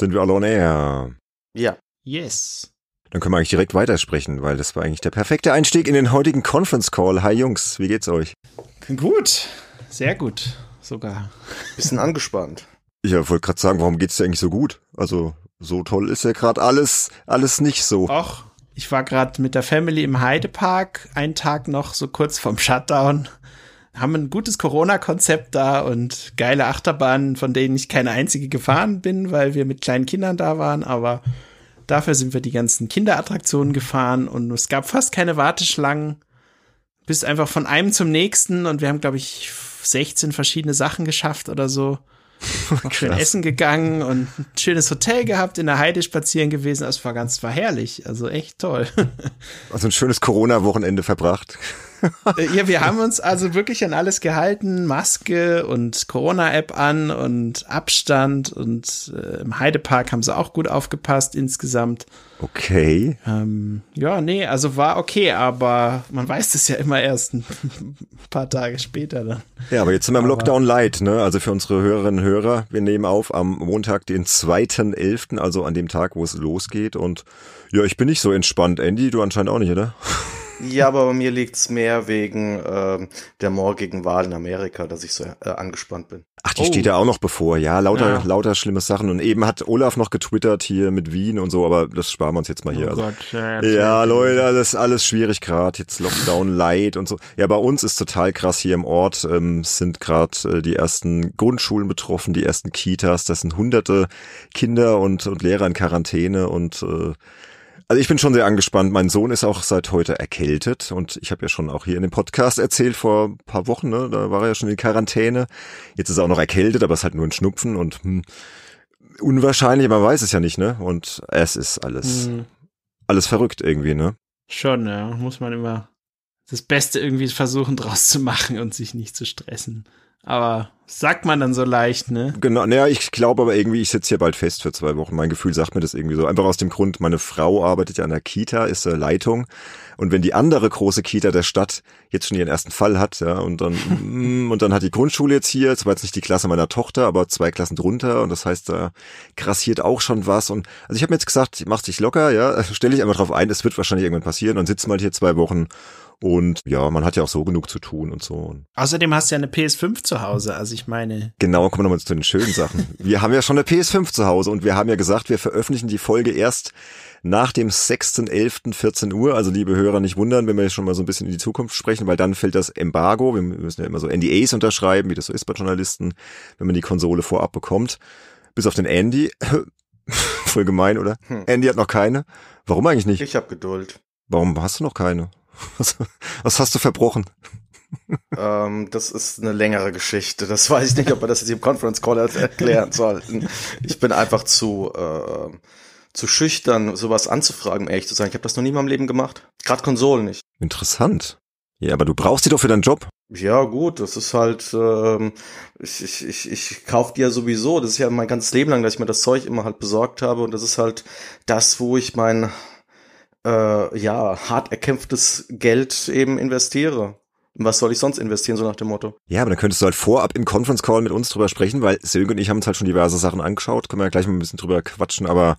Sind wir alle on air? Ja. Yes. Dann können wir eigentlich direkt weitersprechen, weil das war eigentlich der perfekte Einstieg in den heutigen Conference Call. Hi Jungs, wie geht's euch? Gut. Sehr gut. Sogar. Bisschen angespannt. Ich wollte gerade sagen, warum geht's dir eigentlich so gut? Also, so toll ist ja gerade alles, alles nicht so. Och, ich war gerade mit der Family im Heidepark, einen Tag noch so kurz vorm Shutdown. Haben ein gutes Corona-Konzept da und geile Achterbahnen, von denen ich keine einzige gefahren bin, weil wir mit kleinen Kindern da waren, aber dafür sind wir die ganzen Kinderattraktionen gefahren und es gab fast keine Warteschlangen. Bist einfach von einem zum nächsten und wir haben, glaube ich, 16 verschiedene Sachen geschafft oder so. Schön essen gegangen und ein schönes Hotel gehabt, in der Heide spazieren gewesen. Es war ganz, war herrlich. Also echt toll. Also ein schönes Corona-Wochenende verbracht. Äh, ja, wir haben uns also wirklich an alles gehalten. Maske und Corona-App an und Abstand und äh, im Heidepark haben sie auch gut aufgepasst insgesamt. Okay. Ähm, ja, nee, also war okay, aber man weiß das ja immer erst ein paar Tage später dann. Ja, aber jetzt sind wir im Lockdown Light, ne? Also für unsere Hörerinnen und Hörer, wir nehmen auf am Montag, den 2.11., also an dem Tag, wo es losgeht. Und ja, ich bin nicht so entspannt. Andy, du anscheinend auch nicht, oder? Ja, aber bei mir liegt's mehr wegen ähm, der morgigen Wahl in Amerika, dass ich so äh, angespannt bin. Ach, die Oh. steht ja auch noch bevor. Ja, lauter, Ja. lauter schlimme Sachen. Und eben hat Olaf noch getwittert hier mit Wien und so, aber das sparen wir uns jetzt mal hier. also, ja, ja, Leute, das ist alles schwierig gerade. Jetzt Lockdown Light und so. Ja, bei uns ist total krass hier im Ort. Ähm, sind gerade äh, die ersten Grundschulen betroffen, die ersten Kitas. Das sind hunderte Kinder und, und Lehrer in Quarantäne und äh, also ich bin schon sehr angespannt. Mein Sohn ist auch seit heute erkältet und ich habe ja schon auch hier in dem Podcast erzählt vor ein paar Wochen, ne, da war er ja schon in Quarantäne. Jetzt ist er auch noch erkältet, aber es ist halt nur ein Schnupfen und hm, unwahrscheinlich, man weiß es ja nicht, ne? Und es ist alles, Hm, alles verrückt irgendwie, ne? schon, ja, muss man immer das Beste irgendwie versuchen draus zu machen und sich nicht zu stressen. Aber sagt man dann so leicht, ne? Genau, naja, ich glaube aber irgendwie, ich sitze hier bald fest für zwei Wochen. Mein Gefühl sagt mir das irgendwie so. Einfach aus dem Grund, meine Frau arbeitet ja an der Kita, ist äh, Leitung. Und wenn die andere große Kita der Stadt jetzt schon ihren ersten Fall hat, ja, und dann, mm, und dann hat die Grundschule jetzt hier, zwar jetzt nicht die Klasse meiner Tochter, aber zwei Klassen drunter, und das heißt, da grassiert auch schon was. Und also ich habe mir jetzt gesagt, mach dich locker, ja, stell dich einfach drauf ein, es wird wahrscheinlich irgendwann passieren, und sitzen mal hier zwei Wochen. Und ja, man hat ja auch so genug zu tun und so. Und Außerdem hast du ja eine PS5 zu Hause, also ich meine, Genau, kommen wir nochmal zu den schönen Sachen. Wir haben ja schon eine PS5 zu Hause und wir haben ja gesagt, wir veröffentlichen die Folge erst nach dem 6.11. 14 Uhr. Also liebe Hörer, nicht wundern, wenn wir jetzt schon mal so ein bisschen in die Zukunft sprechen, weil dann fällt das Embargo. Wir müssen ja immer so NDAs unterschreiben, wie das so ist bei Journalisten, wenn man die Konsole vorab bekommt. Bis auf den Andy. Voll gemein, oder? Hm. Andy hat noch keine. Warum eigentlich nicht? Ich habe Geduld. Warum hast du noch keine? Was, was hast du verbrochen? ähm, das ist eine längere Geschichte. Das weiß ich nicht, ob wir das jetzt im Conference Call erklären sollten. Ich bin einfach zu äh, zu schüchtern, sowas anzufragen, ehrlich zu sein. Ich habe das noch nie in meinem Leben gemacht. Gerade Konsolen nicht. Interessant. Ja, aber du brauchst sie doch für deinen Job. Ja, gut, das ist halt, ähm, ich, ich, ich, ich kauf die ja sowieso. Das ist ja mein ganzes Leben lang, dass ich mir das Zeug immer halt besorgt habe. Und das ist halt das, wo ich mein, äh, ja, hart erkämpftes Geld eben investiere. Was soll ich sonst investieren, so nach dem Motto? Ja, aber dann könntest du halt vorab im Conference Call mit uns drüber sprechen, weil Sönke und ich haben uns halt schon diverse Sachen angeschaut, können wir ja gleich mal ein bisschen drüber quatschen, aber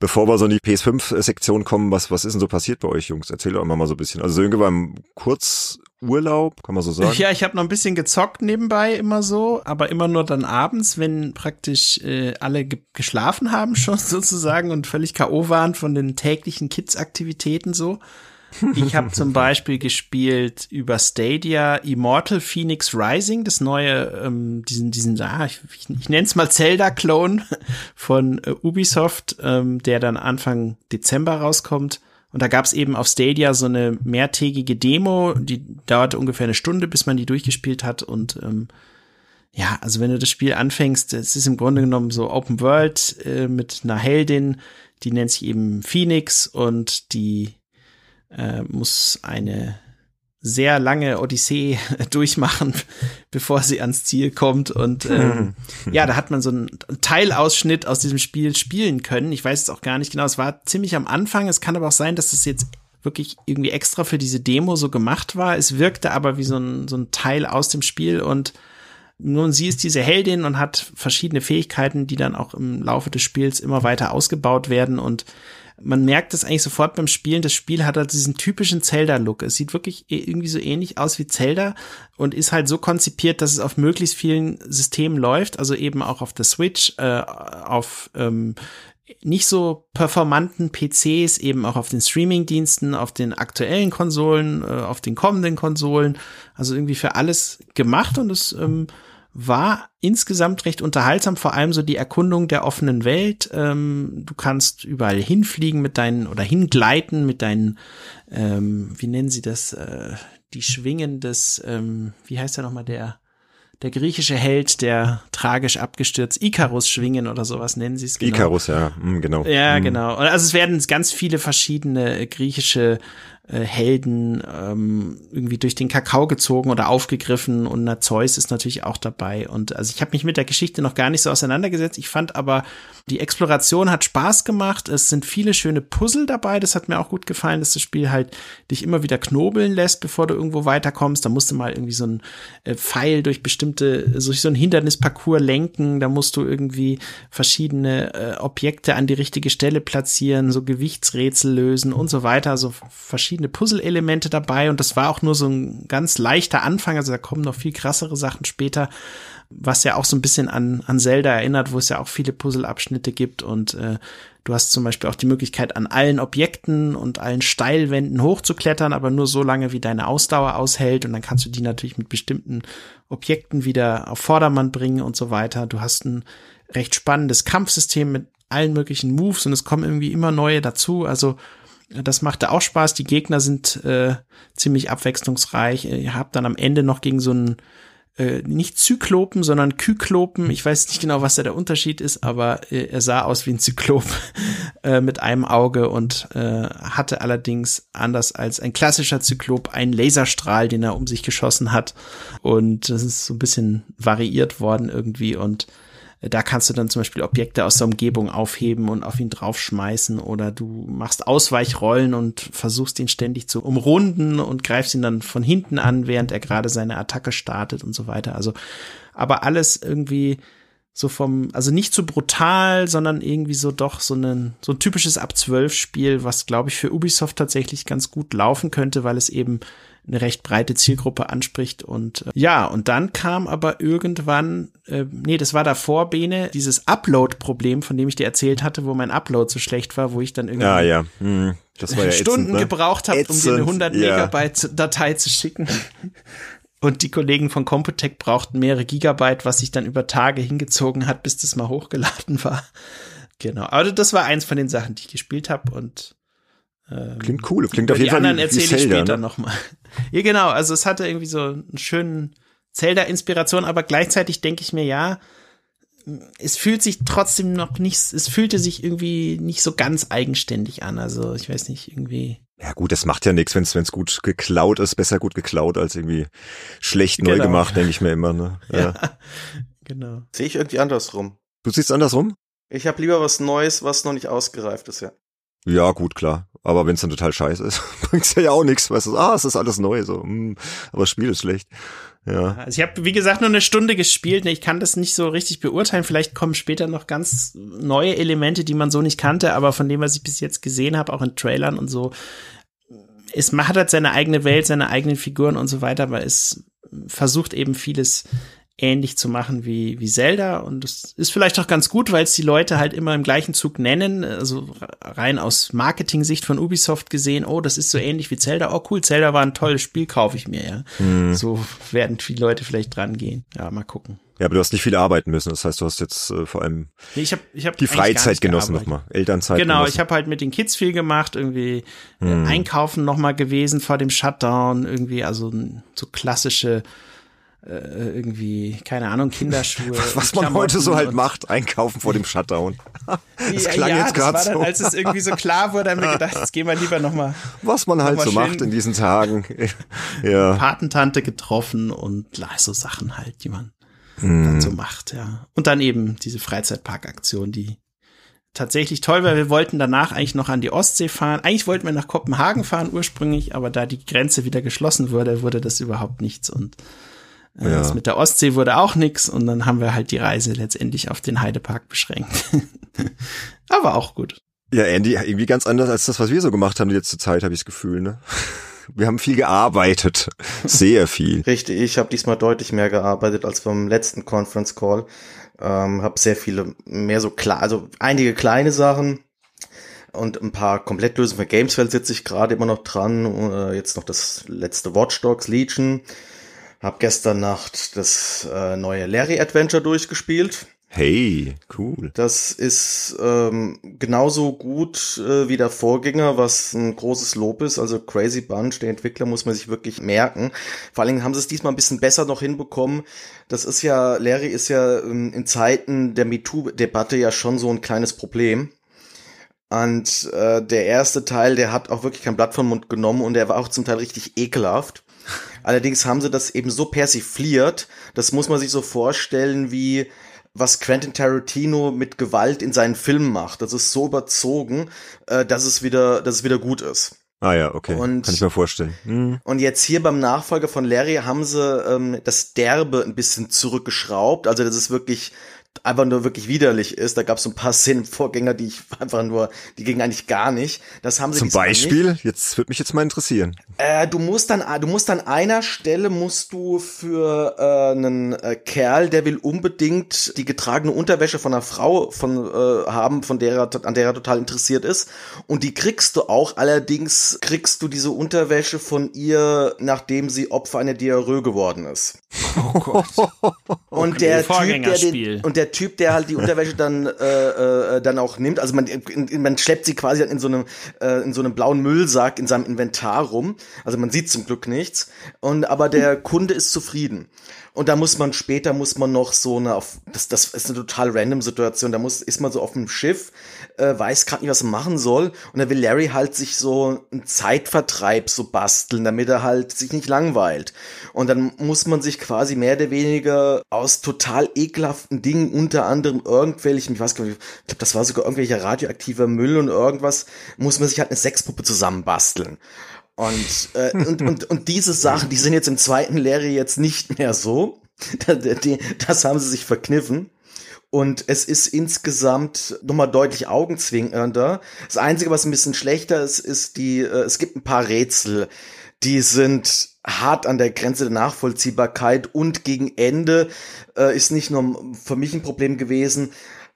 bevor wir so in die PS5-Sektion kommen, was, was ist denn so passiert bei euch, Jungs? Erzähl doch mal, so ein bisschen. Also Sönke war im Kurzurlaub, kann man so sagen. Ja, ich habe noch ein bisschen gezockt nebenbei immer so, aber immer nur dann abends, wenn praktisch äh, alle ge geschlafen haben schon sozusagen und völlig KO waren von den täglichen Kids-Aktivitäten so. Ich habe zum Beispiel gespielt über Stadia Immortal Phoenix Rising, das neue, ähm, diesen, diesen, ah, ich, ich, ich nenne es mal Zelda-Clone von äh, Ubisoft, ähm, der dann Anfang Dezember rauskommt. Und da gab es eben auf Stadia so eine mehrtägige Demo, die dauerte ungefähr eine Stunde, bis man die durchgespielt hat. Und ähm, ja, also wenn du das Spiel anfängst, es ist im Grunde genommen so Open World äh, mit einer Heldin, die nennt sich eben Phoenix und die äh, muss eine sehr lange Odyssee durchmachen, bevor sie ans Ziel kommt. Und ähm, ja, da hat man so einen Teilausschnitt aus diesem Spiel spielen können. Ich weiß es auch gar nicht genau. Es war ziemlich am Anfang. Es kann aber auch sein, dass es jetzt wirklich irgendwie extra für diese Demo so gemacht war. Es wirkte aber wie so ein, so ein Teil aus dem Spiel und Nun, sie ist diese Heldin und hat verschiedene Fähigkeiten, die dann auch im Laufe des Spiels immer weiter ausgebaut werden und man merkt es eigentlich sofort beim Spielen. Das Spiel hat halt diesen typischen Zelda-Look. Es sieht wirklich e-, irgendwie so ähnlich aus wie Zelda und ist halt so konzipiert, dass es auf möglichst vielen Systemen läuft. Also eben auch auf der Switch, äh, auf ähm, nicht so performanten PCs, eben auch auf den Streaming-Diensten, auf den aktuellen Konsolen, äh, auf den kommenden Konsolen. Also irgendwie für alles gemacht und es ähm, war insgesamt recht unterhaltsam, vor allem so die Erkundung der offenen Welt. Ähm, du kannst überall hinfliegen mit deinen oder hingleiten mit deinen, ähm, wie nennen sie das, äh, die Schwingen des, ähm, wie heißt der nochmal, der der griechische Held, der tragisch abgestürzt, Icarus schwingen oder sowas nennen sie es genau. Icarus, ja, mm, genau. Ja, mm. genau. Also es werden ganz viele verschiedene griechische äh, Helden ähm, irgendwie durch den Kakao gezogen oder aufgegriffen und na, Zeus ist natürlich auch dabei. Und also ich habe mich mit der Geschichte noch gar nicht so auseinandergesetzt. Ich fand aber, die Exploration hat Spaß gemacht. Es sind viele schöne Puzzle dabei. Das hat mir auch gut gefallen, dass das Spiel halt dich immer wieder knobeln lässt, bevor du irgendwo weiterkommst. Da musst du mal irgendwie so ein äh, Pfeil durch bestimmte, durch so ein Hindernisparcours lenken. Da musst du irgendwie verschiedene äh, Objekte an die richtige Stelle platzieren, so Gewichtsrätsel lösen und so weiter. Also verschiedene verschiedene Puzzle-Elemente dabei und das war auch nur so ein ganz leichter Anfang, also da kommen noch viel krassere Sachen später, was ja auch so ein bisschen an, an Zelda erinnert, wo es ja auch viele Puzzle-Abschnitte gibt und äh, du hast zum Beispiel auch die Möglichkeit, an allen Objekten und allen Steilwänden hochzuklettern, aber nur so lange, wie deine Ausdauer aushält und dann kannst du die natürlich mit bestimmten Objekten wieder auf Vordermann bringen und so weiter. Du hast ein recht spannendes Kampfsystem mit allen möglichen Moves und es kommen irgendwie immer neue dazu, also das machte auch Spaß. Die Gegner sind äh, ziemlich abwechslungsreich. Ihr habt dann am Ende noch gegen so einen äh, nicht Zyklopen, sondern Kyklopen. Ich weiß nicht genau, was da der Unterschied ist, aber äh, er sah aus wie ein Zyklop äh, mit einem Auge und äh, hatte allerdings anders als ein klassischer Zyklop einen Laserstrahl, den er um sich geschossen hat. Und das ist so ein bisschen variiert worden irgendwie und da kannst du dann zum Beispiel Objekte aus der Umgebung aufheben und auf ihn draufschmeißen oder du machst Ausweichrollen und versuchst ihn ständig zu umrunden und greifst ihn dann von hinten an, während er gerade seine Attacke startet und so weiter. Also, aber alles irgendwie so vom, also nicht zu brutal, sondern irgendwie so doch so ein, so ein typisches ab 12 Spiel, was glaube ich für Ubisoft tatsächlich ganz gut laufen könnte, weil es eben eine recht breite Zielgruppe anspricht und äh, ja, und dann kam aber irgendwann, äh, nee, das war davor, Bene, dieses Upload-Problem, von dem ich dir erzählt hatte, wo mein Upload so schlecht war, wo ich dann irgendwie ja, ja. Hm. Das war ja Stunden ätzend, ne? gebraucht habe, um dir eine 100 Megabyte Datei zu schicken. Und die Kollegen von Computec brauchten mehrere Gigabyte, was sich dann über Tage hingezogen hat, bis das mal hochgeladen war. Genau. Aber das war eins von den Sachen, die ich gespielt habe und klingt cool. Klingt auf jeden Fall wie, anderen erzähle ich später ne? nochmal. Ja, genau. Also es hatte irgendwie so einen schönen Zelda-Inspiration, aber gleichzeitig denke ich mir, ja, es fühlt sich trotzdem noch nicht, es fühlte sich irgendwie nicht so ganz eigenständig an. Also ich weiß nicht, irgendwie ja gut, das macht ja nichts, wenn es gut geklaut ist, besser gut geklaut als irgendwie schlecht neu genau. gemacht, denke ich mir immer. Ne? Ja. ja. genau. Sehe ich irgendwie andersrum. Du siehst andersrum? Ich habe lieber was Neues, was noch nicht ausgereift ist, ja. Ja, gut, klar. Aber wenn es dann total scheiße ist, bringt's ja auch nichts, weißt du, ah, es ist alles neu, so, mm, aber das Spiel ist schlecht. Ja. Also ich habe, wie gesagt, nur eine Stunde gespielt. Ich kann das nicht so richtig beurteilen. Vielleicht kommen später noch ganz neue Elemente, die man so nicht kannte, aber von dem, was ich bis jetzt gesehen habe, auch in Trailern und so, es hat halt seine eigene Welt, seine eigenen Figuren und so weiter, aber es versucht eben vieles ähnlich zu machen wie, wie Zelda. Und das ist vielleicht auch ganz gut, weil es die Leute halt immer im gleichen Zug nennen. Also rein aus Marketing-Sicht von Ubisoft gesehen, oh, das ist so ähnlich wie Zelda. Oh, cool, Zelda war ein tolles Spiel, kaufe ich mir, ja. Mhm. So werden viele Leute vielleicht dran gehen. Ja, mal gucken. Ja, aber du hast nicht viel arbeiten müssen. Das heißt, du hast jetzt äh, vor allem nee, ich hab, ich hab die Freizeit genossen nochmal, Elternzeit. Genau, genossen. ich habe halt mit den Kids viel gemacht, irgendwie hm. einkaufen nochmal gewesen vor dem Shutdown, irgendwie also so klassische äh, irgendwie, keine Ahnung, Kinderschuhe. Was man heute so halt macht, einkaufen vor dem Shutdown. das klang ja, jetzt gerade so. Als es irgendwie so klar wurde, haben wir gedacht, jetzt gehen wir lieber nochmal. Was man halt so macht in diesen Tagen. ja. Patentante getroffen und so Sachen halt, die man mm. dann so macht, ja. Und dann eben diese Freizeitparkaktion, die tatsächlich toll war. Wir wollten danach eigentlich noch an die Ostsee fahren. Eigentlich wollten wir nach Kopenhagen fahren ursprünglich, aber da die Grenze wieder geschlossen wurde, wurde das überhaupt nichts und ja. Das mit der Ostsee wurde auch nix und dann haben wir halt die Reise letztendlich auf den Heidepark beschränkt. Aber auch gut. Ja, Andy, irgendwie ganz anders als das, was wir so gemacht haben die letzte Zeit, habe ich das Gefühl, ne? Wir haben viel gearbeitet. Sehr viel. Richtig, ich habe diesmal deutlich mehr gearbeitet als beim letzten Conference Call. Ähm, habe sehr viele, mehr so klar, also einige kleine Sachen und ein paar Komplettlösungen für Gamesfeld sitze ich gerade immer noch dran. Äh, jetzt noch das letzte Watch Dogs Legion. Hab gestern Nacht das äh, neue Larry Adventure durchgespielt. Hey, cool. Das ist ähm, genauso gut äh, wie der Vorgänger, was ein großes Lob ist. Also Crazy Bunch, der Entwickler muss man sich wirklich merken. Vor allen Dingen haben sie es diesmal ein bisschen besser noch hinbekommen. Das ist ja, Larry ist ja ähm, in Zeiten der MeToo-Debatte ja schon so ein kleines Problem. Und äh, der erste Teil, der hat auch wirklich kein Blatt vom Mund genommen und der war auch zum Teil richtig ekelhaft. Allerdings haben sie das eben so persifliert, das muss man sich so vorstellen wie was Quentin Tarantino mit Gewalt in seinen Filmen macht. Das ist so überzogen, äh, dass es wieder, dass es wieder gut ist. Ah ja, okay. Und, Kann ich mir vorstellen. Hm. Und jetzt hier beim Nachfolger von Larry haben sie ähm, das Derbe ein bisschen zurückgeschraubt. Also das ist wirklich einfach nur wirklich widerlich ist. Da gab es so ein paar Szenen im Vorgänger, die ich einfach nur, die gingen eigentlich gar nicht. Das haben sie Zum Beispiel? Nicht. Jetzt würde mich jetzt mal interessieren. Äh, du musst dann, du musst an einer Stelle musst du für äh, einen äh, Kerl, der will unbedingt die getragene Unterwäsche von einer Frau von äh, haben, von der er, an der er total interessiert ist. Und die kriegst du auch. Allerdings kriegst du diese Unterwäsche von ihr, nachdem sie Opfer einer Diarrhoe geworden ist. Oh Gott. und okay. der Typ, der den, und der Typ, der halt die Unterwäsche dann äh, äh, dann auch nimmt, also man man schleppt sie quasi in so einem äh, in so einem blauen Müllsack in seinem Inventar rum. Also man sieht zum Glück nichts. Und aber der Kunde ist zufrieden. Und da muss man später muss man noch so eine auf das das ist eine total random Situation. Da muss ist man so auf dem Schiff, äh, weiß gerade nicht was man machen soll und da will Larry halt sich so einen Zeitvertreib so basteln, damit er halt sich nicht langweilt. Und dann muss man sich quasi mehr oder weniger aus total ekelhaften Dingen, unter anderem irgendwelchen, ich weiß gar nicht, ich glaube, das war sogar irgendwelcher radioaktiver Müll und irgendwas, muss man sich halt eine Sexpuppe zusammenbasteln. Und, äh, und, und, und diese Sachen, die sind jetzt im zweiten Lehre jetzt nicht mehr so. Das haben sie sich verkniffen. Und es ist insgesamt nochmal deutlich augenzwingernder. Das Einzige, was ein bisschen schlechter ist, ist die, äh, es gibt ein paar Rätsel, die sind hart an der Grenze der Nachvollziehbarkeit und gegen Ende äh, ist nicht nur für mich ein Problem gewesen,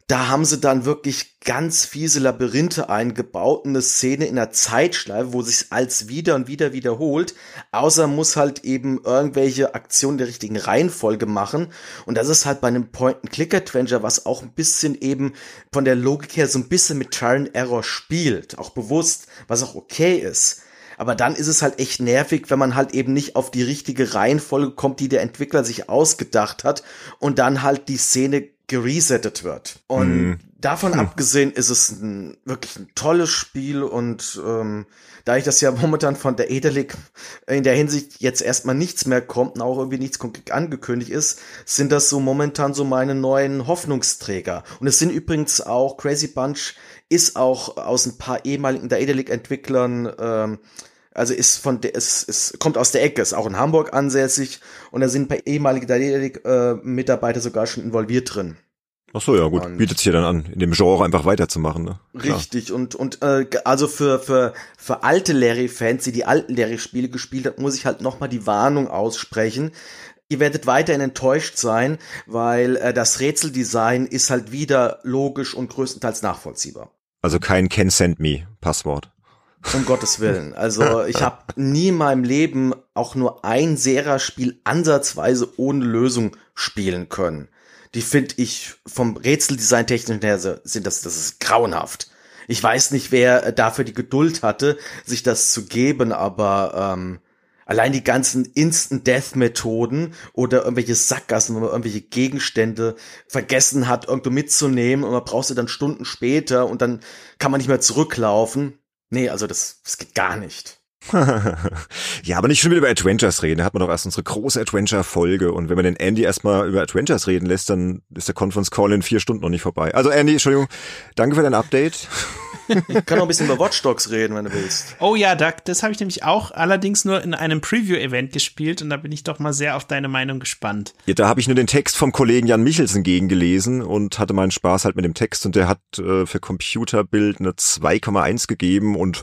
da haben sie dann wirklich ganz fiese Labyrinthe eingebaut, eine Szene in der Zeitschleife, wo sich als wieder und wieder wiederholt, außer muss halt eben irgendwelche Aktionen der richtigen Reihenfolge machen. Und das ist halt bei einem Point-and-Click-Adventure, was auch ein bisschen eben von der Logik her so ein bisschen mit Trial and Error spielt, auch bewusst, was auch okay ist. Aber dann ist es halt echt nervig, wenn man halt eben nicht auf die richtige Reihenfolge kommt, die der Entwickler sich ausgedacht hat und dann halt die Szene geresettet wird. Und mhm. davon hm. abgesehen ist es ein, wirklich ein tolles Spiel und ähm, da ich das ja momentan von der Edelic in der Hinsicht jetzt erstmal nichts mehr kommt und auch irgendwie nichts konkret angekündigt ist, sind das so momentan so meine neuen Hoffnungsträger. Und es sind übrigens auch Crazy Bunch ist auch aus ein paar ehemaligen der Edelic Entwicklern ähm, also ist von der, es, es kommt aus der Ecke, ist auch in Hamburg ansässig und da sind ein paar ehemalige Daedalic-Mitarbeiter sogar schon involviert drin. Ach so, ja gut, und bietet sich ja dann an, in dem Genre einfach weiterzumachen. Ne? Richtig und und äh, also für für für alte Larry-Fans, die die alten Larry-Spiele gespielt haben, muss ich halt nochmal die Warnung aussprechen. Ihr werdet weiterhin enttäuscht sein, weil äh, das Rätseldesign ist halt wieder logisch und größtenteils nachvollziehbar. Also kein Can Send Me Passwort. Um Gottes Willen. Also ich habe nie in meinem Leben auch nur ein Sera-Spiel ansatzweise ohne Lösung spielen können. Die finde ich vom Rätseldesign technisch her sind das, das ist grauenhaft. Ich weiß nicht, wer dafür die Geduld hatte, sich das zu geben, aber ähm, allein die ganzen Instant-Death-Methoden oder irgendwelche Sackgassen oder irgendwelche Gegenstände vergessen hat, irgendwo mitzunehmen und man braucht sie dann Stunden später und dann kann man nicht mehr zurücklaufen. Nee, also das, das geht gar nicht. ja, aber nicht schon wieder über Adventures reden. Da hat man doch erst unsere große Adventure-Folge. Und wenn man den Andy erstmal über Adventures reden lässt, dann ist der Conference Call in vier Stunden noch nicht vorbei. Also Andy, Entschuldigung, danke für dein Update. Ich kann auch ein bisschen über Watch Dogs reden, wenn du willst. Oh ja, da, das habe ich nämlich auch allerdings nur in einem Preview-Event gespielt und da bin ich doch mal sehr auf deine Meinung gespannt. Ja, da habe ich nur den Text vom Kollegen Jan Michelsen gegengelesen und hatte meinen Spaß halt mit dem Text und der hat äh, für Computerbild eine 2,1 gegeben und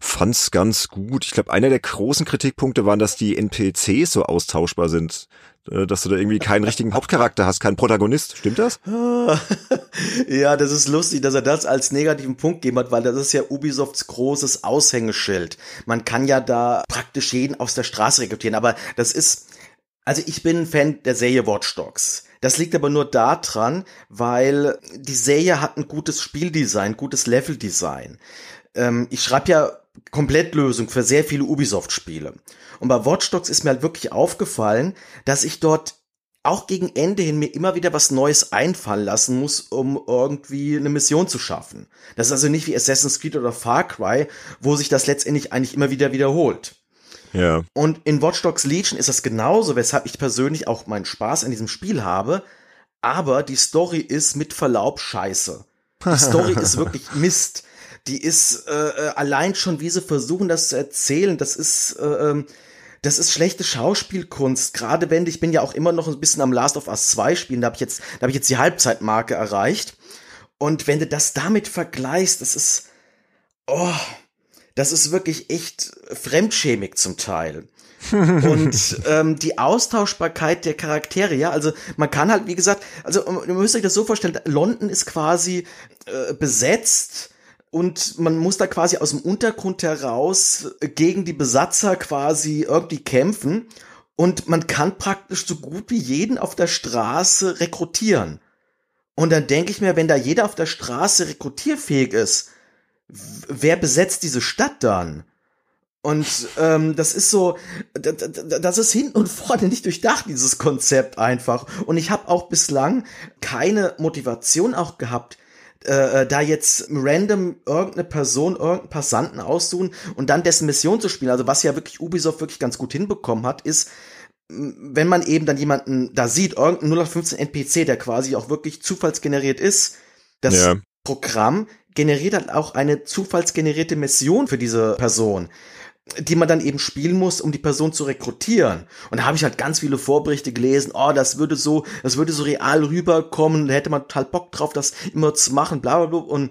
fand's ganz gut. Ich glaube, einer der großen Kritikpunkte waren, dass die NPCs so austauschbar sind. Äh, dass du da irgendwie keinen richtigen Hauptcharakter hast, keinen Protagonist. Stimmt das? ja, das ist lustig, dass er das als negativen Punkt gegeben hat, weil das ist ja Ubisofts großes Aushängeschild. Man kann ja da praktisch jeden aus der Straße rekrutieren, aber das ist, also ich bin ein Fan der Serie Watch Dogs. Das liegt aber nur daran, weil die Serie hat ein gutes Spieldesign, gutes Leveldesign. Ähm, ich schreibe ja Komplettlösung für sehr viele Ubisoft-Spiele. Und bei Watch Dogs ist mir halt wirklich aufgefallen, dass ich dort auch gegen Ende hin mir immer wieder was Neues einfallen lassen muss, um irgendwie eine Mission zu schaffen. Das ist also nicht wie Assassin's Creed oder Far Cry, wo sich das letztendlich eigentlich immer wieder wiederholt. Ja. Und in Watch Dogs Legion ist das genauso, weshalb ich persönlich auch meinen Spaß an diesem Spiel habe. Aber die Story ist mit Verlaub scheiße. Die Story ist wirklich Mist. Die ist äh, äh, allein schon, wie sie versuchen, das zu erzählen, das ist äh, ähm, das ist schlechte Schauspielkunst. Gerade wenn ich bin ja auch immer noch ein bisschen am Last of Us 2 spielen, da habe ich jetzt, da habe ich jetzt die Halbzeitmarke erreicht. Und wenn du das damit vergleichst, das ist, oh, das ist wirklich echt fremdschämig zum Teil. und ähm, die Austauschbarkeit der Charaktere, ja, also man kann halt, wie gesagt, also ihr müsst euch das so vorstellen, London ist quasi äh, besetzt und man muss da quasi aus dem Untergrund heraus gegen die Besatzer quasi irgendwie kämpfen und man kann praktisch so gut wie jeden auf der Straße rekrutieren. Und dann denke ich mir, wenn da jeder auf der Straße rekrutierfähig ist, wer besetzt diese Stadt dann? Und ähm, das ist so, das ist hinten und vorne nicht durchdacht, dieses Konzept einfach. Und ich habe auch bislang keine Motivation auch gehabt, äh, äh, da jetzt random irgendeine Person, irgendeinen Passanten aussuchen und dann dessen Mission zu spielen. Also was ja wirklich Ubisoft wirklich ganz gut hinbekommen hat, ist, wenn man eben dann jemanden da sieht, irgendein 0815 NPC, der quasi auch wirklich zufallsgeneriert ist, das ja. Programm generiert halt auch eine zufallsgenerierte Mission für diese Person die man dann eben spielen muss, um die Person zu rekrutieren. Und da habe ich halt ganz viele Vorberichte gelesen, oh, das würde so, das würde so real rüberkommen, da hätte man total Bock drauf, das immer zu machen, bla bla bla. Und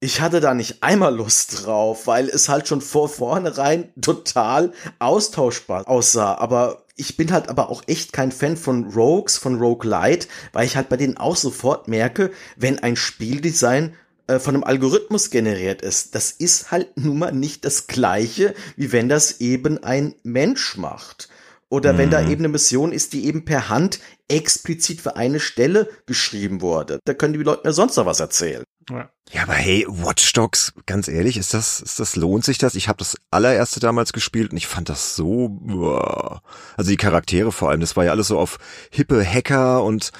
ich hatte da nicht einmal Lust drauf, weil es halt schon vor vornherein total austauschbar aussah. Aber ich bin halt aber auch echt kein Fan von Rogues, von Roguelite, weil ich halt bei denen auch sofort merke, wenn ein Spieldesign äh, von einem Algorithmus generiert ist. Das ist halt nun mal nicht das gleiche, wie wenn das eben ein Mensch macht. Oder mhm. wenn da mhm. eben eine Mission ist, die eben per Hand explizit für eine Stelle geschrieben wurde. Da können die Leute mir sonst noch was erzählen. Ja. ja, aber hey, Watch Dogs, ganz ehrlich, ist das, ist das, lohnt sich das? Ich habe das allererste damals gespielt und ich fand das so, boah. also die Charaktere vor allem, das war ja alles so auf hippe Hacker und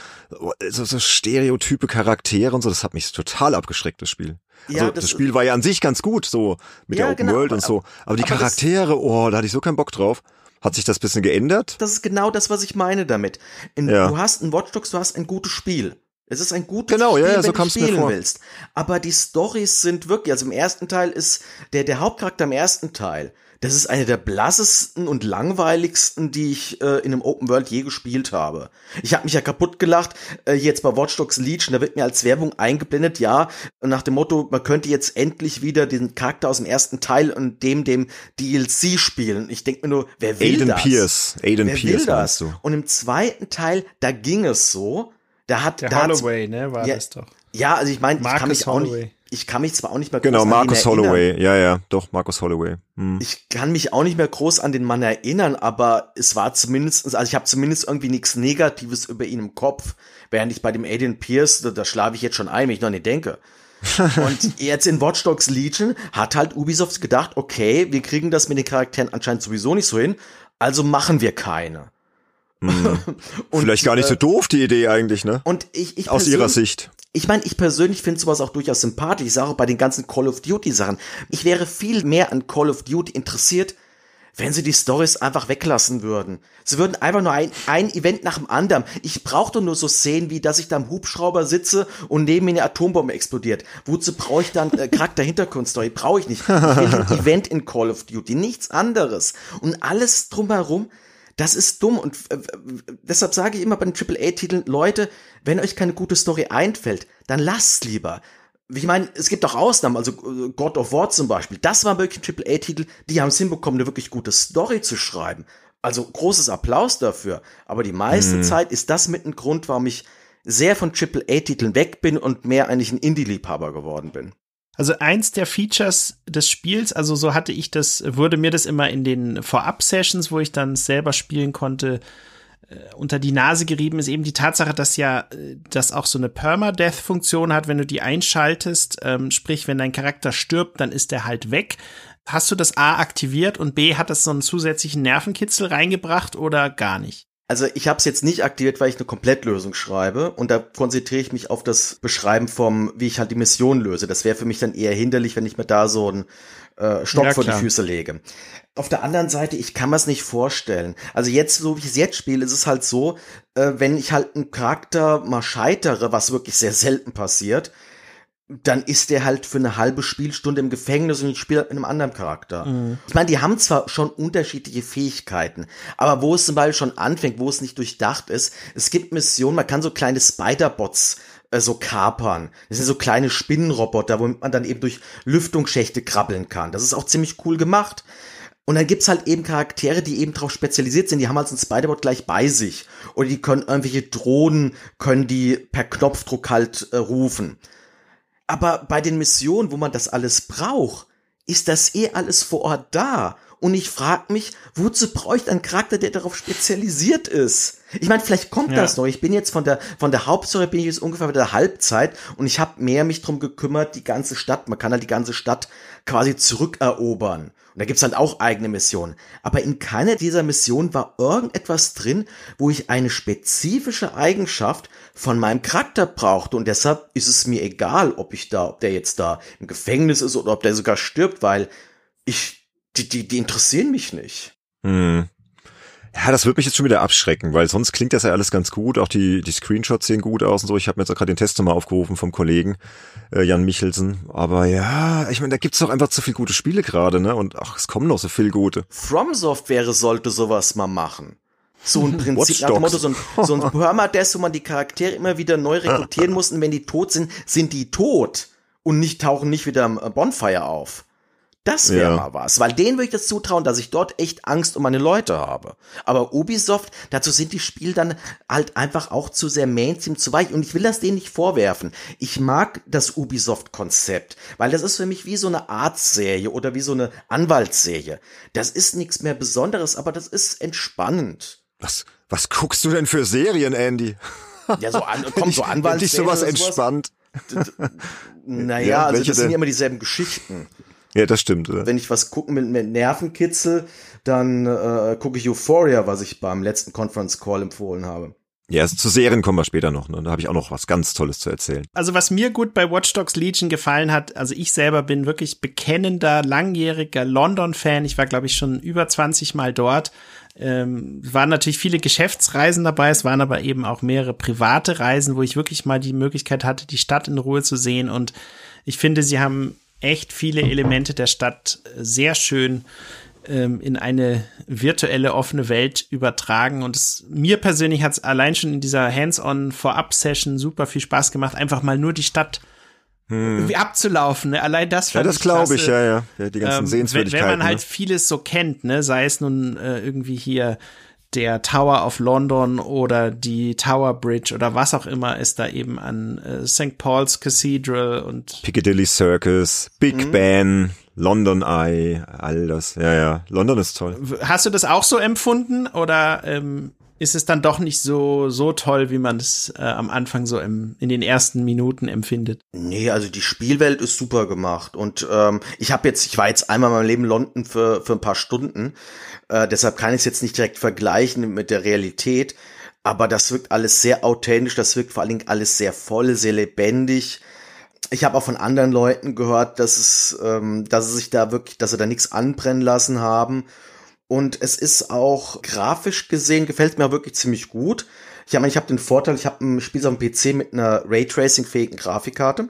so, so stereotype Charaktere und so, das hat mich total abgeschreckt, das Spiel. Also ja, das, das, Spiel war ja an sich ganz gut, so mit ja, der Open genau, World und so. Aber die aber Charaktere, oh, da hatte ich so keinen Bock drauf. Hat sich das bisschen geändert? Das ist genau das, was ich meine damit. In, ja. Du hast ein Watch Dogs, du hast ein gutes Spiel. Es ist ein gutes genau, Spiel, ja, ja, so wenn du spielen willst. Aber die Stories sind wirklich, also im ersten Teil ist der, der Hauptcharakter im ersten Teil, das ist eine der blassesten und langweiligsten, die ich äh, in einem Open World je gespielt habe. Ich habe mich ja kaputt gelacht, äh, jetzt bei Watch Dogs Legion, da wird mir als Werbung eingeblendet, ja, nach dem Motto, man könnte jetzt endlich wieder den Charakter aus dem ersten Teil und dem dem DLC spielen. Ich denke mir nur, wer will Aiden das? Pierce. Aiden wer Pierce will das? Und im zweiten Teil, da ging es so, da hat der da Holloway, ne, war ja, das doch. Ja, also ich meine, ich kann mich Holloway. auch nicht ich kann mich zwar auch nicht mehr groß genau, an Marcus ihn erinnern. Holloway, ja, ja, doch, Marcus Holloway. Hm. Ich kann mich auch nicht mehr groß an den Mann erinnern, aber es war zumindest, also ich habe zumindest irgendwie nichts Negatives über ihn im Kopf, während ich bei dem Aiden Pierce, da, da schlafe ich jetzt schon ein, wenn ich noch nicht denke. und jetzt in Watch Dogs Legion hat halt Ubisoft gedacht, okay, wir kriegen das mit den Charakteren anscheinend sowieso nicht so hin, also machen wir keine. Hm. Vielleicht gar nicht so äh, doof, die Idee eigentlich, ne? Und ich, ich Aus ihrer Sicht. Ich meine, ich persönlich finde sowas auch durchaus sympathisch. Ich sage auch bei den ganzen Call of Duty Sachen. Ich wäre viel mehr an Call of Duty interessiert, wenn sie die Stories einfach weglassen würden. Sie würden einfach nur ein, ein Event nach dem anderen. Ich brauche doch nur so Szenen, wie dass ich da im Hubschrauber sitze und neben mir eine Atombombe explodiert. Wozu brauche ich dann äh, Charakter-Hintergrundstory? Brauche ich nicht. Ich will ein Event in Call of Duty, nichts anderes. Und alles drumherum, das ist dumm. Und äh, deshalb sage ich immer bei den AAA-Titeln, Leute, wenn euch keine gute Story einfällt, dann lasst lieber ich meine, es gibt auch Ausnahmen, also äh, God of War zum Beispiel. Das war wirklich ein AAA-Titel, die haben es hinbekommen, eine wirklich gute Story zu schreiben. Also großes Applaus dafür. Aber die meiste mhm. Zeit ist das mit ein Grund, warum ich sehr von AAA-Titeln weg bin und mehr eigentlich ein Indie-Liebhaber geworden bin. Also eins der Features des Spiels, also so hatte ich das, wurde mir das immer in den Vorab-Sessions, wo ich dann selber spielen konnte, äh, unter die Nase gerieben ist eben die Tatsache, dass ja äh, das auch so eine Permadeath-Funktion hat, wenn du die einschaltest, ähm, sprich, wenn dein Charakter stirbt, dann ist er halt weg. Hast du das A aktiviert und B hat das so einen zusätzlichen Nervenkitzel reingebracht oder gar nicht? Also ich habe es jetzt nicht aktiviert, weil ich eine Komplettlösung schreibe und da konzentriere ich mich auf das Beschreiben vom, wie ich halt die Mission löse. Das wäre für mich dann eher hinderlich, wenn ich mir da so ein äh, Stock ja, vor die Füße lege. Auf der anderen Seite, ich kann mir es nicht vorstellen. Also jetzt, so wie ich es jetzt spiele, ist es halt so, äh, wenn ich halt einen Charakter mal scheitere, was wirklich sehr selten passiert, dann ist der halt für eine halbe Spielstunde im Gefängnis und ich spiele halt mit einem anderen Charakter. Mhm. Ich meine, die haben zwar schon unterschiedliche Fähigkeiten, aber wo es zum Beispiel schon anfängt, wo es nicht durchdacht ist, es gibt Missionen, man kann so kleine Spider-Bots äh, so kapern. Das sind so kleine Spinnenroboter, womit man dann eben durch Lüftungsschächte krabbeln kann. Das ist auch ziemlich cool gemacht. Und dann gibt's halt eben Charaktere, die eben darauf spezialisiert sind, die haben halt so ein Spider-Bot gleich bei sich. Oder die können irgendwelche Drohnen, können die per Knopfdruck halt äh, rufen. Aber bei den Missionen, wo man das alles braucht, ist das eh alles vor Ort da. Und ich frage mich, wozu bräuchte ein Charakter, der darauf spezialisiert ist? Ich meine, vielleicht kommt ja. das noch. Ich bin jetzt von der von der Hauptstory bin ich jetzt ungefähr bei der Halbzeit und ich habe mehr mich drum gekümmert, die ganze Stadt. Man kann halt die ganze Stadt quasi zurückerobern. Und da gibt's halt auch eigene Missionen. Aber in keiner dieser Missionen war irgendetwas drin, wo ich eine spezifische Eigenschaft von meinem Charakter brauchte. Und deshalb ist es mir egal, ob ich da, ob der jetzt da im Gefängnis ist oder ob der sogar stirbt, weil ich die, die, die interessieren mich nicht. Hm. Ja, das wird mich jetzt schon wieder abschrecken, weil sonst klingt das ja alles ganz gut. Auch die, die Screenshots sehen gut aus und so. Ich habe mir jetzt auch gerade den Test nochmal aufgerufen vom Kollegen äh, Jan Michelsen. Aber ja, ich meine, da gibt's doch einfach zu viele gute Spiele gerade, ne? Und ach, es kommen noch so viele gute. From Software sollte sowas mal machen. So ein Prinzip nach dem Motto, so ein, so ein Permadeath, wo man die Charaktere immer wieder neu rekrutieren muss und wenn die tot sind, sind die tot und nicht tauchen nicht wieder am Bonfire auf. Das wäre ja. mal was, weil denen würde ich das zutrauen, dass ich dort echt Angst um meine Leute habe. Aber Ubisoft, dazu sind die Spiele dann halt einfach auch zu sehr Mainstream, zu weich. Und ich will das denen nicht vorwerfen. Ich mag das Ubisoft-Konzept, weil das ist für mich wie so eine Arztserie oder wie so eine Anwaltsserie. Das ist nichts mehr Besonderes, aber das ist entspannend. Was, was guckst du denn für Serien, Andy? Ja, so an, komm, so Anwaltsserien. Dich sowas entspannt. Naja, ja, also das sind ja immer dieselben Geschichten. Ja, das stimmt. Oder? Wenn ich was gucken mit, mit Nervenkitzel, dann äh, gucke ich Euphoria, was ich beim letzten Conference Call empfohlen habe. Ja, also zu Serien kommen wir später noch. Ne? Da habe ich auch noch was ganz Tolles zu erzählen. Also was mir gut bei Watch Dogs Legion gefallen hat, also ich selber bin wirklich bekennender, langjähriger London-Fan. Ich war, glaube ich, schon über 20 Mal dort. Ähm, waren natürlich viele Geschäftsreisen dabei, es waren aber eben auch mehrere private Reisen, wo ich wirklich mal die Möglichkeit hatte, die Stadt in Ruhe zu sehen. Und ich finde, sie haben echt viele Elemente der Stadt sehr schön ähm, in eine virtuelle offene Welt übertragen. Und es, mir persönlich hat es allein schon in dieser Hands-on Vorab-Session super viel Spaß gemacht, einfach mal nur die Stadt hm. abzulaufen. Ne? Allein das Ja, das glaube ich, ja, ja, ja. Die ganzen ähm, Sehenswürdigkeiten. Wenn, wenn man halt ne? vieles so kennt, ne, sei es nun äh, irgendwie hier der Tower of London oder die Tower Bridge oder was auch immer ist da eben an äh, St. Paul's Cathedral und Piccadilly Circus, Big mhm. Ben, London Eye, all das. Ja, ja, London ist toll. Hast du das auch so empfunden oder ähm, ist es dann doch nicht so so toll, wie man es äh, am Anfang so im, in den ersten Minuten empfindet? Nee, also die Spielwelt ist super gemacht und ähm, ich habe jetzt, ich war jetzt einmal in meinem Leben London für für ein paar Stunden äh, deshalb kann ich es jetzt nicht direkt vergleichen mit der Realität. Aber das wirkt alles sehr authentisch, das wirkt vor allen Dingen alles sehr voll, sehr lebendig. Ich habe auch von anderen Leuten gehört, dass es, ähm, dass sie sich da wirklich, dass sie da nichts anbrennen lassen haben. Und es ist auch grafisch gesehen, gefällt mir wirklich ziemlich gut. Ich meine, ich habe den Vorteil, ich habe ein Spiel auf dem PC mit einer Raytracing-fähigen Grafikkarte.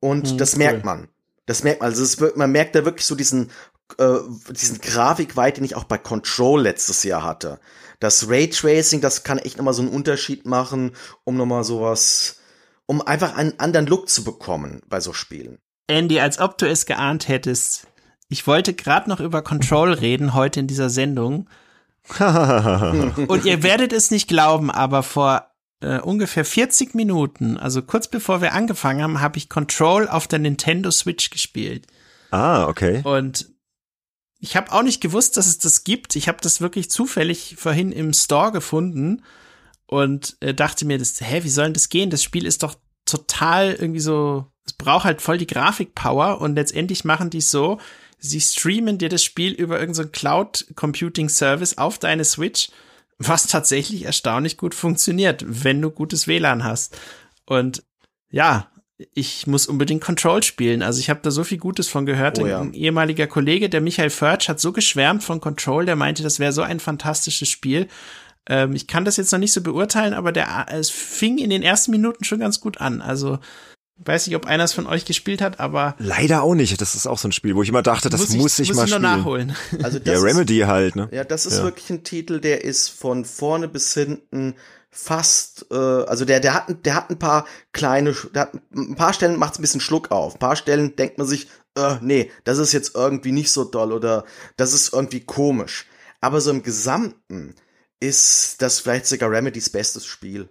Und hm, das cool. merkt man. Das merkt man. Also es man merkt da wirklich so diesen, äh, diesen Grafikweit, den ich auch bei Control letztes Jahr hatte. Das Raytracing, das kann echt nochmal so einen Unterschied machen, um nochmal sowas, um einfach einen anderen Look zu bekommen bei so Spielen. Andy, als ob du es geahnt hättest. Ich wollte gerade noch über Control reden heute in dieser Sendung. Und ihr werdet es nicht glauben, aber vor äh, ungefähr 40 Minuten, also kurz bevor wir angefangen haben, habe ich Control auf der Nintendo Switch gespielt. Ah, okay. Und ich habe auch nicht gewusst, dass es das gibt. Ich habe das wirklich zufällig vorhin im Store gefunden und äh, dachte mir, das, hä, wie soll denn das gehen? Das Spiel ist doch total irgendwie so, es braucht halt voll die Grafikpower und letztendlich machen die es so, sie streamen dir das Spiel über irgendeinen so Cloud Computing Service auf deine Switch, was tatsächlich erstaunlich gut funktioniert, wenn du gutes WLAN hast. Und ja, ich muss unbedingt Control spielen. Also ich habe da so viel Gutes von gehört. Oh, ja. Ein ehemaliger Kollege, der Michael Förtsch, hat so geschwärmt von Control, der meinte, das wäre so ein fantastisches Spiel. Ähm, ich kann das jetzt noch nicht so beurteilen, aber der, es fing in den ersten Minuten schon ganz gut an. Also weiß nicht, ob einer es von euch gespielt hat, aber leider auch nicht. Das ist auch so ein Spiel, wo ich immer dachte, das muss ich, muss ich muss mal ich spielen. nachholen. Also das ja, Remedy ist, halt, ne? Ja, das ist ja. wirklich ein Titel, der ist von vorne bis hinten fast, äh, also der, der hat, der hat ein paar kleine, der hat ein paar Stellen macht es ein bisschen Schluck auf. Ein paar Stellen denkt man sich, äh, nee, das ist jetzt irgendwie nicht so doll oder das ist irgendwie komisch. Aber so im Gesamten ist das vielleicht sogar Remedys bestes Spiel.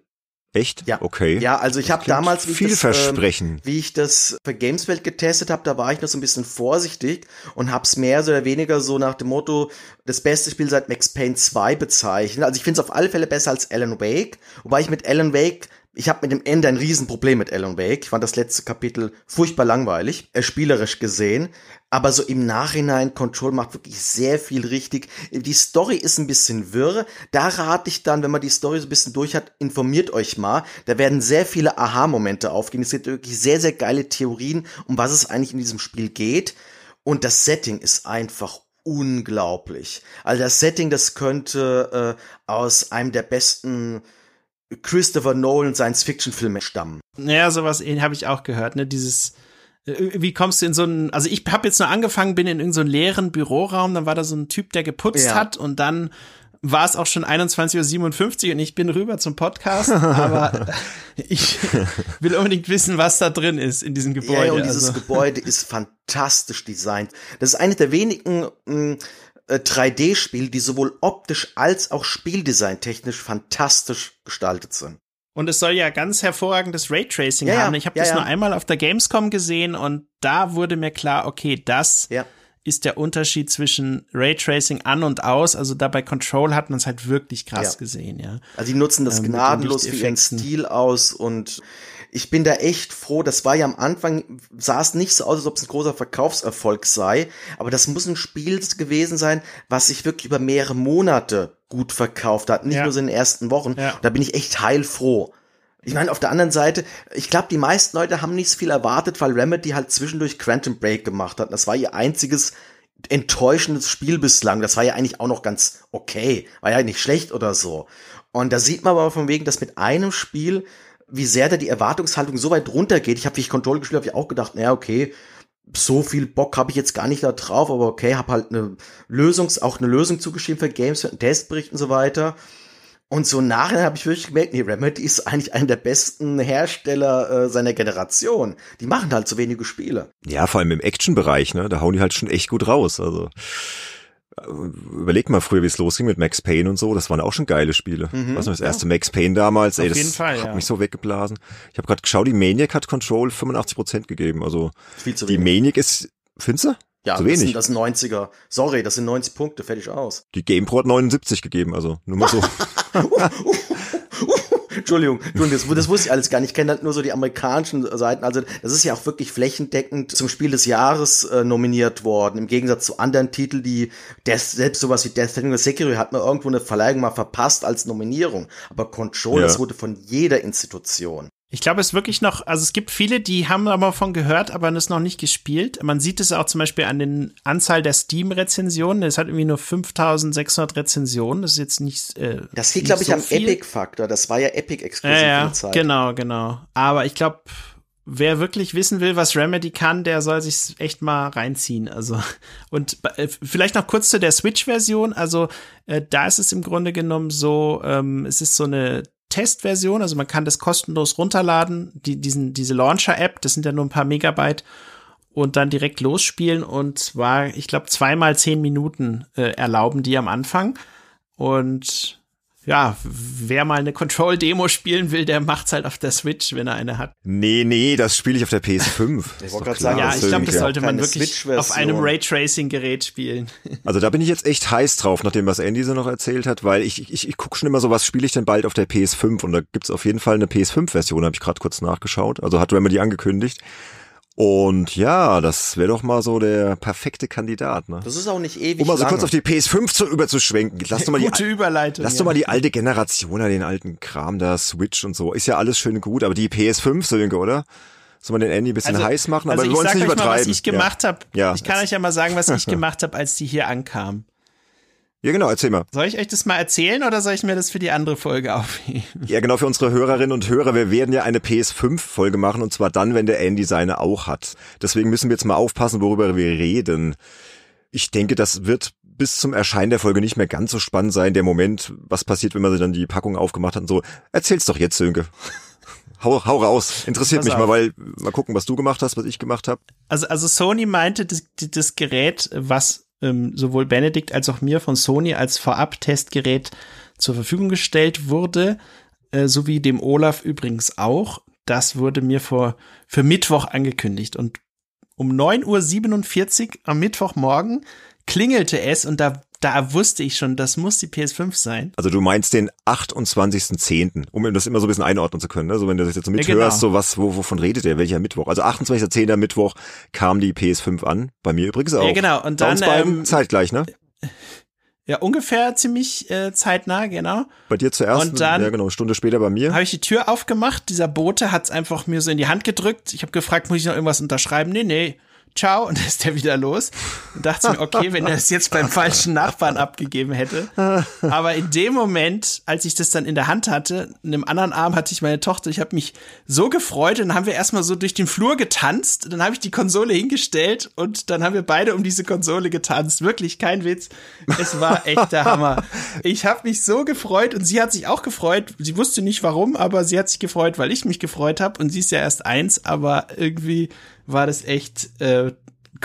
Echt? Ja. Okay. Ja, also ich habe damals, wie ich, das, ähm, wie ich das für Gameswelt getestet habe, da war ich noch so ein bisschen vorsichtig und hab's mehr oder weniger so nach dem Motto, das beste Spiel seit Max Payne 2 bezeichnet. Also ich finde es auf alle Fälle besser als Alan Wake, wobei ich mit Alan Wake ich habe mit dem Ende ein Riesenproblem mit Alan Wake. Ich fand das letzte Kapitel furchtbar langweilig, äh, spielerisch gesehen. Aber so im Nachhinein, Control macht wirklich sehr viel richtig. Die Story ist ein bisschen wirr. Da rate ich dann, wenn man die Story so ein bisschen durch hat, informiert euch mal. Da werden sehr viele Aha-Momente aufgehen. Es gibt wirklich sehr, sehr geile Theorien, um was es eigentlich in diesem Spiel geht. Und das Setting ist einfach unglaublich. Also das Setting, das könnte äh, aus einem der besten Christopher Nolan Science-Fiction-Filme stammen. Ja, sowas habe ich auch gehört, ne? Dieses äh, wie kommst du in so einen, also ich habe jetzt nur angefangen, bin in irgendeinem so leeren Büroraum, dann war da so ein Typ, der geputzt ja. hat und dann war es auch schon 21.57 Uhr und ich bin rüber zum Podcast, aber ich will unbedingt wissen, was da drin ist in diesem Gebäude. Ja, und dieses also. Gebäude ist fantastisch designt. Das ist eine der wenigen mh, 3D-Spiele, äh, die sowohl optisch als auch spieldesigntechnisch fantastisch gestaltet sind. Und es soll ja ganz hervorragendes Raytracing ja, haben. Ich habe ja, das ja. nur einmal auf der Gamescom gesehen und da wurde mir klar, okay, das ist der Unterschied zwischen Raytracing an und aus. Also da bei Control hat man es halt wirklich krass gesehen, ja. Also die nutzen das ähm, gnadenlos für ihren Stil aus und ich bin da echt froh. Das war ja am Anfang, sah es nicht so aus, als ob es ein großer Verkaufserfolg sei. Aber das muss ein Spiel gewesen sein, was sich wirklich über mehrere Monate gut verkauft hat. Nicht ja. nur so in den ersten Wochen. Ja. Da bin ich echt heilfroh. Ich meine, auf der anderen Seite, ich glaube, die meisten Leute haben nicht so viel erwartet, weil Remedy halt zwischendurch Quantum Break gemacht hat. Das war ihr einziges enttäuschendes Spiel bislang. Das war ja eigentlich auch noch ganz okay. War ja nicht schlecht oder so. Und da sieht man aber von wegen, dass mit einem Spiel wie sehr da die Erwartungshaltung so weit runtergeht. Ich habe, wie ich Control gespielt habe, ich auch gedacht, naja, okay, so viel Bock habe ich jetzt gar nicht da drauf, aber okay, habe halt eine Lösung, auch eine Lösung zugeschrieben für Games, für einen Testbericht und so weiter. Und so nachher habe ich wirklich gemerkt, nee, Remedy ist eigentlich einer der besten Hersteller äh, seiner Generation. Die machen halt so wenige Spiele. Ja, vor allem im Action-Bereich, ne? Da hauen die halt schon echt gut raus. Also Überleg mal früher, wie es losging mit Max Payne und so. Das waren auch schon geile Spiele. Mhm, Was das erste ja. Max Payne damals, ey, Auf das Fall, hat ja. mich so weggeblasen. Ich habe gerade geschaut, die Maniac hat Control 85% gegeben. Also Viel zu die wenig. Maniac ist, findest du? Ja, zu das wenig. sind das 90er. Sorry, das sind 90 Punkte, fertig aus. Die GamePro hat 79 gegeben, also nur mal so. Entschuldigung, Entschuldigung das, das, wusste ich alles gar nicht. Ich kenne halt nur so die amerikanischen Seiten. Also das ist ja auch wirklich flächendeckend zum Spiel des Jahres äh, nominiert worden. Im Gegensatz zu anderen Titeln, die Death, selbst sowas wie Death Stranding oder Sekiro hat man irgendwo eine Verleihung mal verpasst als Nominierung. Aber Control, ja. das wurde von jeder Institution Ich glaube, es ist wirklich noch, also es gibt viele, die haben aber von gehört, aber es noch nicht gespielt. Man sieht es auch zum Beispiel an den Anzahl der Steam-Rezensionen. Es hat irgendwie nur 5600 Rezensionen. Das ist jetzt nicht. Äh, das liegt, glaube ich, so am Epic-Faktor. Das war ja Epic-exklusiv ja, ja. Genau, genau. Aber ich glaube, wer wirklich wissen will, was Remedy kann, der soll sich echt mal reinziehen. Also und äh, vielleicht noch kurz zu der Switch-Version. Also äh, da ist es im Grunde genommen so, ähm, es ist so eine Testversion, also man kann das kostenlos runterladen, die, diesen, diese Launcher-App, das sind ja nur ein paar Megabyte und dann direkt losspielen und zwar, ich glaube, zweimal zehn Minuten äh, erlauben die am Anfang. Und ja, wer mal eine Control-Demo spielen will, der macht's halt auf der Switch, wenn er eine hat. Nee, nee, das spiele ich auf der PS5. ich wollte gerade sagen, ja, ich glaube, das sollte man wirklich auf einem Raytracing-Gerät spielen. Also da bin ich jetzt echt heiß drauf, nachdem was Andy so noch erzählt hat, weil ich, ich, ich gucke schon immer so, was spiele ich denn bald auf der PS5 und da gibt's auf jeden Fall eine PS5-Version, habe ich gerade kurz nachgeschaut. Also hat Remedy angekündigt. Und ja, das wäre doch mal so der perfekte Kandidat. Ne? Das ist auch nicht ewig. Um mal so lange. kurz auf die PS5 zu, überzuschwenken. Lass doch mal Gute die, Überleitung. Lass ja. doch mal die alte Generation, den alten Kram da, Switch und so. Ist ja alles schön und gut, aber die PS5, Sönke, oder? Soll man den Andy ein bisschen Also- heiß machen? Aber also wir wollen ich es nicht euch mal, übertreiben. was ich gemacht habe. Ja. Ich kann euch ja mal sagen, was ich gemacht habe, als die hier ankam. Ja, genau, erzähl mal. Soll ich euch das mal erzählen oder soll ich mir das für die andere Folge aufheben? Ja, genau, für unsere Hörerinnen und Hörer, wir werden ja eine PS5-Folge machen und zwar dann, wenn der Andy seine auch hat. Deswegen müssen wir jetzt mal aufpassen, worüber wir reden. Ich denke, das wird bis zum Erscheinen der Folge nicht mehr ganz so spannend sein, der Moment, was passiert, wenn man dann die Packung aufgemacht hat und so. Erzähl's doch jetzt, Sönke. Hau, hau raus. Interessiert Pass mich auf. mal, weil mal gucken, was du gemacht hast, was ich gemacht habe. Also, also Sony meinte, das, das Gerät, was ähm, sowohl Benedikt als auch mir von Sony als Vorab-Testgerät zur Verfügung gestellt wurde, äh, sowie dem Olaf übrigens auch, das wurde mir vor, für Mittwoch angekündigt. Und um 9.47 Uhr am Mittwochmorgen klingelte es und da, da wusste ich schon, das muss die PS5 sein. Also du meinst den 28.10., um das immer so ein bisschen einordnen zu können. Ne? So wenn du das jetzt so mithörst, genau. so was, wo, wovon redet der, welcher Mittwoch? Also 28.10. Mittwoch kam die PS5 an, bei mir übrigens auch. Ja, genau. Und Bei uns dann, ähm, zeitgleich, ne? Ja, ungefähr ziemlich äh, zeitnah, genau. Bei dir zuerst, Und dann- ja genau, eine Stunde später bei mir. Habe ich die Tür aufgemacht, dieser Bote hat's einfach mir so in die Hand gedrückt. Ich habe gefragt, muss ich noch irgendwas unterschreiben? Nee, nee. Ciao und dann ist der wieder los. Und dachte mir, okay, wenn er es jetzt beim falschen Nachbarn abgegeben hätte. Aber in dem Moment, als ich das dann in der Hand hatte, in dem anderen Arm hatte ich meine Tochter, ich habe mich so gefreut und dann haben wir erstmal so durch den Flur getanzt. Dann habe ich die Konsole hingestellt und dann haben wir beide um diese Konsole getanzt. Wirklich, kein Witz. Es war echt der Hammer. Ich habe mich so gefreut und sie hat sich auch gefreut. Sie wusste nicht warum, aber sie hat sich gefreut, weil ich mich gefreut habe. Und sie ist ja erst eins, aber irgendwie war das echt äh,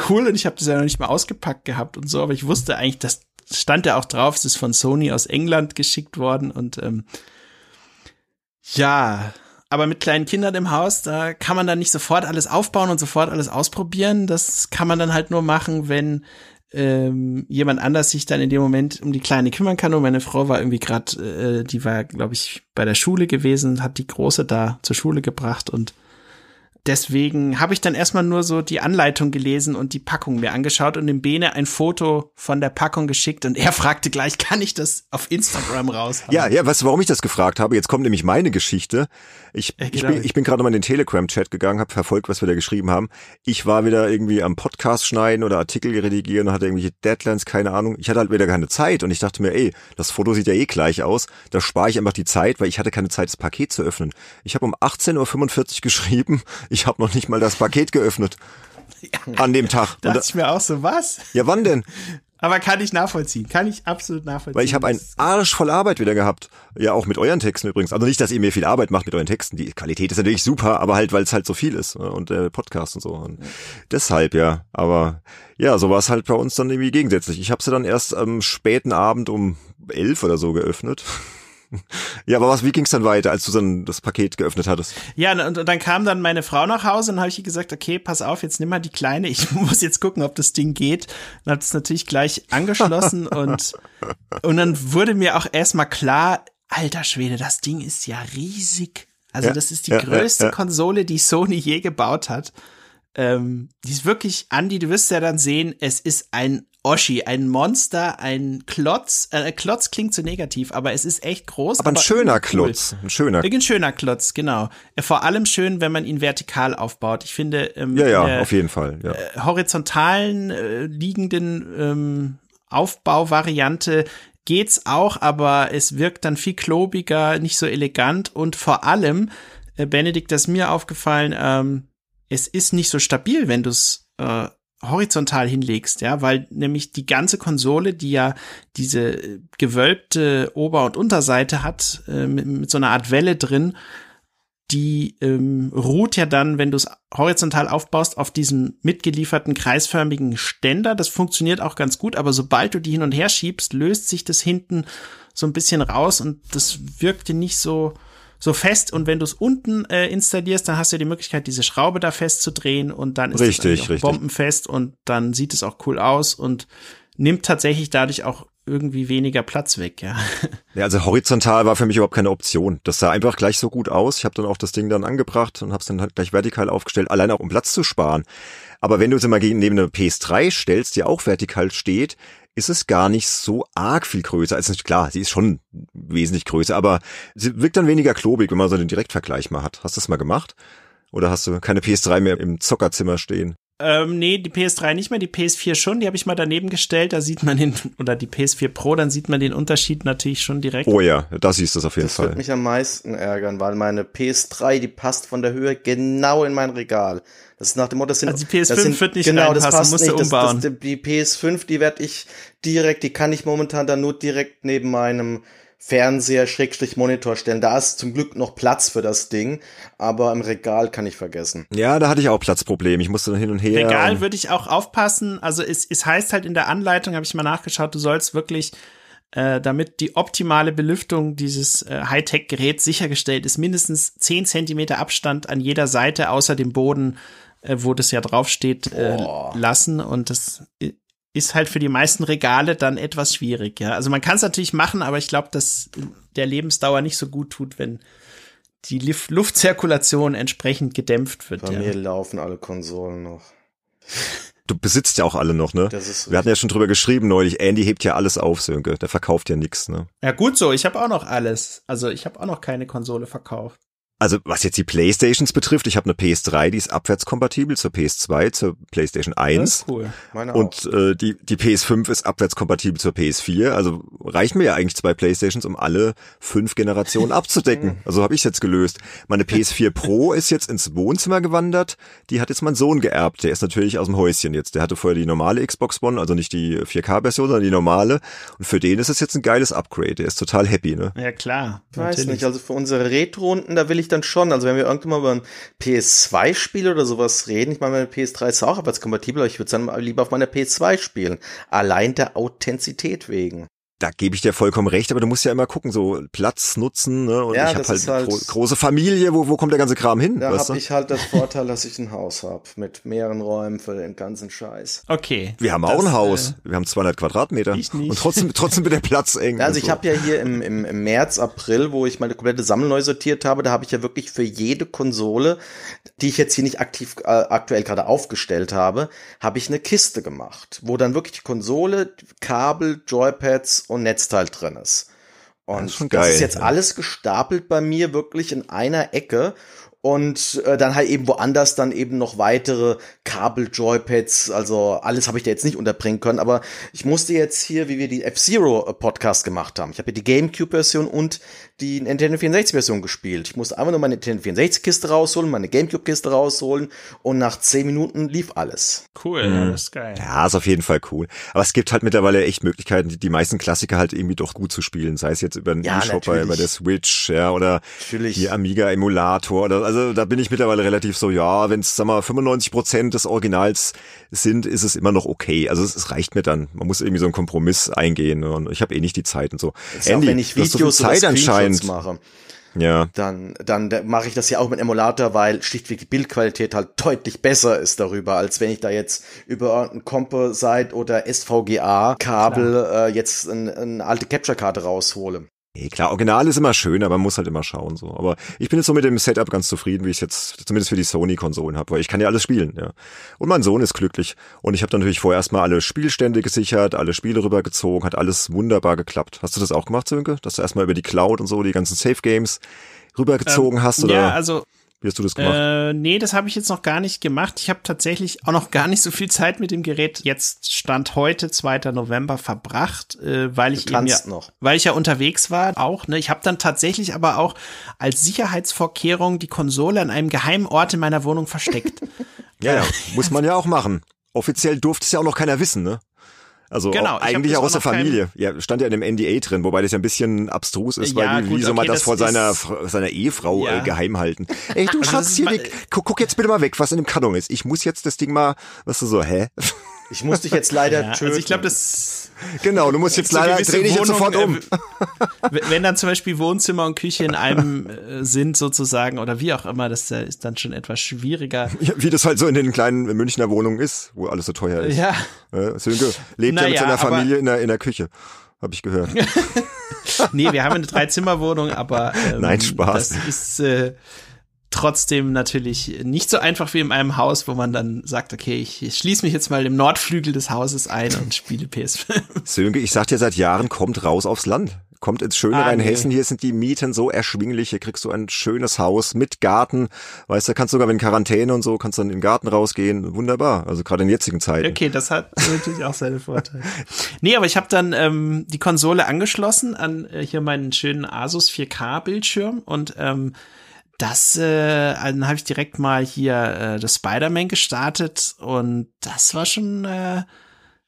cool und ich habe das ja noch nicht mal ausgepackt gehabt und so, aber ich wusste eigentlich, das stand ja auch drauf, es ist von Sony aus England geschickt worden und ähm, ja, aber mit kleinen Kindern im Haus, da kann man dann nicht sofort alles aufbauen und sofort alles ausprobieren. Das kann man dann halt nur machen, wenn ähm, jemand anders sich dann in dem Moment um die Kleine kümmern kann. Und meine Frau war irgendwie gerade, äh, die war, glaube ich, bei der Schule gewesen, hat die Große da zur Schule gebracht und deswegen habe ich dann erstmal nur so die Anleitung gelesen und die Packung mir angeschaut und dem Bene ein Foto von der Packung geschickt und er fragte gleich, kann ich das auf Instagram raus? Ja, ja, weißt du, warum ich das gefragt habe? Jetzt kommt nämlich meine Geschichte. Ich, Ja, ich bin, ich bin gerade mal in den Telegram-Chat gegangen, habe verfolgt, was wir da geschrieben haben. Ich war wieder irgendwie am Podcast schneiden oder Artikel redigieren und hatte irgendwelche Deadlines, keine Ahnung. Ich hatte halt wieder keine Zeit und ich dachte mir, ey, das Foto sieht ja eh gleich aus. Da spare ich einfach die Zeit, weil ich hatte keine Zeit, das Paket zu öffnen. Ich habe um 18.45 Uhr geschrieben, ich habe noch nicht mal das Paket geöffnet. An dem Tag. Und Da dachte ich mir auch so, was? ja, wann denn? Aber kann ich nachvollziehen. Kann ich absolut nachvollziehen. Weil ich habe einen Arsch voll Arbeit wieder gehabt. Ja, auch mit euren Texten übrigens. Also nicht, dass ihr mir viel Arbeit macht mit euren Texten. Die Qualität ist natürlich super, aber halt, weil es halt so viel ist. ne, Und der Podcast und so. Und deshalb, ja. Aber ja, so war es halt bei uns dann irgendwie gegensätzlich. Ich habe sie dann erst am späten Abend um elf oder so geöffnet. Ja, aber was, wie ging's dann weiter, als du dann das Paket geöffnet hattest? Ja, und, und dann kam dann meine Frau nach Hause und habe ich ihr gesagt, okay, pass auf, jetzt nimm mal die Kleine, ich muss jetzt gucken, ob das Ding geht. Und habe es natürlich gleich angeschlossen und, und dann wurde mir auch erstmal klar, alter Schwede, das Ding ist ja riesig. Also Ja, das ist die ja, größte ja. Konsole, die Sony je gebaut hat. Ähm, die ist wirklich, Andi, du wirst ja dann sehen, es ist ein Oschi, ein Monster, ein Klotz. Äh, Klotz klingt zu negativ, aber es ist echt groß. Aber, aber ein schöner Klotz. Ein schöner. Ein schöner Klotz, genau. Vor allem schön, wenn man ihn vertikal aufbaut. Ich finde, ähm, ja, ja, auf jeden Fall. Ja. Äh, horizontalen äh, liegenden ähm, Aufbauvariante geht's auch, aber es wirkt dann viel klobiger, nicht so elegant und vor allem, äh, Benedikt, das ist mir aufgefallen, ähm, es ist nicht so stabil, wenn du es äh, horizontal hinlegst, ja, weil nämlich die ganze Konsole, die ja diese äh, gewölbte Ober- und Unterseite hat, äh, mit, mit so einer Art Welle drin, die ähm, ruht ja dann, wenn du es horizontal aufbaust, auf diesem mitgelieferten kreisförmigen Ständer. Das funktioniert auch ganz gut, aber sobald du die hin und her schiebst, löst sich das hinten so ein bisschen raus und das wirkte nicht so so fest und wenn du es unten äh, installierst, dann hast du die Möglichkeit, diese Schraube da festzudrehen und dann ist richtig, es richtig. bombenfest und dann sieht es auch cool aus und nimmt tatsächlich dadurch auch irgendwie weniger Platz weg, ja. Ja, also horizontal war für mich überhaupt keine Option. Das sah einfach gleich so gut aus. Ich habe dann auch das Ding dann angebracht und habe es dann halt gleich vertikal aufgestellt, allein auch um Platz zu sparen. Aber wenn du es immer neben eine PS3 stellst, die auch vertikal steht, ist es gar nicht so arg viel größer. Also klar, sie ist schon wesentlich größer, aber sie wirkt dann weniger klobig, wenn man so einen Direktvergleich mal hat. Hast du das mal gemacht? Oder hast du keine PS3 mehr im Zockerzimmer stehen? Ähm, nee, die PS3 nicht mehr, die PS4 schon, die habe ich mal daneben gestellt, da sieht man den, oder die PS4 Pro, dann sieht man den Unterschied natürlich schon direkt. Oh ja, da siehst du es auf jeden das Fall. Das wird mich am meisten ärgern, weil meine PS3, die passt von der Höhe genau in mein Regal. Das ist nach dem Motto, das sind, also die PS5 sind, wird nicht genau, das passt musst nicht. du umbauen. Das, das, die PS5, die werde ich direkt, die kann ich momentan dann nur direkt neben meinem Fernseher, Schrägstrich Monitor stellen. Da ist zum Glück noch Platz für das Ding, aber im Regal kann ich vergessen. Ja, da hatte ich auch Platzprobleme. Ich musste dann hin und her. Regal würde ich auch aufpassen. Also es, es heißt halt in der Anleitung, habe ich mal nachgeschaut, du sollst wirklich äh, damit die optimale Belüftung dieses äh, Hightech-Geräts sichergestellt ist, mindestens zehn Zentimeter Abstand an jeder Seite außer dem Boden, äh, wo das ja draufsteht, äh, lassen. Und das ist halt für die meisten Regale dann etwas schwierig, ja. Also man kann es natürlich machen, aber ich glaube, dass der Lebensdauer nicht so gut tut, wenn die Luftzirkulation entsprechend gedämpft wird. Bei ja. mir laufen alle Konsolen noch. Du besitzt ja auch alle noch, ne? Das ist Wir hatten ja schon drüber geschrieben neulich, Andy hebt ja alles auf, Sönke. Der verkauft ja nix, ne? Ja gut so, ich habe auch noch alles. Also ich habe auch noch keine Konsole verkauft. Also was jetzt die Playstations betrifft, ich habe eine PS3, die ist abwärtskompatibel zur PS2, zur PlayStation 1. Das ist cool. Meine Und äh, die, die PS5 ist abwärtskompatibel zur PS4. Also reichen mir ja eigentlich zwei Playstations, um alle fünf Generationen abzudecken. Also habe ich jetzt gelöst. Meine PS4 Pro ist jetzt ins Wohnzimmer gewandert. Die hat jetzt mein Sohn geerbt. Der ist natürlich aus dem Häuschen jetzt. Der hatte vorher die normale Xbox One, also nicht die 4K-Version, sondern die normale. Und für den ist es jetzt ein geiles Upgrade. Der ist total happy, ne? Ja klar. Ich weiß nicht, also für unsere Retro-Runden, da will ich dann schon, also wenn wir irgendwann mal über ein PS2-Spiel oder sowas reden, ich meine, meine PS3 ist auch abwärtskompatibel, aber ich würde dann lieber auf meiner PS2 spielen. Allein der Authentizität wegen. Da gebe ich dir vollkommen recht, aber du musst ja immer gucken, so Platz nutzen, ne? Und Ja, ich habe halt, halt- gro große Familie, wo, wo kommt der ganze Kram hin? Da habe ich halt das Vorteil, dass ich ein Haus habe mit mehreren Räumen für den ganzen Scheiß. Okay. Wir haben auch Das, ein Haus. äh, Wir haben 200 Quadratmeter. Ich nicht. Und trotzdem, trotzdem wird der Platz eng. Ja, also und ich so. habe ja hier im, im, im März, April, wo ich meine komplette Sammlung neu sortiert habe, da habe ich ja wirklich für jede Konsole, die ich jetzt hier nicht aktiv äh, aktuell gerade aufgestellt habe, habe ich eine Kiste gemacht, wo dann wirklich die Konsole, Kabel, Joypads und Netzteil drin ist. Und Das ist das ist jetzt alles gestapelt bei mir wirklich in einer Ecke. Und äh, dann halt eben woanders dann eben noch weitere Kabel, Joypads, also alles habe ich da jetzt nicht unterbringen können, aber ich musste jetzt hier, wie wir die F-Zero äh, Podcast gemacht haben, ich habe ja die Gamecube-Version und die Nintendo 64-Version gespielt. Ich musste einfach nur meine Nintendo 64-Kiste rausholen, meine Gamecube-Kiste rausholen und nach zehn Minuten lief alles. Cool, Mhm. ja, das ist geil. Ja, ist auf jeden Fall cool. Aber es gibt halt mittlerweile echt Möglichkeiten, die, die meisten Klassiker halt irgendwie doch gut zu spielen. Sei es jetzt über einen Ja, bei, natürlich. bei der Switch, ja, oder Natürlich. hier Amiga-Emulator. Oder, also da bin ich mittlerweile relativ so, ja, wenn es, sag mal, 95 Prozent des Originals sind, ist es immer noch okay. Also es, es reicht mir dann. Man muss irgendwie so einen Kompromiss eingehen. Und ich habe eh nicht die Zeit und so. Ist auch wenn ich Videos so Zeit anscheinend. mache. Ja. dann, dann mache ich das ja auch mit Emulator, weil schlichtweg die Bildqualität halt deutlich besser ist darüber, als wenn ich da jetzt über irgendein Composite oder SVGA-Kabel äh, jetzt eine, eine alte Capture-Karte raushole. Nee, klar, Original ist immer schön, aber man muss halt immer schauen so. Aber ich bin jetzt so mit dem Setup ganz zufrieden, wie ich es jetzt zumindest für die Sony-Konsolen habe, weil ich kann ja alles spielen, ja. Und mein Sohn ist glücklich. Und ich habe natürlich vorher erstmal alle Spielstände gesichert, alle Spiele rübergezogen, hat alles wunderbar geklappt. Hast du das auch gemacht, Sönke? Dass du erstmal über die Cloud und so die ganzen Safe Games rübergezogen ähm, hast? Oder? Ja, also wie hast du das gemacht? Äh, nee, das habe ich jetzt noch gar nicht gemacht. Ich habe tatsächlich auch noch gar nicht so viel Zeit mit dem Gerät. Jetzt stand heute, 2. November, verbracht, äh, weil ich eben ja, noch. weil ich ja unterwegs war auch. Ne, ich habe dann tatsächlich aber auch als Sicherheitsvorkehrung die Konsole an einem geheimen Ort in meiner Wohnung versteckt. ja, ja, muss man ja auch machen. Offiziell durfte es ja auch noch keiner wissen, ne? Also genau, auch, eigentlich auch aus der Familie. Ja, stand ja in dem NDA drin, wobei das ja ein bisschen abstrus ist, weil wie, gut, wie soll man okay, das, das vor seiner seiner Ehefrau ja. äh, geheim halten? Ey, du also Schatz, hier, guck, guck jetzt bitte mal weg, was in dem Karton ist. Ich muss jetzt das Ding mal, was du so, hä? Ich muss dich jetzt leider ja, töten. Also ich glaube, das Genau, du musst jetzt leider dreh dich jetzt sofort um. Äh, wenn dann zum Beispiel Wohnzimmer und Küche in einem äh, sind sozusagen oder wie auch immer, das äh, ist dann schon etwas schwieriger. Ja, wie das halt so in den kleinen Münchner Wohnungen ist, wo alles so teuer ist. Ja. Äh, Sönke lebt naja, ja mit seiner Familie in der, in der Küche. Habe ich gehört. nee, wir haben eine Dreizimmerwohnung, aber ähm, Nein, Spaß. Das ist äh, trotzdem natürlich nicht so einfach wie in einem Haus, wo man dann sagt, okay, ich schließe mich jetzt mal im Nordflügel des Hauses ein und spiele PS5. Sönke, ich sag dir seit Jahren, kommt raus aufs Land. Kommt ins schöne ah, Rheinhessen, nee. hier sind die Mieten so erschwinglich, hier kriegst du ein schönes Haus mit Garten, weißt du, kannst sogar wenn Quarantäne und so, kannst dann in den Garten rausgehen, wunderbar, also gerade in jetzigen Zeiten. Okay, das hat natürlich auch seine Vorteile. Nee, aber ich habe dann ähm, die Konsole angeschlossen an äh, hier meinen schönen Asus 4K Bildschirm und ähm, das, äh, dann habe ich direkt mal hier äh, das Spider-Man gestartet und das war schon, äh,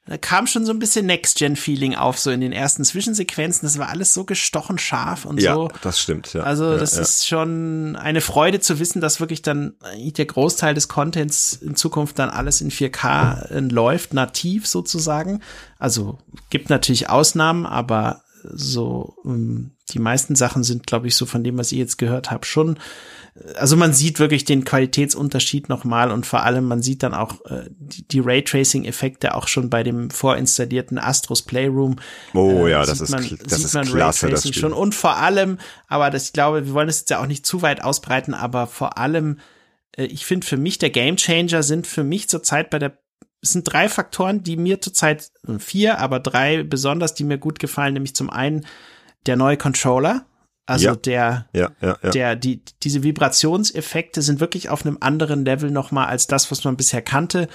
da kam schon so ein bisschen Next-Gen-Feeling auf, so in den ersten Zwischensequenzen. Das war alles so gestochen scharf und ja, so. Ja, das stimmt, ja. Also, ja, das ja. ist schon eine Freude zu wissen, dass wirklich dann der Großteil des Contents in Zukunft dann alles in 4K äh, läuft, nativ sozusagen. Also, gibt natürlich Ausnahmen, aber so ähm, die meisten Sachen sind, glaube ich, so von dem, was ich jetzt gehört habe, schon. Also man sieht wirklich den Qualitätsunterschied nochmal und vor allem man sieht dann auch äh, die, die Raytracing-Effekte auch schon bei dem vorinstallierten Astros Playroom. Oh äh, ja, das ist, man, das ist klasse. Das schon und vor allem, aber das, ich glaube, wir wollen es jetzt ja auch nicht zu weit ausbreiten, aber vor allem, äh, ich finde für mich der Gamechanger sind für mich zurzeit bei der es sind drei Faktoren, die mir zurzeit, vier, aber drei besonders, die mir gut gefallen, nämlich zum einen der neue Controller, also ja. der, ja, ja, ja. der, die, diese Vibrationseffekte sind wirklich auf einem anderen Level nochmal als das, was man bisher kannte.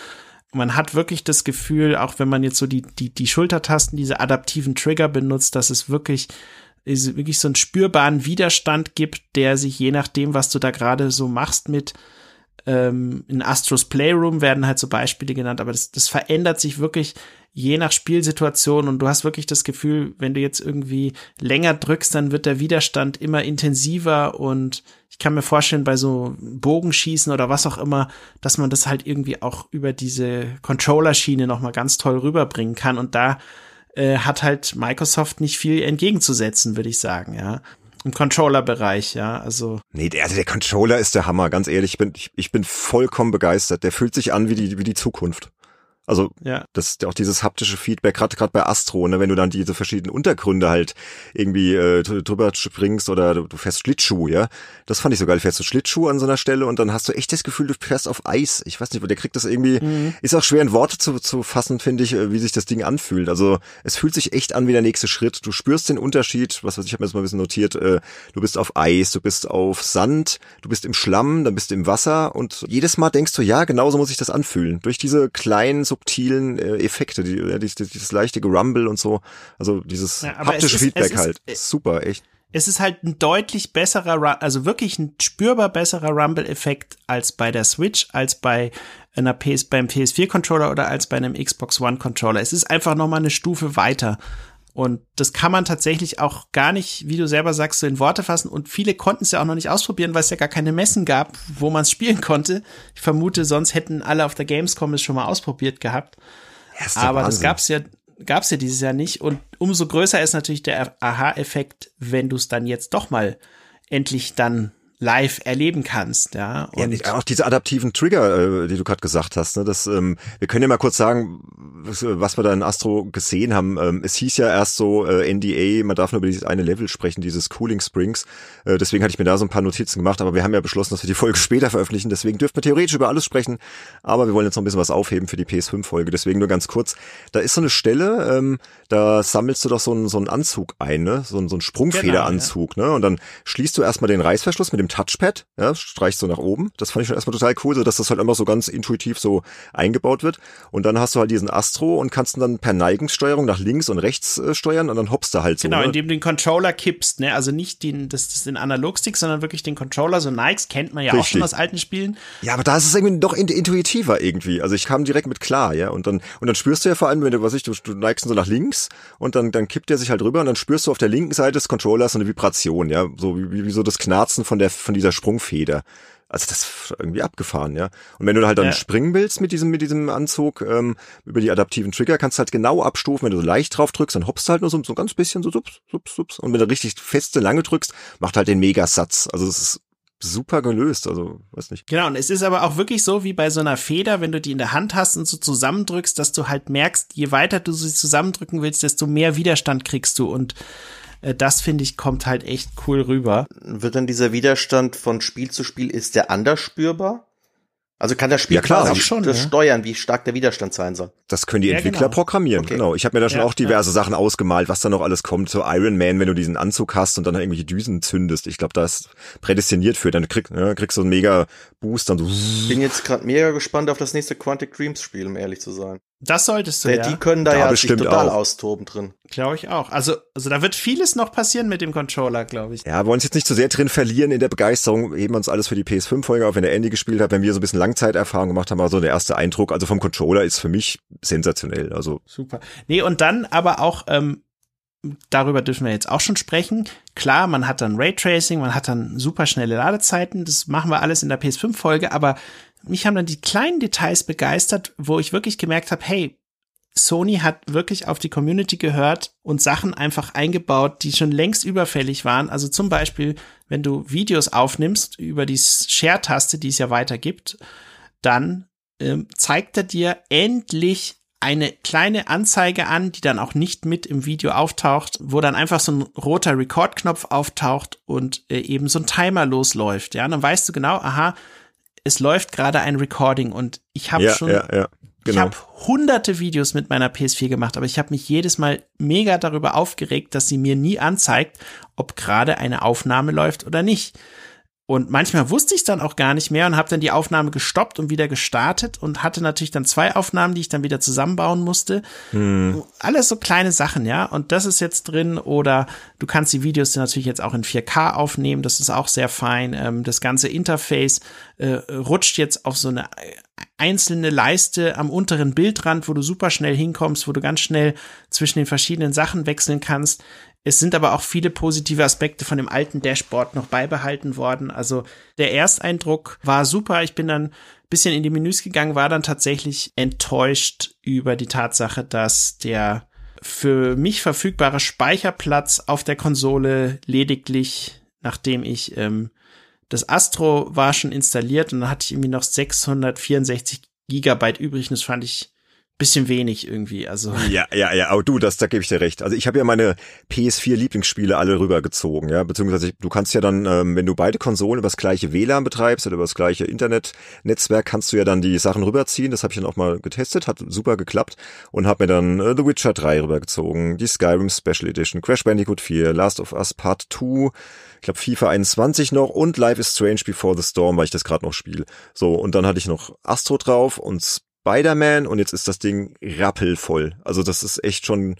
Man hat wirklich das Gefühl, auch wenn man jetzt so die, die, die Schultertasten, diese adaptiven Trigger benutzt, dass es wirklich, ist wirklich so einen spürbaren Widerstand gibt, der sich je nachdem, was du da gerade so machst mit, ähm, in Astros Playroom werden halt so Beispiele genannt, aber das, das verändert sich wirklich je nach Spielsituation und du hast wirklich das Gefühl, wenn du jetzt irgendwie länger drückst, dann wird der Widerstand immer intensiver und ich kann mir vorstellen, bei so Bogenschießen oder was auch immer, dass man das halt irgendwie auch über diese Controller-Schiene nochmal ganz toll rüberbringen kann und da äh, hat halt Microsoft nicht viel entgegenzusetzen, würde ich sagen, ja. Im Controller-Bereich, ja, also. Nee, der, also der Controller ist der Hammer, ganz ehrlich, ich bin, ich, ich bin vollkommen begeistert. Der fühlt sich an wie die, wie die Zukunft. Also ja. das auch dieses haptische Feedback, gerade gerade bei Astro, ne, wenn du dann diese verschiedenen Untergründe halt irgendwie äh, drüber springst oder du, du fährst Schlittschuh, ja. Das fand ich so geil. Fährst du Schlittschuh an so einer Stelle und dann hast du echt das Gefühl, du fährst auf Eis. Ich weiß nicht, wo der kriegt das irgendwie, mhm. ist auch schwer in Worte zu, zu fassen, finde ich, äh, wie sich das Ding anfühlt. Also es fühlt sich echt an wie der nächste Schritt. Du spürst den Unterschied, was weiß ich, habe mir das mal ein bisschen notiert, äh, du bist auf Eis, du bist auf Sand, du bist im Schlamm, dann bist du im Wasser und jedes Mal denkst du, ja, genauso muss ich das anfühlen. Durch diese kleinen, subtilen äh, Effekte, die, ja, dieses, dieses leichte Gerumble und so. Also dieses ja, haptische ist, Feedback halt. Ist, Super, echt. Es ist halt ein deutlich besserer, also wirklich ein spürbar besserer Rumble-Effekt als bei der Switch, als bei einer PS, beim PS4-Controller oder als bei einem Xbox One-Controller. Es ist einfach nochmal eine Stufe weiter. Und das kann man tatsächlich auch gar nicht, wie du selber sagst, so in Worte fassen. Und viele konnten es ja auch noch nicht ausprobieren, weil es ja gar keine Messen gab, wo man es spielen konnte. Ich vermute, sonst hätten alle auf der Gamescom es schon mal ausprobiert gehabt. Ja, Aber Wahnsinn. das gab's ja, gab's ja dieses Jahr nicht. Und umso größer ist natürlich der Aha-Effekt, wenn du es dann jetzt doch mal endlich dann live erleben kannst, ja. Und ja, auch diese adaptiven Trigger, äh, die du gerade gesagt hast, ne, das, ähm, wir können ja mal kurz sagen, was, was wir da in Astro gesehen haben. Ähm, es hieß ja erst so äh, NDA, man darf nur über dieses eine Level sprechen, dieses Cooling Springs. Äh, deswegen hatte ich mir da so ein paar Notizen gemacht, aber wir haben ja beschlossen, dass wir die Folge später veröffentlichen, deswegen dürften wir theoretisch über alles sprechen, aber wir wollen jetzt noch ein bisschen was aufheben für die PS5-Folge, deswegen nur ganz kurz. Da ist so eine Stelle, ähm, da sammelst du doch so einen, so einen Anzug ein, ne? so, so einen Sprungfederanzug, genau, ja. ne? und dann schließt du erstmal den Reißverschluss mit dem Touchpad, ja, streichst so nach oben. Das fand ich schon erstmal total cool, so dass das halt immer so ganz intuitiv so eingebaut wird. Und dann hast du halt diesen Astro und kannst dann per Neigungssteuerung nach links und rechts äh, steuern und dann hoppst du halt so. Genau, ne? indem du den Controller kippst, ne? Also nicht den, das, das den Analogstick, sondern wirklich den Controller so neigst, kennt man ja Richtig. auch schon aus alten Spielen. Ja, aber da ist es irgendwie doch intuitiver irgendwie. Also ich kam direkt mit klar, ja. Und dann, und dann spürst du ja vor allem, wenn du, was ich, du, du neigst so nach links und dann, dann kippt der sich halt rüber und dann spürst du auf der linken Seite des Controllers so eine Vibration, ja. So wie, wie so das Knarzen von der, von dieser Sprungfeder. Also das ist irgendwie abgefahren, ja. Und wenn du halt dann ja. springen willst mit diesem, mit diesem Anzug, ähm, über die adaptiven Trigger, kannst du halt genau abstufen. Wenn du so leicht drauf drückst, dann hoppst du halt nur so, so ein ganz bisschen so sups, sups, sups. Und wenn du richtig feste, lange drückst, macht halt den Megasatz. Also das ist super gelöst, also weiß nicht. Genau, und es ist aber auch wirklich so wie bei so einer Feder, wenn du die in der Hand hast und so zusammendrückst, dass du halt merkst, je weiter du sie zusammendrücken willst, desto mehr Widerstand kriegst du und das finde ich kommt halt echt cool rüber. Wird dann dieser Widerstand von Spiel zu Spiel, ist der anders spürbar? Also kann das Spiel ja, klar, quasi schon, das ja. steuern, wie stark der Widerstand sein soll. Das können die ja, Entwickler genau. programmieren, okay. genau. Ich habe mir da schon ja, auch diverse Sachen ausgemalt, was da noch alles kommt. So Iron Man, wenn du diesen Anzug hast und dann irgendwelche Düsen zündest. Ich glaube, das ist prädestiniert für. Dann krieg, ja, kriegst du einen mega Boost. Dann so. Bin jetzt gerade mega gespannt auf das nächste Quantic Dreams Spiel, um ehrlich zu sein. Das solltest du, ja. ja. Die können da, da ja bestimmt total auch. austoben drin. Glaube ich auch. Also, also da wird vieles noch passieren mit dem Controller, glaube ich. Ja, wollen uns jetzt nicht zu so sehr drin verlieren in der Begeisterung. Heben wir uns alles für die PS5-Folge auf, wenn der Andy gespielt hat, wenn wir so ein bisschen Langzeiterfahrung gemacht haben, also der erste Eindruck, also vom Controller ist für mich sensationell. Also Super. Nee, und dann aber auch, ähm, darüber dürfen wir jetzt auch schon sprechen. Klar, man hat dann Raytracing, man hat dann super schnelle Ladezeiten, das machen wir alles in der PS5-Folge, aber mich haben dann die kleinen Details begeistert, wo ich wirklich gemerkt habe, hey, Sony hat wirklich auf die Community gehört und Sachen einfach eingebaut, die schon längst überfällig waren. Also zum Beispiel, wenn du Videos aufnimmst über die Share-Taste, die es ja weiter gibt, dann ähm, zeigt er dir endlich eine kleine Anzeige an, die dann auch nicht mit im Video auftaucht, wo dann einfach so ein roter Record-Knopf auftaucht und äh, eben so ein Timer losläuft. Ja, und dann weißt du genau, aha, es läuft gerade ein Recording und ich habe ja, schon, ja, ja, genau. ich habe hunderte Videos mit meiner PS4 gemacht, aber ich habe mich jedes Mal mega darüber aufgeregt, dass sie mir nie anzeigt, ob gerade eine Aufnahme läuft oder nicht. Und manchmal wusste ich dann auch gar nicht mehr und habe dann die Aufnahme gestoppt und wieder gestartet und hatte natürlich dann zwei Aufnahmen, die ich dann wieder zusammenbauen musste. Hm. Alles so kleine Sachen, ja. Und das ist jetzt drin. Oder du kannst die Videos natürlich jetzt auch in 4K aufnehmen. Das ist auch sehr fein. Ähm, das ganze Interface äh, rutscht jetzt auf so eine einzelne Leiste am unteren Bildrand, wo du super schnell hinkommst, wo du ganz schnell zwischen den verschiedenen Sachen wechseln kannst. Es sind aber auch viele positive Aspekte von dem alten Dashboard noch beibehalten worden. Also der Ersteindruck war super. Ich bin dann bisschen in die Menüs gegangen, war dann tatsächlich enttäuscht über die Tatsache, dass der für mich verfügbare Speicherplatz auf der Konsole lediglich, nachdem ich ähm, das Astro war schon installiert und dann hatte ich irgendwie noch 664 Gigabyte übrig und das fand ich bisschen wenig irgendwie, also. Ja, ja, ja, aber du, das, da gebe ich dir recht. Also ich habe ja meine PS4 Lieblingsspiele alle rübergezogen, ja, beziehungsweise du kannst ja dann, ähm, wenn du beide Konsolen über das gleiche WLAN betreibst oder über das gleiche Internetnetzwerk, kannst du ja dann die Sachen rüberziehen. Das habe ich dann auch mal getestet, hat super geklappt und habe mir dann äh, The Witcher 3 rübergezogen, die Skyrim Special Edition, Crash Bandicoot 4, Last of Us Part 2, ich glaube FIFA 21 noch und Life is Strange Before the Storm, weil ich das gerade noch spiele. So, und dann hatte ich noch Astro drauf und Spider-Man und jetzt ist das Ding rappelvoll. Also das ist echt schon,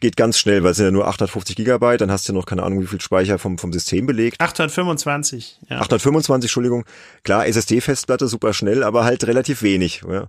geht ganz schnell, weil es sind ja nur 850 Gigabyte, dann hast du ja noch keine Ahnung, wie viel Speicher vom, vom System belegt. 825, ja. 825, Entschuldigung. Klar, SSD-Festplatte super schnell, aber halt relativ wenig, ja.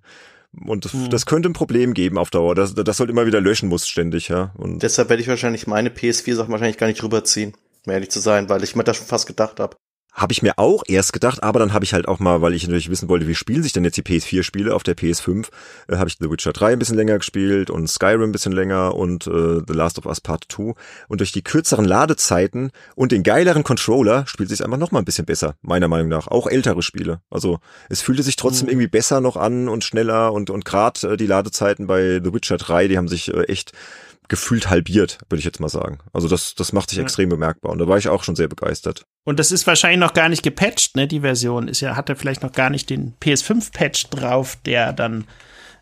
Und das, hm. das könnte ein Problem geben auf Dauer. Das, das sollte immer wieder löschen muss ständig, ja. Und Deshalb werde ich wahrscheinlich meine PS4-Sachen wahrscheinlich gar nicht rüberziehen, um ehrlich zu sein, weil ich mir das schon fast gedacht habe. Habe ich mir auch erst gedacht, aber dann habe ich halt auch mal, weil ich natürlich wissen wollte, wie spielen sich denn jetzt die PS4-Spiele auf der PS5, äh, habe ich The Witcher 3 ein bisschen länger gespielt und Skyrim ein bisschen länger und äh, The Last of Us Part 2. Und durch die kürzeren Ladezeiten und den geileren Controller spielt sich einfach noch mal ein bisschen besser, meiner Meinung nach. Auch ältere Spiele. Also es fühlte sich trotzdem mhm. irgendwie besser noch an und schneller und, und gerade äh, die Ladezeiten bei The Witcher 3, die haben sich äh, echt gefühlt halbiert, würde ich jetzt mal sagen. Also das, das macht sich ja. extrem bemerkbar und da war ich auch schon sehr begeistert. Und das ist wahrscheinlich noch gar nicht gepatcht, ne? Die Version ist ja, hat er vielleicht noch gar nicht den PS5-Patch drauf, der dann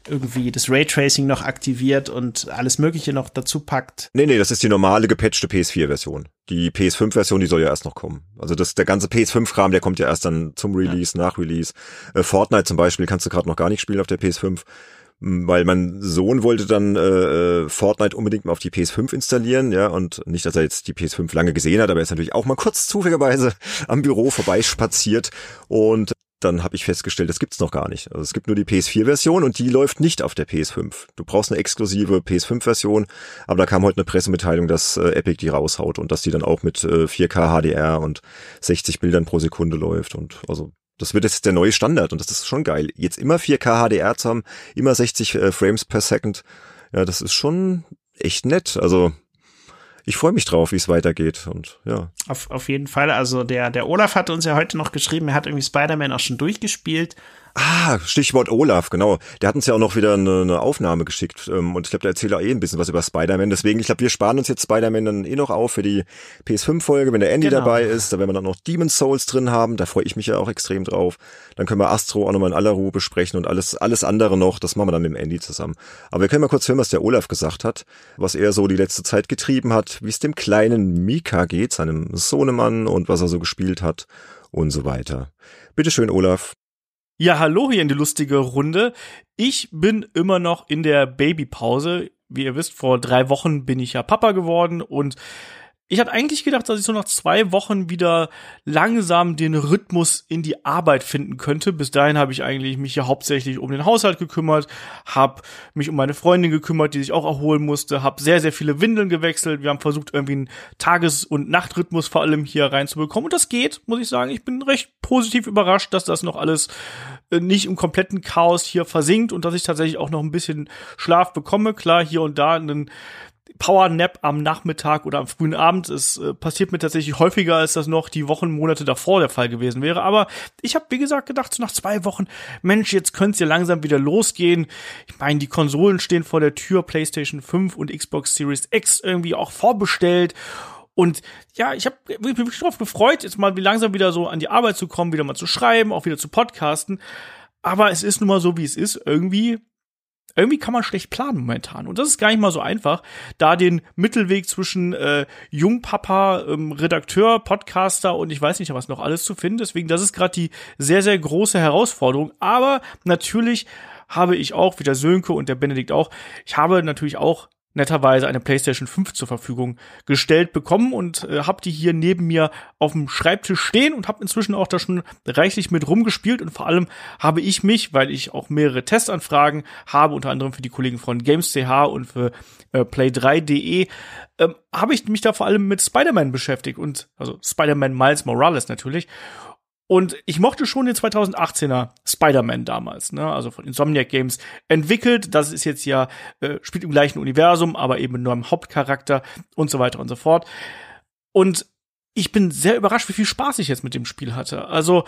irgendwie das Raytracing noch aktiviert und alles Mögliche noch dazu packt. Nee, nee, das ist die normale gepatchte PS4-Version. Die PS5-Version, die soll ja erst noch kommen. Also das, der ganze PS5-Kram, der kommt ja erst dann zum Release, ja. nach Release. Äh, Fortnite zum Beispiel kannst du gerade noch gar nicht spielen auf der PS5 weil mein Sohn wollte dann äh, äh, Fortnite unbedingt mal auf die PS5 installieren, ja, und nicht, dass er jetzt die PS5 lange gesehen hat, aber er ist natürlich auch mal kurz zufälligerweise am Büro vorbeispaziert und dann habe ich festgestellt, das gibt's noch gar nicht. Also es gibt nur die PS4-Version und die läuft nicht auf der PS5. Du brauchst eine exklusive PS5-Version, aber da kam heute eine Pressemitteilung, dass äh, Epic die raushaut und dass die dann auch mit äh, 4K HDR und 60 Bildern pro Sekunde läuft und also das wird jetzt der neue Standard und das ist schon geil. Jetzt immer 4K HDR zu haben, immer 60 äh, Frames per Second. Ja, das ist schon echt nett. Also ich freue mich drauf, wie es weitergeht und ja. Auf, auf jeden Fall. Also der, der Olaf hat uns ja heute noch geschrieben, er hat irgendwie Spider-Man auch schon durchgespielt Ah, Stichwort Olaf, genau. Der hat uns ja auch noch wieder eine, eine Aufnahme geschickt. Ähm, und ich glaube, der erzählt auch eh ein bisschen was über Spider-Man. Deswegen, ich glaube, wir sparen uns jetzt Spider-Man dann eh noch auf für die PS5-Folge, wenn der Andy genau. dabei ist. Da werden wir dann noch Demon's Souls drin haben. Da freue ich mich ja auch extrem drauf. Dann können wir Astro auch nochmal in aller Ruhe besprechen und alles, alles andere noch. Das machen wir dann mit dem Andy zusammen. Aber wir können mal kurz hören, was der Olaf gesagt hat. Was er so die letzte Zeit getrieben hat, wie es dem kleinen Mika geht, seinem Sohnemann und was er so gespielt hat und so weiter. Bitteschön, Olaf. Ja, hallo hier in die lustige Runde. Ich bin immer noch in der Babypause. Wie ihr wisst, vor drei Wochen bin ich ja Papa geworden und ich hatte eigentlich gedacht, dass ich so nach zwei Wochen wieder langsam den Rhythmus in die Arbeit finden könnte. Bis dahin habe ich eigentlich mich ja hauptsächlich um den Haushalt gekümmert, habe mich um meine Freundin gekümmert, die sich auch erholen musste, habe sehr, sehr viele Windeln gewechselt. Wir haben versucht, irgendwie einen Tages- und Nachtrhythmus vor allem hier reinzubekommen. Und das geht, muss ich sagen. Ich bin recht positiv überrascht, dass das noch alles äh, nicht im kompletten Chaos hier versinkt und dass ich tatsächlich auch noch ein bisschen Schlaf bekomme. Klar, hier und da einen Power Nap am Nachmittag oder am frühen Abend. Es äh, passiert mir tatsächlich häufiger, als das noch die Wochen, Monate davor der Fall gewesen wäre. Aber ich habe, wie gesagt, gedacht, so nach zwei Wochen, Mensch, jetzt könnte ja langsam wieder losgehen. Ich meine, die Konsolen stehen vor der Tür, PlayStation 5 und Xbox Series X irgendwie auch vorbestellt. Und ja, ich habe mich wirklich darauf gefreut, jetzt mal langsam wieder so an die Arbeit zu kommen, wieder mal zu schreiben, auch wieder zu podcasten. Aber es ist nun mal so, wie es ist. Irgendwie irgendwie kann man schlecht planen momentan. Und das ist gar nicht mal so einfach, da den Mittelweg zwischen äh, Jungpapa, ähm, Redakteur, Podcaster und ich weiß nicht was noch alles zu finden. Deswegen, das ist gerade die sehr, sehr große Herausforderung. Aber natürlich habe ich auch, wie der Sönke und der Benedikt auch, ich habe natürlich auch netterweise eine PlayStation 5 zur Verfügung gestellt bekommen und äh, habe die hier neben mir auf dem Schreibtisch stehen und habe inzwischen auch da schon reichlich mit rumgespielt und vor allem habe ich mich, weil ich auch mehrere Testanfragen habe, unter anderem für die Kollegen von Games.ch und für äh, Play3.de, äh, habe ich mich da vor allem mit Spider-Man beschäftigt und also Spider-Man Miles Morales natürlich und ich mochte schon den 2018er Spider-Man damals, ne? also von Insomniac Games entwickelt. Das ist jetzt ja, äh, spielt im gleichen Universum, aber eben mit neuem Hauptcharakter und so weiter und so fort. Und ich bin sehr überrascht, wie viel Spaß ich jetzt mit dem Spiel hatte. Also,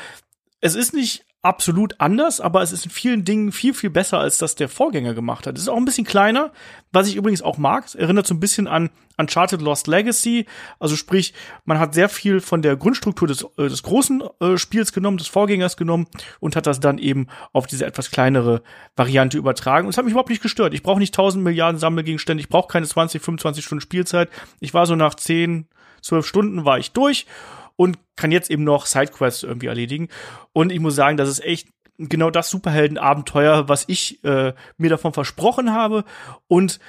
es ist nicht absolut anders, aber es ist in vielen Dingen viel, viel besser, als das der Vorgänger gemacht hat. Es ist auch ein bisschen kleiner, was ich übrigens auch mag. Es erinnert so ein bisschen an Uncharted Lost Legacy. Also sprich, man hat sehr viel von der Grundstruktur des, äh, des großen äh, Spiels genommen, des Vorgängers genommen und hat das dann eben auf diese etwas kleinere Variante übertragen. Und es hat mich überhaupt nicht gestört. Ich brauche nicht 1000 Milliarden Sammelgegenstände, ich brauche keine 20, 25 Stunden Spielzeit. Ich war so nach 10, 12 Stunden war ich durch und kann jetzt eben noch Sidequests irgendwie erledigen. Und ich muss sagen, das ist echt genau das Superheldenabenteuer, was ich äh, mir davon versprochen habe und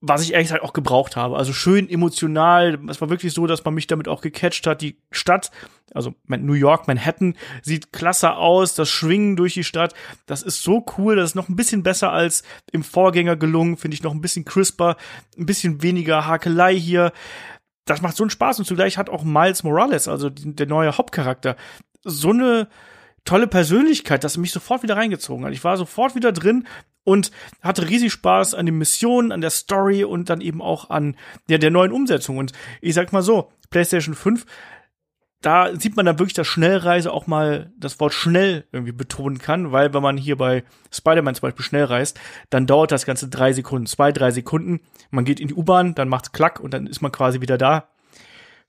was ich ehrlich gesagt auch gebraucht habe. Also schön emotional. Es war wirklich so, dass man mich damit auch gecatcht hat. Die Stadt, also New York, Manhattan, sieht klasse aus. Das Schwingen durch die Stadt, das ist so cool. Das ist noch ein bisschen besser als im Vorgänger gelungen. Finde ich noch ein bisschen crisper, ein bisschen weniger Hakelei hier das macht so einen Spaß und zugleich hat auch Miles Morales, also der neue Hauptcharakter, so eine tolle Persönlichkeit, dass er mich sofort wieder reingezogen hat. Ich war sofort wieder drin und hatte riesig Spaß an den Missionen, an der Story und dann eben auch an ja, der neuen Umsetzung. Und ich sag mal so, PlayStation 5, da sieht man dann wirklich, dass Schnellreise auch mal das Wort schnell irgendwie betonen kann, weil wenn man hier bei Spider-Man zum Beispiel schnell reist, dann dauert das Ganze drei Sekunden, zwei, drei Sekunden. Man geht in die U-Bahn, dann macht's klack und dann ist man quasi wieder da.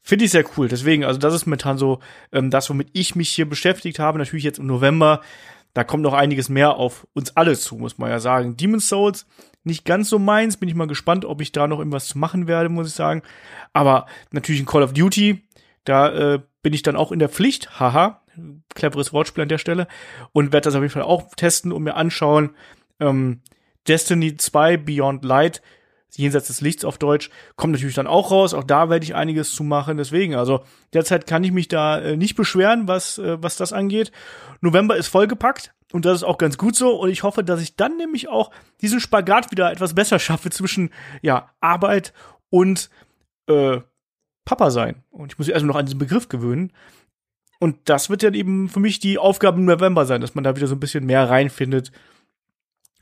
Finde ich sehr cool. Deswegen, also das ist momentan so ähm, das, womit ich mich hier beschäftigt habe. Natürlich jetzt im November. Da kommt noch einiges mehr auf uns alle zu, muss man ja sagen. Demon's Souls, nicht ganz so meins. Bin ich mal gespannt, ob ich da noch irgendwas zu machen werde, muss ich sagen. Aber natürlich ein Call of Duty. Da äh, bin ich dann auch in der Pflicht. Haha. Cleveres Wortspiel an der Stelle. Und werde das auf jeden Fall auch testen und mir anschauen. Ähm, Destiny 2 Beyond Light jenseits des Lichts auf Deutsch, kommt natürlich dann auch raus. Auch da werde ich einiges zu machen. Deswegen, also derzeit kann ich mich da äh, nicht beschweren, was, äh, was das angeht. November ist vollgepackt und das ist auch ganz gut so. Und ich hoffe, dass ich dann nämlich auch diesen Spagat wieder etwas besser schaffe zwischen ja Arbeit und äh, Papa sein. Und ich muss mich erstmal noch an diesen Begriff gewöhnen. Und das wird dann eben für mich die Aufgabe im November sein, dass man da wieder so ein bisschen mehr reinfindet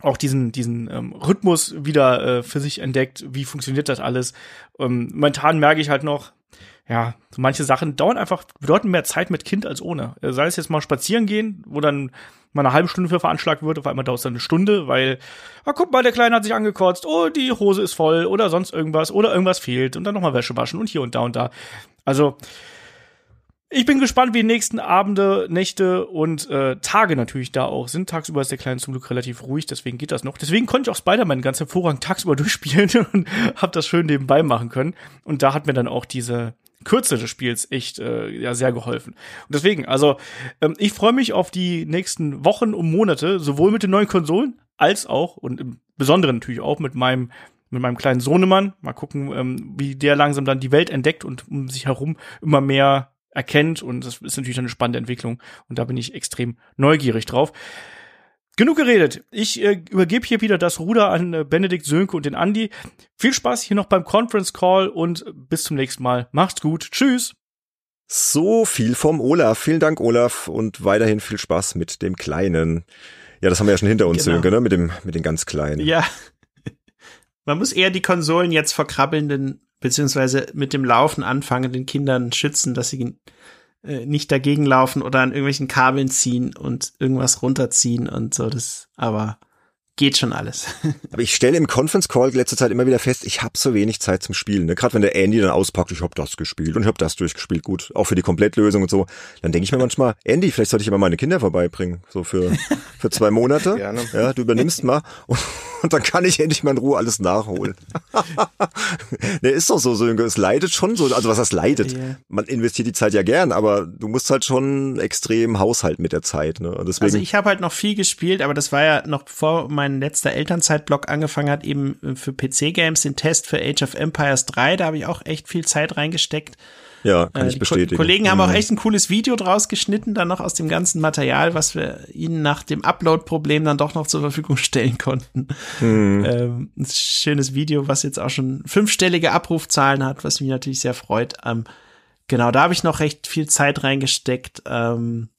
auch diesen, diesen ähm, Rhythmus wieder äh, für sich entdeckt. Wie funktioniert das alles? Ähm, momentan merke ich halt noch, ja, so manche Sachen dauern einfach, bedeuten mehr Zeit mit Kind als ohne. Äh, sei es jetzt mal spazieren gehen, wo dann mal eine halbe Stunde für veranschlagt wird, auf einmal dauert es dann eine Stunde, weil, ah, guck mal, der Kleine hat sich angekotzt, oh, die Hose ist voll oder sonst irgendwas oder irgendwas fehlt und dann nochmal Wäsche waschen und hier und da und da. Also, ich bin gespannt, wie die nächsten Abende, Nächte und äh, Tage natürlich da auch sind. Tagsüber ist der Kleine zum Glück relativ ruhig, deswegen geht das noch. Deswegen konnte ich auch Spider-Man ganz hervorragend tagsüber durchspielen und habe das schön nebenbei machen können. Und da hat mir dann auch diese Kürze des Spiels echt äh, ja sehr geholfen. Und deswegen, also ähm, ich freue mich auf die nächsten Wochen und Monate, sowohl mit den neuen Konsolen als auch und im Besonderen natürlich auch mit meinem mit meinem kleinen Sohnemann. Mal gucken, ähm, wie der langsam dann die Welt entdeckt und um sich herum immer mehr erkennt und das ist natürlich eine spannende Entwicklung und da bin ich extrem neugierig drauf. Genug geredet. Ich äh, übergebe hier wieder das Ruder an äh, Benedikt Sönke und den Andi. Viel Spaß hier noch beim Conference Call und bis zum nächsten Mal. Macht's gut. Tschüss. So viel vom Olaf. Vielen Dank, Olaf, und weiterhin viel Spaß mit dem Kleinen. Ja, das haben wir ja schon hinter uns, genau. Sönke, ne? Mit dem, mit den ganz Kleinen. Ja. Man muss eher die Konsolen jetzt verkrabbelnden beziehungsweise mit dem Laufen anfangen, den Kindern schützen, dass sie äh, nicht dagegen laufen oder an irgendwelchen Kabeln ziehen und irgendwas runterziehen und so. Das, aber geht schon alles. Aber ich stelle im Conference Call letzte Zeit immer wieder fest, ich habe so wenig Zeit zum Spielen. Ne? Gerade wenn der Andy dann auspackt, ich habe das gespielt und ich habe das durchgespielt, gut, auch für die Komplettlösung und so. Dann denke ich mir manchmal, Andy, vielleicht sollte ich aber meine Kinder vorbeibringen, so für für zwei Monate. Gerne. Ja, du übernimmst mal und, und dann kann ich endlich mal in Ruhe alles nachholen. ne, ist doch so, so, es leidet schon so, also was das leidet. Yeah. Man investiert die Zeit ja gern, aber du musst halt schon extrem haushalten mit der Zeit. Ne? Und deswegen, also ich habe halt noch viel gespielt, aber das war ja noch vor mein letzter Elternzeitblock angefangen hat, eben äh, für PC-Games den Test für Age of Empires 3. Da habe ich auch echt viel Zeit reingesteckt. Ja, kann äh, ich bestätigen. Die Kollegen haben auch mhm. echt ein cooles Video draus geschnitten, dann noch aus dem ganzen Material, was wir ihnen nach dem Upload-Problem dann doch noch zur Verfügung stellen konnten. Mhm. Ähm, ein schönes Video, was jetzt auch schon fünfstellige Abrufzahlen hat, was mich natürlich sehr freut. Ähm, genau, da habe ich noch recht viel Zeit reingesteckt. Ähm,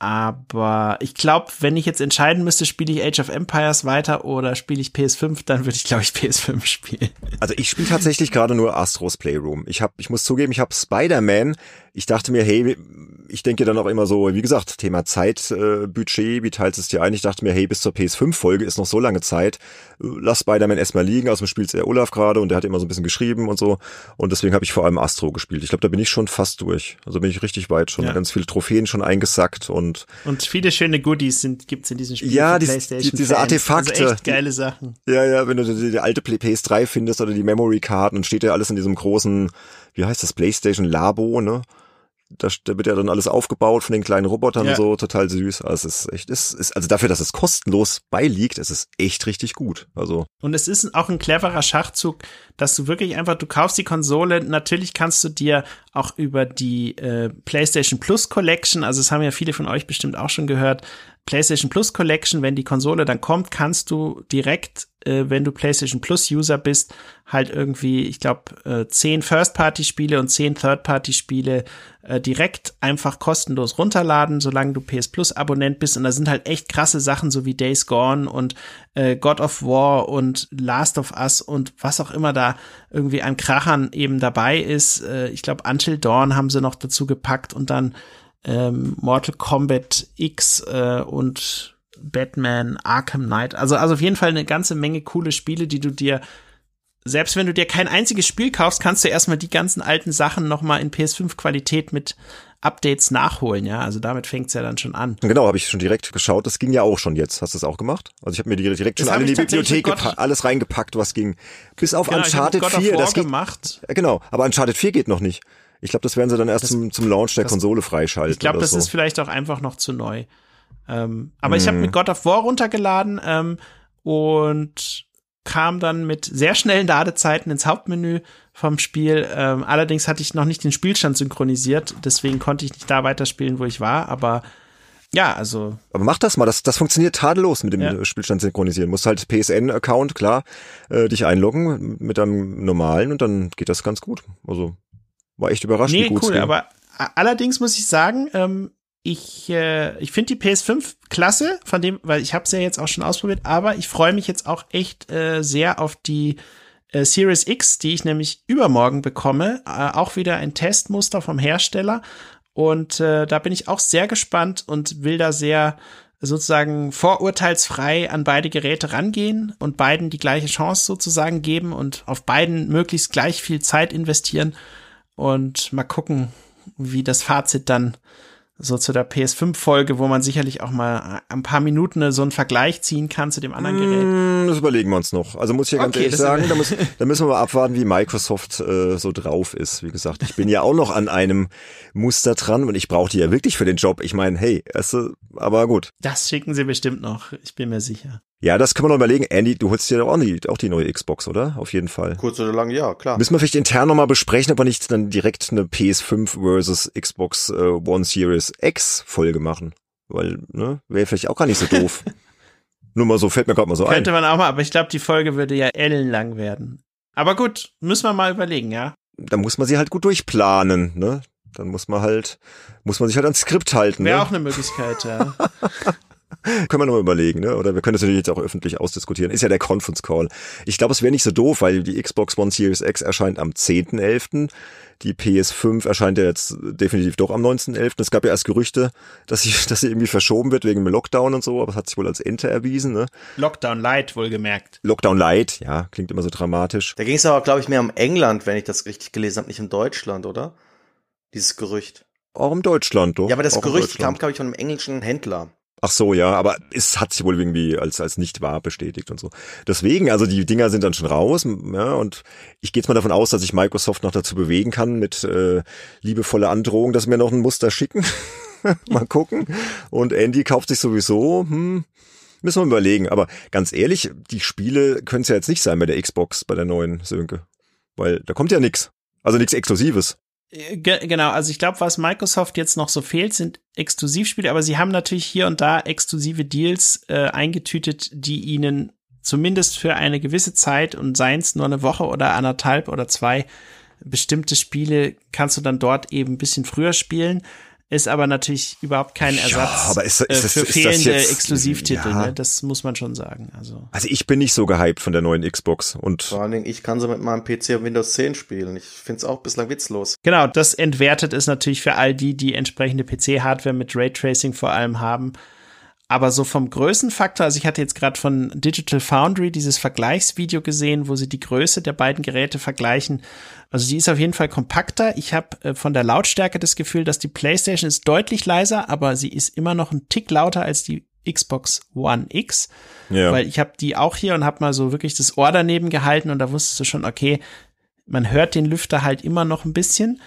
aber ich glaube, wenn ich jetzt entscheiden müsste, spiele ich Age of Empires weiter oder spiele ich PS5, dann würde ich, glaube ich, PS5 spielen. Also ich spiele tatsächlich gerade nur Astros Playroom. Ich habe, ich muss zugeben, ich habe Spider-Man ich dachte mir, hey, ich denke dann auch immer so, wie gesagt, Thema Zeitbudget, äh, wie teilst du es dir ein? Ich dachte mir, hey, bis zur PS5-Folge ist noch so lange Zeit. Lass Spider-Man erstmal liegen, aus dem Spiel ist er Olaf gerade und der hat immer so ein bisschen geschrieben und so. Und deswegen habe ich vor allem Astro gespielt. Ich glaube, da bin ich schon fast durch. Also bin ich richtig weit schon. Ja. Ganz viele Trophäen schon eingesackt und. Und viele schöne Goodies sind, gibt's in diesem Spiel. Ja, die, die, diese Artefakte. Also echt geile Sachen. Ja, ja, wenn du die, die alte PS3 findest oder die Memory-Karten und steht ja alles in diesem großen, wie heißt das, PlayStation Labo, ne? da, da wird ja dann alles aufgebaut von den kleinen Robotern ja. so, total süß. Also es ist echt, es ist, also dafür, dass es kostenlos beiliegt, es ist echt richtig gut. Also. Und es ist auch ein cleverer Schachzug, dass du wirklich einfach, du kaufst die Konsole, natürlich kannst du dir auch über die äh, PlayStation Plus Collection. Also es haben ja viele von euch bestimmt auch schon gehört. PlayStation Plus Collection, wenn die Konsole dann kommt, kannst du direkt, äh, wenn du PlayStation Plus User bist, halt irgendwie, ich glaube, äh, zehn First-Party-Spiele und zehn Third-Party-Spiele äh, direkt einfach kostenlos runterladen, solange du PS Plus Abonnent bist. Und da sind halt echt krasse Sachen, so wie Days Gone und äh, God of War und Last of Us und was auch immer da irgendwie an Krachern eben dabei ist. Äh, ich glaube, Until Dawn haben sie noch dazu gepackt und dann ähm, Mortal Kombat X äh, und Batman Arkham Knight. Also, also auf jeden Fall eine ganze Menge coole Spiele, die du dir selbst wenn du dir kein einziges Spiel kaufst, kannst du erstmal die ganzen alten Sachen nochmal in PS5-Qualität mit Updates nachholen, ja. Also damit fängt's ja dann schon an. Genau, habe ich schon direkt geschaut. Das ging ja auch schon jetzt. Hast du es auch gemacht? Also ich habe mir direkt schon alle in die Bibliothek alles reingepackt, was ging. Bis auf genau, Uncharted 4. Das geht, gemacht. Genau, aber Uncharted 4 geht noch nicht. Ich glaube, das werden sie dann erst das, zum, zum Launch der das, Konsole freischalten. Ich glaube, das so. ist vielleicht auch einfach noch zu neu. Ähm, aber mm. ich habe mhm. mit God of War runtergeladen ähm, und kam dann mit sehr schnellen Ladezeiten ins Hauptmenü vom Spiel. Ähm, allerdings hatte ich noch nicht den Spielstand synchronisiert, deswegen konnte ich nicht da weiterspielen, wo ich war, aber ja, also. Aber mach das mal, das, das funktioniert tadellos mit dem ja. Spielstand synchronisieren. Musst halt PSN-Account, klar, äh, dich einloggen mit deinem normalen und dann geht das ganz gut. Also war echt überrascht, nee, wie gut cool, aber allerdings muss ich sagen, ähm, ich, äh, ich finde die PS5 klasse, von dem, weil ich habe es ja jetzt auch schon ausprobiert, aber ich freue mich jetzt auch echt äh, sehr auf die äh, Series X, die ich nämlich übermorgen bekomme. Äh, auch wieder ein Testmuster vom Hersteller. Und äh, da bin ich auch sehr gespannt und will da sehr sozusagen vorurteilsfrei an beide Geräte rangehen und beiden die gleiche Chance sozusagen geben und auf beiden möglichst gleich viel Zeit investieren und mal gucken, wie das Fazit dann so zu der PS5-Folge, wo man sicherlich auch mal ein paar Minuten so einen Vergleich ziehen kann zu dem anderen Gerät? Mm, das überlegen wir uns noch. Also muss ich ja ganz okay, ehrlich sagen, da, muss, da müssen wir mal abwarten, wie Microsoft äh, so drauf ist. Wie gesagt, ich bin ja auch noch an einem Muster dran und ich brauche die ja wirklich für den Job. Ich meine, hey, es, aber gut. Das schicken sie bestimmt noch, ich bin mir sicher. Ja, das kann man noch überlegen. Andy, du holst dir doch auch die, auch die neue Xbox, oder? Auf jeden Fall. Kurz oder lang, ja, klar. Müssen wir vielleicht intern nochmal besprechen, ob wir nicht dann direkt eine PS5 versus Xbox äh, One Series X Folge machen. Weil, ne, wäre vielleicht auch gar nicht so doof. Nur mal so, fällt mir gerade mal so Könnte ein. Könnte man auch mal, aber ich glaube, die Folge würde ja ellenlang werden. Aber gut, müssen wir mal überlegen, ja. Da muss man sie halt gut durchplanen, ne? Dann muss man halt, muss man sich halt ans Skript halten. Wäre ne? auch eine Möglichkeit, ja. können wir nochmal überlegen, ne? Oder wir können das natürlich jetzt auch öffentlich ausdiskutieren. Ist ja der Conference Call. Ich glaube, es wäre nicht so doof, weil die Xbox One Series X erscheint am 10.11. Die PS5 erscheint ja jetzt definitiv doch am 19.11. Es gab ja erst Gerüchte, dass sie, dass sie irgendwie verschoben wird wegen dem Lockdown und so, aber es hat sich wohl als Ente erwiesen, ne? Lockdown Light, wohlgemerkt. Lockdown Light, ja, klingt immer so dramatisch. Da ging es aber, glaube ich, mehr um England, wenn ich das richtig gelesen habe, nicht um Deutschland, oder? Dieses Gerücht. Auch um Deutschland, doch. Ja, aber das Gerücht kam, glaube ich, von einem englischen Händler. Ach so, ja, aber es hat sich wohl irgendwie als, als nicht wahr bestätigt und so. Deswegen, also die Dinger sind dann schon raus, ja, und ich gehe jetzt mal davon aus, dass ich Microsoft noch dazu bewegen kann mit äh, liebevoller Androhung, dass mir noch ein Muster schicken. mal gucken. Und Andy kauft sich sowieso, hm, müssen wir überlegen. Aber ganz ehrlich, die Spiele können es ja jetzt nicht sein bei der Xbox, bei der neuen Sönke. Weil da kommt ja nix. Also nichts Exklusives. Äh, genau, also ich glaube, was Microsoft jetzt noch so fehlt, sind Exklusivspiele, aber sie haben natürlich hier und da exklusive Deals äh, eingetütet, die ihnen zumindest für eine gewisse Zeit und seien es nur eine Woche oder anderthalb oder zwei bestimmte Spiele kannst du dann dort eben ein bisschen früher spielen ist aber natürlich überhaupt kein Ersatz ja, aber ist, ist äh, das, für fehlende jetzt, Exklusivtitel. Ja. Ne? Das muss man schon sagen. Also. also ich bin nicht so gehypt von der neuen Xbox und vor allen Dingen ich kann sie mit meinem PC auf Windows 10 spielen. Ich finde es auch bislang witzlos. Genau, das entwertet es natürlich für all die, die entsprechende PC-Hardware mit Raytracing vor allem haben. Aber so vom Größenfaktor, also ich hatte jetzt gerade von Digital Foundry dieses Vergleichsvideo gesehen, wo sie die Größe der beiden Geräte vergleichen. Also die ist auf jeden Fall kompakter. Ich habe äh, von der Lautstärke das Gefühl, dass die PlayStation ist deutlich leiser, aber sie ist immer noch ein Tick lauter als die Xbox One X. Ja. Weil ich habe die auch hier und habe mal so wirklich das Ohr daneben gehalten und da wusstest du schon, okay, man hört den Lüfter halt immer noch ein bisschen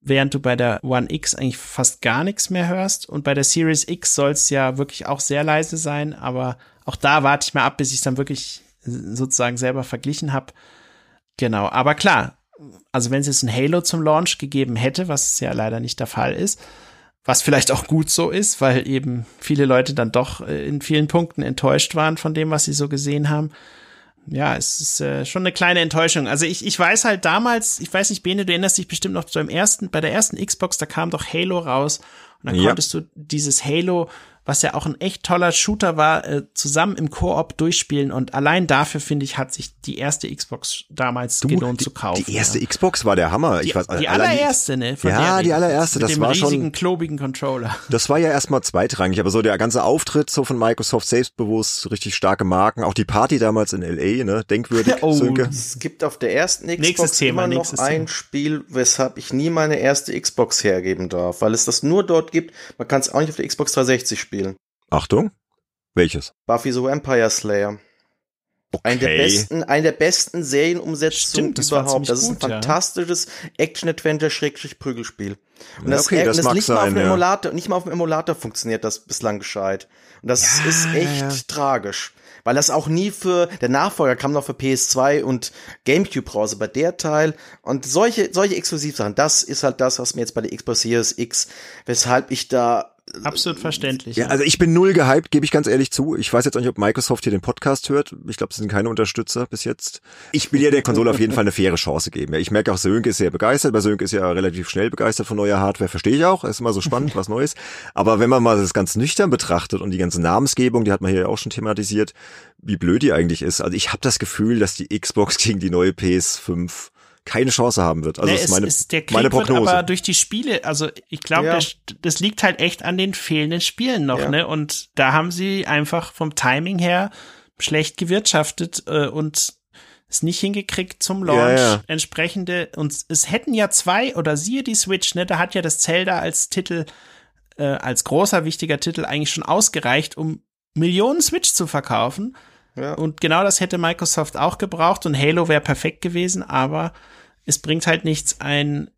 während du bei der One X eigentlich fast gar nichts mehr hörst. Und bei der Series X soll es ja wirklich auch sehr leise sein, aber auch da warte ich mal ab, bis ich es dann wirklich sozusagen selber verglichen habe. Genau, aber klar, also wenn es jetzt ein Halo zum Launch gegeben hätte, was ja leider nicht der Fall ist, was vielleicht auch gut so ist, weil eben viele Leute dann doch äh, in vielen Punkten enttäuscht waren von dem, was sie so gesehen haben. Ja, es ist äh, schon eine kleine Enttäuschung. Also ich, ich weiß halt damals, ich weiß nicht, Bene, du erinnerst dich bestimmt noch beim ersten, bei der ersten Xbox, da kam doch Halo raus und dann Ja. konntest du dieses Halo was ja auch ein echt toller Shooter war, äh, zusammen im Koop durchspielen. Und allein dafür, finde ich, hat sich die erste Xbox damals gelohnt die, zu kaufen. Die erste ja. Xbox war der Hammer. Die, ich weiß, die allererste, ne? von Ja, der die allererste, mit das dem war schon- riesigen, klobigen Controller. Das war ja erstmal zweitrangig, aber so der ganze Auftritt so von Microsoft selbstbewusst, richtig starke Marken, auch die Party damals in LA, ne, denkwürdig, Oh, Sönke. Es gibt auf der ersten Xbox Nächstes Thema, immer noch nächstes ein Thema. Spiel, weshalb ich nie meine erste Xbox hergeben darf, weil es das nur dort gibt. Man kann es auch nicht auf der Xbox 360 spielen. Achtung, welches? Buffy the Vampire Slayer. Eine der Okay. besten, eine der besten Serienumsetzungen Stimmt, das überhaupt. Das ist ein gut, ja. fantastisches Action-Adventure-Prügelspiel. Und Ja, das, okay, das das mag nicht mal auf sein, dem ja. Emulator, nicht mal auf dem Emulator funktioniert das bislang gescheit. Und das Ja, ist ja, echt ja. tragisch. Weil das auch nie für, der Nachfolger kam noch für PS2 und Gamecube raus, aber der Teil und solche, solche Exklusivsachen, das ist halt das, was mir jetzt bei der Xbox Series X, weshalb ich da Absolut verständlich. Ja, also ich bin null gehypt, gebe ich ganz ehrlich zu. Ich weiß jetzt auch nicht, ob Microsoft hier den Podcast hört. Ich glaube, sie sind keine Unterstützer bis jetzt. Ich will ja der Konsole auf jeden Fall eine faire Chance geben. Ja, Ich merke auch, Sönke ist sehr begeistert. Bei Sönke ist ja relativ schnell begeistert von neuer Hardware. Verstehe ich auch. Ist immer so spannend, was Neues. Aber wenn man mal das ganz nüchtern betrachtet und die ganze Namensgebung, die hat man hier ja auch schon thematisiert, wie blöd die eigentlich ist. Also ich habe das Gefühl, dass die Xbox gegen die neue PS5 keine Chance haben wird. Also Nee, das ist meine, ist, der Krieg meine wird Prognose. aber durch die Spiele, also ich glaube, Ja. das, das liegt halt echt an den fehlenden Spielen noch, Ja. ne? Und da haben sie einfach vom Timing her schlecht gewirtschaftet äh, und es nicht hingekriegt zum Launch Ja, ja. entsprechende und es hätten ja zwei oder siehe die Switch, ne? Da hat ja das Zelda als Titel äh, als großer wichtiger Titel eigentlich schon ausgereicht, um Millionen Switch zu verkaufen. Ja. Und genau das hätte Microsoft auch gebraucht und Halo wäre perfekt gewesen, aber es bringt halt nichts, ein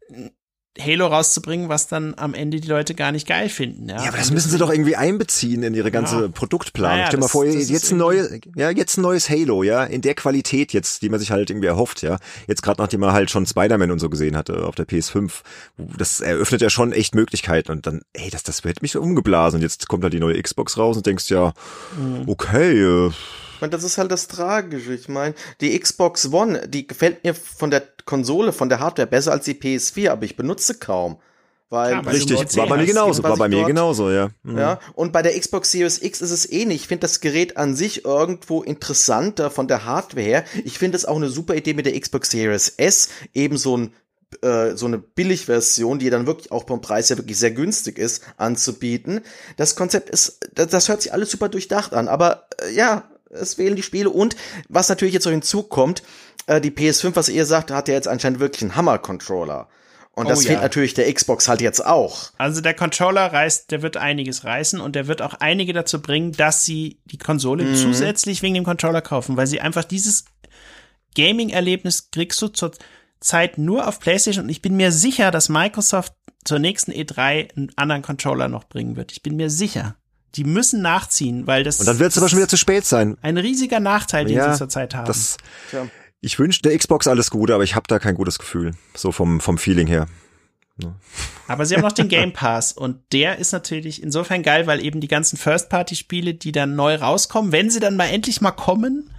Halo rauszubringen, was dann am Ende die Leute gar nicht geil finden. Ja, Ja, aber das müssen sie doch irgendwie einbeziehen in ihre ganze Ja. Produktplanung. Naja, Stell mal vor, jetzt ein neues, ja, jetzt ein neues Halo, ja, in der Qualität jetzt, die man sich halt irgendwie erhofft, ja. Jetzt gerade nachdem man halt schon Spider-Man und so gesehen hatte auf der PS5, das eröffnet ja schon echt Möglichkeiten und dann, ey, das, das hätte mich so umgeblasen und jetzt kommt halt die neue Xbox raus und denkst ja, Mhm. okay, äh, meine, das ist halt das Tragische. Ich meine, die Xbox One, die gefällt mir von der Konsole, von der Hardware besser als die PS4, aber ich benutze kaum. Weil, du richtig, war bei mir genauso, war bei mir dort- genauso, ja. Mhm. Ja, und bei der Xbox Series X ist es ähnlich. Ich finde das Gerät an sich irgendwo interessanter von der Hardware her. Ich finde es auch eine super Idee mit der Xbox Series S, eben so ein äh, so eine Billigversion, die dann wirklich auch vom Preis her wirklich sehr günstig ist, anzubieten. Das Konzept ist, das, das hört sich alles super durchdacht an, aber äh, ja, es fehlen die Spiele und was natürlich jetzt noch hinzukommt, äh, die PS5, was ihr sagt, hat ja jetzt anscheinend wirklich einen Hammer-Controller. Und Oh das ja. fehlt natürlich der Xbox halt jetzt auch. Also der Controller reißt, der wird einiges reißen und der wird auch einige dazu bringen, dass sie die Konsole Mhm. zusätzlich wegen dem Controller kaufen, weil sie einfach dieses Gaming-Erlebnis kriegst du zur Zeit nur auf PlayStation und ich bin mir sicher, dass Microsoft zur nächsten E3 einen anderen Controller noch bringen wird. Ich bin mir sicher. Die müssen nachziehen, weil das Und dann wird es aber schon wieder zu spät sein. ein riesiger Nachteil, den Ja, sie zurzeit haben. Das, Tja. ich wünsche der Xbox alles Gute, aber ich habe da kein gutes Gefühl. So vom, vom Feeling her. Aber sie haben noch den Game Pass und der ist natürlich insofern geil, weil eben die ganzen First-Party-Spiele, die dann neu rauskommen, wenn sie dann mal endlich mal kommen,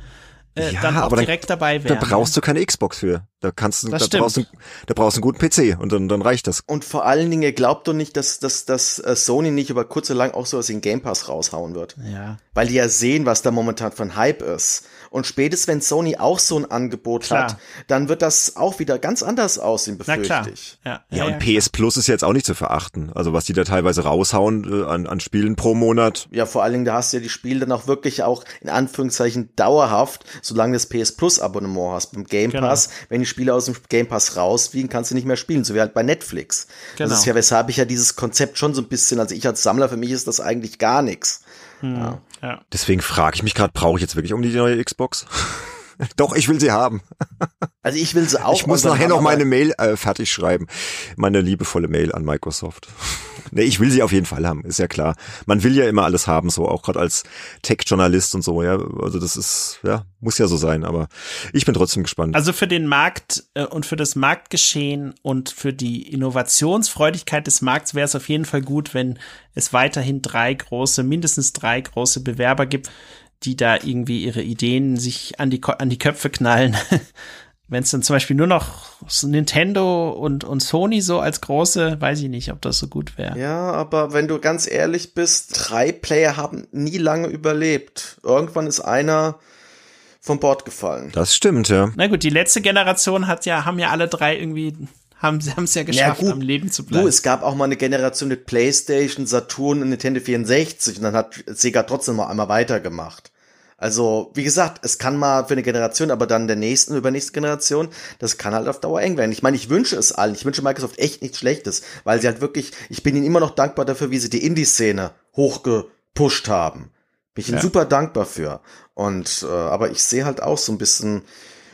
äh, Ja, dann auch aber dann- direkt dabei Da wären. brauchst du keine Xbox für. Da kannst du, Das da brauchst du, da brauchst du einen guten PC und dann, dann reicht das. Und vor allen Dingen, ihr glaubt doch nicht, dass, dass, dass äh, Sony nicht über kurz oder lang auch sowas in Game Pass raushauen wird. ja. Weil die ja sehen, was da momentan von Hype ist. Und spätestens, wenn Sony auch so ein Angebot Klar. hat, dann wird das auch wieder ganz anders aussehen, Na befürchte klar. ich. Ja, Ja, und PS Plus ist jetzt auch nicht zu verachten. Also was die da teilweise raushauen äh, an, an Spielen pro Monat. Ja, vor allen Dingen, da hast du ja die Spiele dann auch wirklich auch in Anführungszeichen dauerhaft, solange du das PS Plus Abonnement hast. Beim Game Genau. Pass, wenn die Spiele aus dem Game Pass rausfliegen, kannst du nicht mehr spielen, so wie halt bei Netflix. Genau. Das ist ja, weshalb ich ja dieses Konzept schon so ein bisschen, also ich als Sammler, für mich ist das eigentlich gar nichts. ja. Deswegen frage ich mich gerade, brauche ich jetzt wirklich um die neue Xbox? Doch, ich will sie haben. Also ich will sie auch. ich muss nachher noch meine Mail äh, fertig schreiben. Meine liebevolle Mail an Microsoft. Nee, ich will sie auf jeden Fall haben, ist ja klar. Man will ja immer alles haben, so auch gerade als Tech-Journalist und so, ja. Also das ist, ja, muss ja so sein, aber ich bin trotzdem gespannt. Also für den Markt äh, und für das Marktgeschehen und für die Innovationsfreudigkeit des Markts wäre es auf jeden Fall gut, wenn es weiterhin drei große, mindestens drei große Bewerber gibt, die da irgendwie ihre Ideen sich an die, an die Köpfe knallen. Wenn es dann zum Beispiel nur noch Nintendo und, und Sony so als große, weiß ich nicht, ob das so gut wäre. Ja, aber wenn du ganz ehrlich bist, drei Player haben nie lange überlebt. Irgendwann ist einer vom Bord gefallen. Das stimmt, ja. Na gut, die letzte Generation hat ja, haben ja alle drei irgendwie haben sie haben es ja geschafft, ja, am Leben zu bleiben. Du, es gab auch mal eine Generation mit PlayStation, Saturn und Nintendo 64 und dann hat Sega trotzdem mal einmal weitergemacht. Also, wie gesagt, es kann mal für eine Generation, aber dann der nächsten, übernächste Generation, das kann halt auf Dauer eng werden. Ich meine, ich wünsche es allen. Ich wünsche Microsoft echt nichts Schlechtes, weil sie halt wirklich, ich bin ihnen immer noch dankbar dafür, wie sie die Indie-Szene hochgepusht haben. Bin ich ihnen ja. super dankbar für. Und, äh, aber ich sehe halt auch so ein bisschen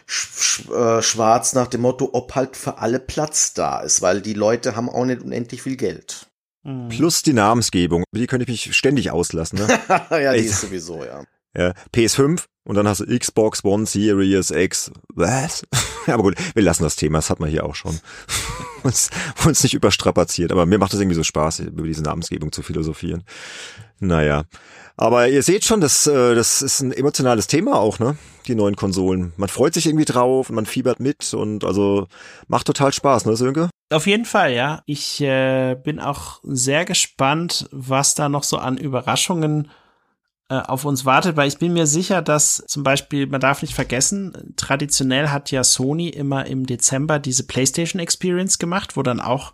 sch sch äh, schwarz nach dem Motto, ob halt für alle Platz da ist, weil die Leute haben auch nicht unendlich viel Geld. Mhm. Plus die Namensgebung, die könnte ich mich ständig auslassen. Ne? ja, die ist sowieso, ja. Ja, PS5 und dann hast du Xbox One Series X. Was? aber gut, wir lassen das Thema, das hat man hier auch schon. uns, uns nicht überstrapaziert, aber mir macht es irgendwie so Spaß, über diese Namensgebung zu philosophieren. Naja. Aber ihr seht schon, das, äh, das ist ein emotionales Thema auch, ne? Die neuen Konsolen. Man freut sich irgendwie drauf und man fiebert mit und also macht total Spaß, ne, Sönke? Auf jeden Fall, ja. Ich äh, bin auch sehr gespannt, was da noch so an Überraschungen auf uns wartet, weil ich bin mir sicher, dass zum Beispiel, man darf nicht vergessen, traditionell hat ja Sony immer im Dezember diese PlayStation Experience gemacht, wo dann auch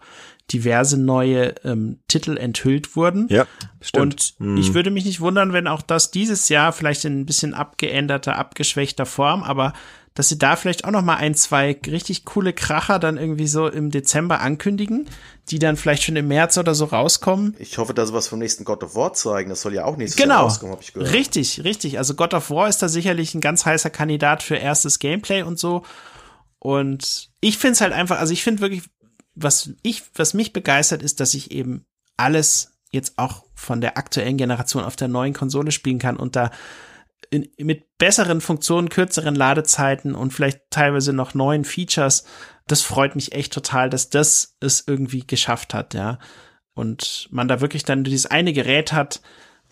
diverse neue ähm, Titel enthüllt wurden. Ja, stimmt. Und hm. ich würde mich nicht wundern, wenn auch das dieses Jahr vielleicht in ein bisschen abgeänderter, abgeschwächter Form, aber dass sie da vielleicht auch noch mal ein, zwei richtig coole Kracher dann irgendwie so im Dezember ankündigen, die dann vielleicht schon im März oder so rauskommen. Ich hoffe, dass sie was vom nächsten God of War zeigen. Das soll ja auch nächstes genau. Jahr rauskommen, habe ich gehört. Richtig, richtig. Also God of War ist da sicherlich ein ganz heißer Kandidat für erstes Gameplay und so. Und ich finde es halt einfach, also ich finde wirklich, was ich, was mich begeistert, ist, dass ich eben alles jetzt auch von der aktuellen Generation auf der neuen Konsole spielen kann und da in, mit besseren Funktionen, kürzeren Ladezeiten und vielleicht teilweise noch neuen Features. Das freut mich echt total, dass das es irgendwie geschafft hat, ja. Und man da wirklich dann dieses eine Gerät hat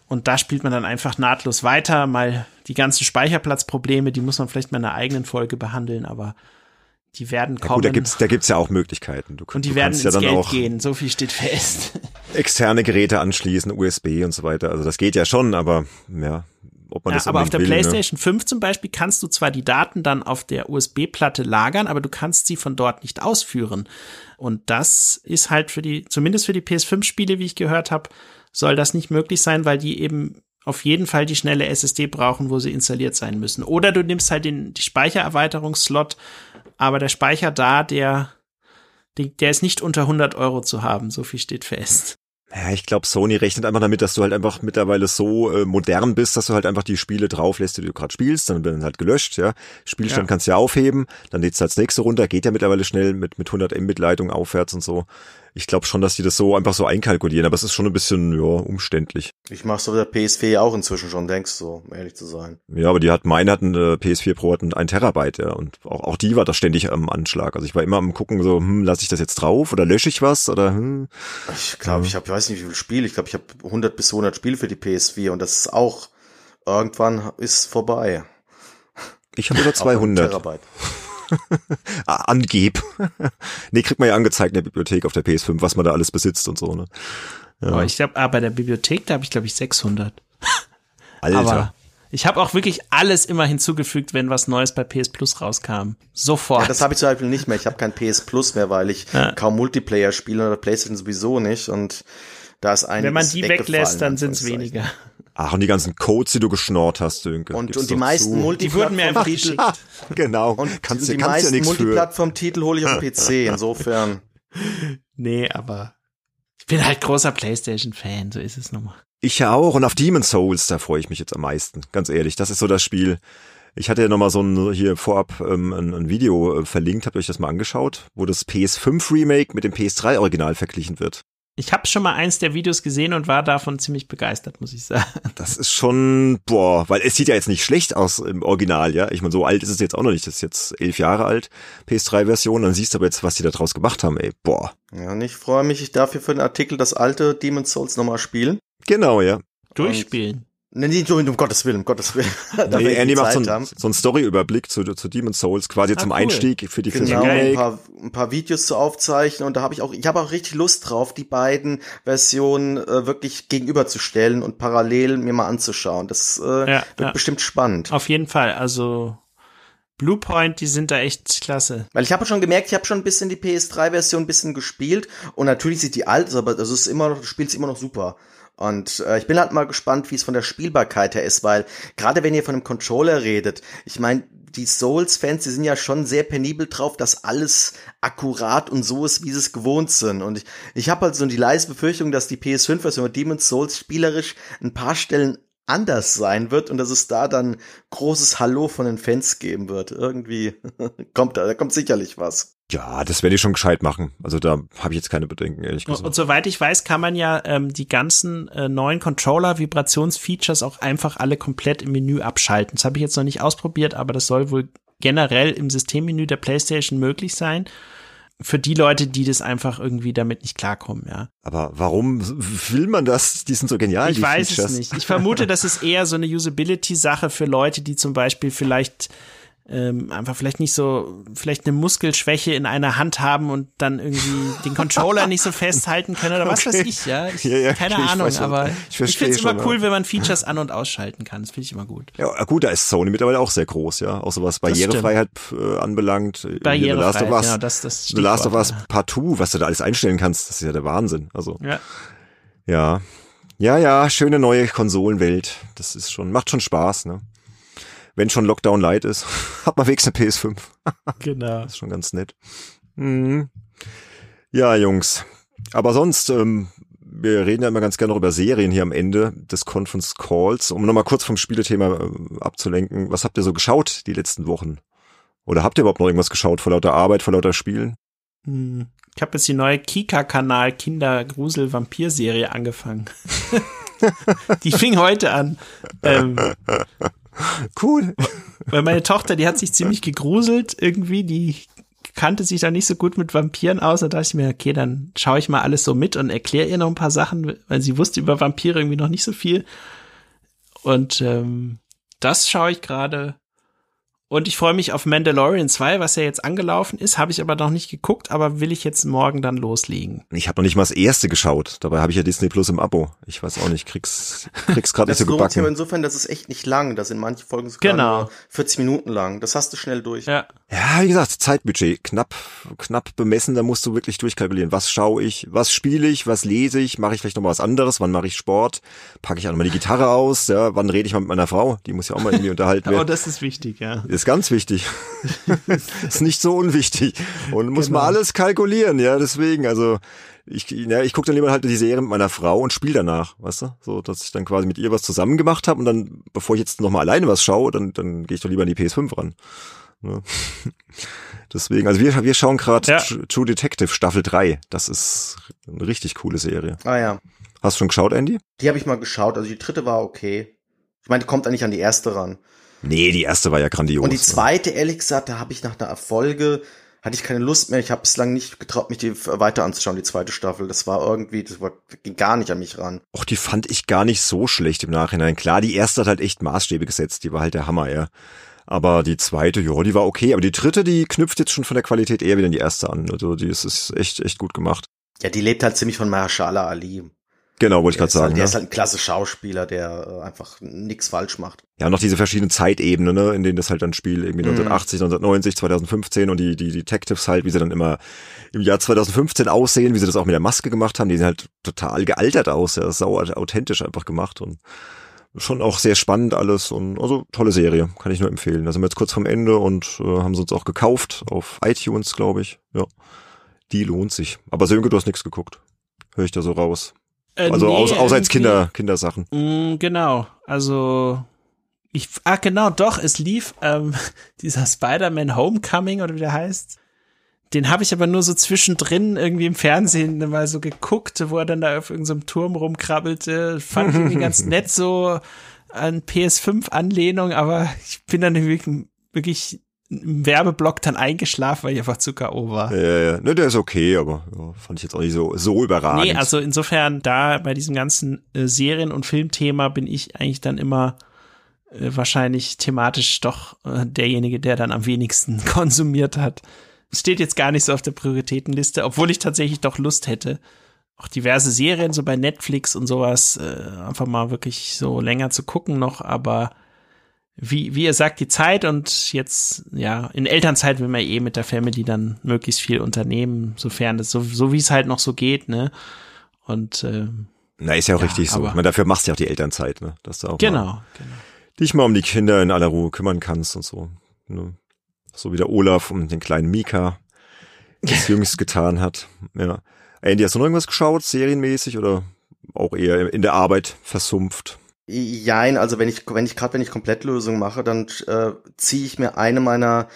und da spielt man dann einfach nahtlos weiter. Mal die ganzen Speicherplatzprobleme, die muss man vielleicht mal in einer eigenen Folge behandeln, aber die werden kommen. Ja, gut, da gibt's, da gibt's ja auch Möglichkeiten. Du, und die werden ins ja Geld auch gehen, so viel steht fest. Externe Geräte anschließen, USB und so weiter. Also das geht ja schon, aber ja, ob man ja, das Aber auf der will, ne? PlayStation ne? 5 zum Beispiel kannst du zwar die Daten dann auf der USB-Platte lagern, aber du kannst sie von dort nicht ausführen. Und das ist halt für die, zumindest für die PS5-Spiele, wie ich gehört habe, soll das nicht möglich sein, weil die eben auf jeden Fall die schnelle SSD brauchen, wo sie installiert sein müssen. Oder du nimmst halt den die Speichererweiterungsslot, aber der Speicher da, der, der ist nicht unter 100 Euro zu haben, so viel steht fest. Ja, ich glaube, Sony rechnet einfach damit, dass du halt einfach mittlerweile so äh, modern bist, dass du halt einfach die Spiele drauflässt, die du gerade spielst, dann werden halt gelöscht, ja. Spielstand ja. kannst du ja aufheben, dann lädst du als nächste runter, geht ja mittlerweile schnell mit, mit 100 M Mitleitung aufwärts und so ich glaube schon, dass die das so einfach so einkalkulieren, aber es ist schon ein bisschen, ja, umständlich. Ich mach's auf der PS4 auch inzwischen schon, denkst du, um ehrlich zu sein. Ja, aber die hat, meine hat eine PS4 Pro hat ein Terabyte, ja, und auch, auch die war da ständig am Anschlag. Also ich war immer am gucken so, hm, lasse ich das jetzt drauf oder lösche ich was oder hm. Ich glaube, ich habe, ich weiß nicht, wie viel Spiel, ich glaube, ich habe 100 bis 200 Spiele für die PS4 und das ist auch, irgendwann ist vorbei. Ich habe über 200. Terabyte. Angeb. nee, kriegt man ja angezeigt in der Bibliothek auf der PS5, was man da alles besitzt und so, ne? Ja. Oh, ich glaube, ah, bei der Bibliothek, da habe ich, glaube ich, 600. Alter. Aber ich habe auch wirklich alles immer hinzugefügt, wenn was Neues bei PS Plus rauskam. Sofort. Ja, das habe ich zum Beispiel nicht mehr. Ich habe kein PS Plus mehr, weil ich ja. kaum Multiplayer spiele oder PlayStation sowieso nicht. Und da ist einiges Wenn man die weglässt, dann sind es weniger. Ach, und die ganzen Codes, die du geschnort hast, Dünke. Und, und die meisten Multi die wurden mir einfach geschickt. genau. Und kannst, die kannst meisten ja Multiplattform-Titel hole ich auf PC, insofern. Nee, aber ich bin halt großer PlayStation-Fan, so ist es nochmal. Ich ja auch. Und auf Demon's Souls, da freue ich mich jetzt am meisten. Ganz ehrlich, das ist so das Spiel. Ich hatte ja nochmal so ein hier vorab ähm, ein, ein Video äh, verlinkt, habt ihr euch das mal angeschaut, wo das PS5 Remake mit dem PS3 Original verglichen wird. Ich habe schon mal eins der Videos gesehen und war davon ziemlich begeistert, muss ich sagen. Das ist schon, boah, weil es sieht ja jetzt nicht schlecht aus im Original, ja. Ich meine, so alt ist es jetzt auch noch nicht. Das ist jetzt elf Jahre alt, PS3-Version. Dann siehst du aber jetzt, was die da draus gemacht haben, ey. Boah. Ja, und ich freue mich, ich darf hier für den Artikel das alte Demon's Souls nochmal spielen. Genau, ja. Durchspielen. Nee, um Gottes Willen, um Gottes Willen. Nee, Andy macht so, ein, so einen Story-Überblick zu, zu Demon's Souls, quasi Ah, zum cool. Einstieg für die für Genau, die ein paar, ein paar Videos zu aufzeichnen und da habe ich auch, ich habe auch richtig Lust drauf, die beiden Versionen äh, wirklich gegenüberzustellen und parallel mir mal anzuschauen. Das äh, Ja, wird ja. bestimmt spannend. Auf jeden Fall. Also Bluepoint, die sind da echt klasse. Weil ich habe schon gemerkt, ich habe schon ein bisschen die PS3-Version ein bisschen gespielt und natürlich sieht die alt, aus, aber das ist immer noch, du spielst immer noch super. Und äh, ich bin halt mal gespannt, wie es von der Spielbarkeit her ist, weil gerade wenn ihr von einem Controller redet, ich meine, die Souls-Fans, die sind ja schon sehr penibel drauf, dass alles akkurat und so ist, wie sie es gewohnt sind. Und ich, ich habe halt so die leise Befürchtung, dass die PS5-Version von Demon's Souls spielerisch ein paar Stellen anders sein wird und dass es da dann großes Hallo von den Fans geben wird. Irgendwie kommt da, da kommt sicherlich was. Ja, das werde ich schon gescheit machen. Also da habe ich jetzt keine Bedenken, ehrlich Und, gesagt. und soweit ich weiß, kann man ja ähm, die ganzen äh, neuen Controller-Vibrationsfeatures auch einfach alle komplett im Menü abschalten. Das habe ich jetzt noch nicht ausprobiert, aber das soll wohl generell im Systemmenü der PlayStation möglich sein. Für die Leute, die das einfach irgendwie damit nicht klarkommen, ja. Aber warum will man das? Die sind so genial, Ich weiß Features. es nicht. Ich vermute, das ist eher so eine Usability-Sache für Leute, die zum Beispiel vielleicht ähm, einfach vielleicht nicht so, vielleicht eine Muskelschwäche in einer Hand haben und dann irgendwie den Controller nicht so festhalten können oder was Okay. weiß ich, ja. Ich, Ja, ja, keine okay, ich Ahnung, schon. aber Ich ich, finde es immer schon, cool, ja. wenn man Features an- und ausschalten kann. Das finde ich immer gut. Ja, gut, da ist Sony mittlerweile auch sehr groß, ja. Auch so was Barrierefreiheit äh, anbelangt. Hier The Last of Barrierefreiheit, Us, genau, das, das The Last of Us Partout, was du da alles einstellen kannst, das ist ja der Wahnsinn. Also, Ja. ja. Ja, ja, schöne neue Konsolenwelt. Das ist schon, macht schon Spaß, ne? Wenn schon Lockdown Light ist, hat man wenigstens eine PS5. Genau. Das ist schon ganz nett. Mhm. Ja, Jungs. Aber sonst, ähm, wir reden ja immer ganz gerne noch über Serien hier am Ende des Conference Calls, um nochmal kurz vom Spielethema äh, abzulenken. Was habt ihr so geschaut die letzten Wochen? Oder habt ihr überhaupt noch irgendwas geschaut vor lauter Arbeit, vor lauter Spielen? Hm. Ich habe jetzt die neue Kika-Kanal Kinder-Grusel-Vampir-Serie angefangen. die fing heute an. Ähm, Cool. Weil meine Tochter, die hat sich ziemlich gegruselt irgendwie, die kannte sich da nicht so gut mit Vampiren aus. Da dachte ich mir, okay, dann schaue ich mal alles so mit und erkläre ihr noch ein paar Sachen, weil sie wusste über Vampire irgendwie noch nicht so viel. Und ähm, das schaue ich gerade. Und ich freue mich auf Mandalorian 2, was ja jetzt angelaufen ist, habe ich aber noch nicht geguckt, aber will ich jetzt morgen dann loslegen. Ich habe noch nicht mal das erste geschaut. Dabei habe ich ja Disney Plus im Abo. Ich weiß auch nicht, krieg's, krieg's gerade nicht Das so lohnt sich aber gebacken. insofern, das ist echt nicht lang. Das sind manche Folgen sogar Genau. nur 40 Minuten lang. Das hast du schnell durch. Ja. Ja, wie gesagt, Zeitbudget knapp, knapp bemessen. Da musst du wirklich durchkalkulieren. Was schaue ich? Was spiele ich? Was lese ich? Mache ich vielleicht noch mal was anderes? Wann mache ich Sport? Packe ich auch noch mal die Gitarre aus? Ja, wann rede ich mal mit meiner Frau? Die muss ja auch mal irgendwie unterhalten werden. das ist wichtig, ja. Ist ganz wichtig. ist nicht so unwichtig. Und muss Genau. man alles kalkulieren, ja, deswegen, also ich, ja, ich gucke dann lieber halt die Serie mit meiner Frau und spiele danach, weißt du? So, dass ich dann quasi mit ihr was zusammen gemacht habe und dann, bevor ich jetzt noch mal alleine was schaue, dann, dann gehe ich doch lieber an die PS5 ran. Ne? Deswegen, also wir, wir schauen gerade Ja. Tr- True Detective Staffel 3. Das ist eine richtig coole Serie. Ah ja. Hast du schon geschaut, Andy? Die habe ich mal geschaut. Also die dritte war okay. Ich meine, die kommt eigentlich an die erste ran. Nee, die erste war ja grandios. Und die ne? zweite, ehrlich gesagt, da habe ich nach einer Erfolge, hatte ich keine Lust mehr. Ich habe bislang nicht getraut, mich die weiter anzuschauen, die zweite Staffel. Das war irgendwie, das war, ging gar nicht an mich ran. Och, die fand ich gar nicht so schlecht im Nachhinein. Klar, die erste hat halt echt Maßstäbe gesetzt, die war halt der Hammer, ja. Aber die zweite, ja, die war okay. Aber die dritte, die knüpft jetzt schon von der Qualität eher wieder an die erste an. Also die ist, ist echt, echt gut gemacht. Ja, die lebt halt ziemlich von Mahershala Ali. Genau, wollte ich gerade halt, sagen. der Ne? ist halt ein klasse Schauspieler, der äh, einfach nix falsch macht. Ja, noch diese verschiedenen Zeitebenen, ne, in denen das halt dann spielt, irgendwie Mhm. 1980, 1990, 2015 und die, die Detectives halt, wie sie dann immer im Jahr 2015 aussehen, wie sie das auch mit der Maske gemacht haben, die sehen halt total gealtert aus, ja, sau authentisch einfach gemacht und schon auch sehr spannend alles und also tolle Serie, kann ich nur empfehlen. Da sind wir jetzt kurz vom Ende und äh, haben sie uns auch gekauft auf iTunes, glaube ich. Ja, die lohnt sich. Aber Sönke, du hast nichts geguckt. Höre ich da so raus. Äh, Also nee, aus, außer als Kinder, Kindersachen. Mm, genau, also ich, ah genau, doch, es lief ähm, dieser Spider-Man Homecoming oder wie der heißt. Den habe ich aber nur so zwischendrin irgendwie im Fernsehen mal so geguckt, wo er dann da auf irgendeinem so Turm rumkrabbelte. Fand ich irgendwie ganz nett so an PS5-Anlehnung, aber ich bin dann wirklich im Werbeblock dann eingeschlafen, weil ich einfach zu K.O. war. Ja, ja, ne, der ist okay, aber ja, fand ich jetzt auch nicht so, so überragend. Nee, also insofern da bei diesem ganzen äh, Serien- und Filmthema bin ich eigentlich dann immer äh, wahrscheinlich thematisch doch äh, derjenige, der dann am wenigsten konsumiert hat. Steht jetzt gar nicht so auf der Prioritätenliste, obwohl ich tatsächlich doch Lust hätte, auch diverse Serien so bei Netflix und sowas äh, einfach mal wirklich so länger zu gucken noch, aber wie, wie ihr sagt, die Zeit und jetzt, ja, in Elternzeit will man eh mit der Family dann möglichst viel unternehmen, sofern das so, so wie es halt noch so geht, ne? Und äh, Na, ist ja auch Ja, richtig so. Ich meine, dafür machst du ja auch die Elternzeit, ne? Dass du auch genau, mal genau. dich mal um die Kinder in aller Ruhe kümmern kannst und so. Ne? So wie der Olaf um den kleinen Mika das jüngst getan hat. Ja. Andy, hast du noch irgendwas geschaut, serienmäßig oder auch eher in der Arbeit versumpft? Jein, also wenn ich, wenn ich gerade wenn ich Komplettlösung mache, dann äh, ziehe ich mir eine meiner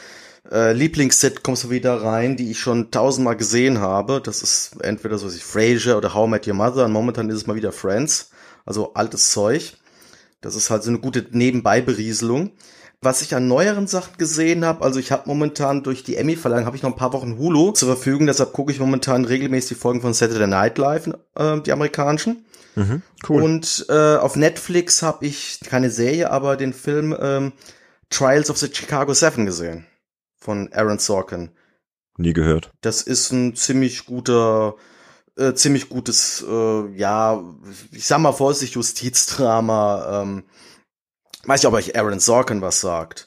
äh, Lieblings-Sitcoms wieder rein, die ich schon tausendmal gesehen habe. Das ist entweder so wie Frasier oder How I Met Your Mother und momentan ist es mal wieder Friends. Also altes Zeug. Das ist halt so eine gute Nebenbei-Berieselung. Was ich an neueren Sachen gesehen habe, also ich habe momentan durch die Emmy-Verleihung habe ich noch ein paar Wochen Hulu zur Verfügung, deshalb gucke ich momentan regelmäßig die Folgen von Saturday Night Live, äh, die amerikanischen. Mhm, cool. Und äh, auf Netflix habe ich keine Serie, aber den Film ähm, Trials of the Chicago Seven gesehen von Aaron Sorkin. Nie gehört. Das ist ein ziemlich guter, äh, ziemlich gutes, äh, ja, ich sag mal vorsichtig Justizdrama. Ähm, weiß ich, ob euch Aaron Sorkin was sagt.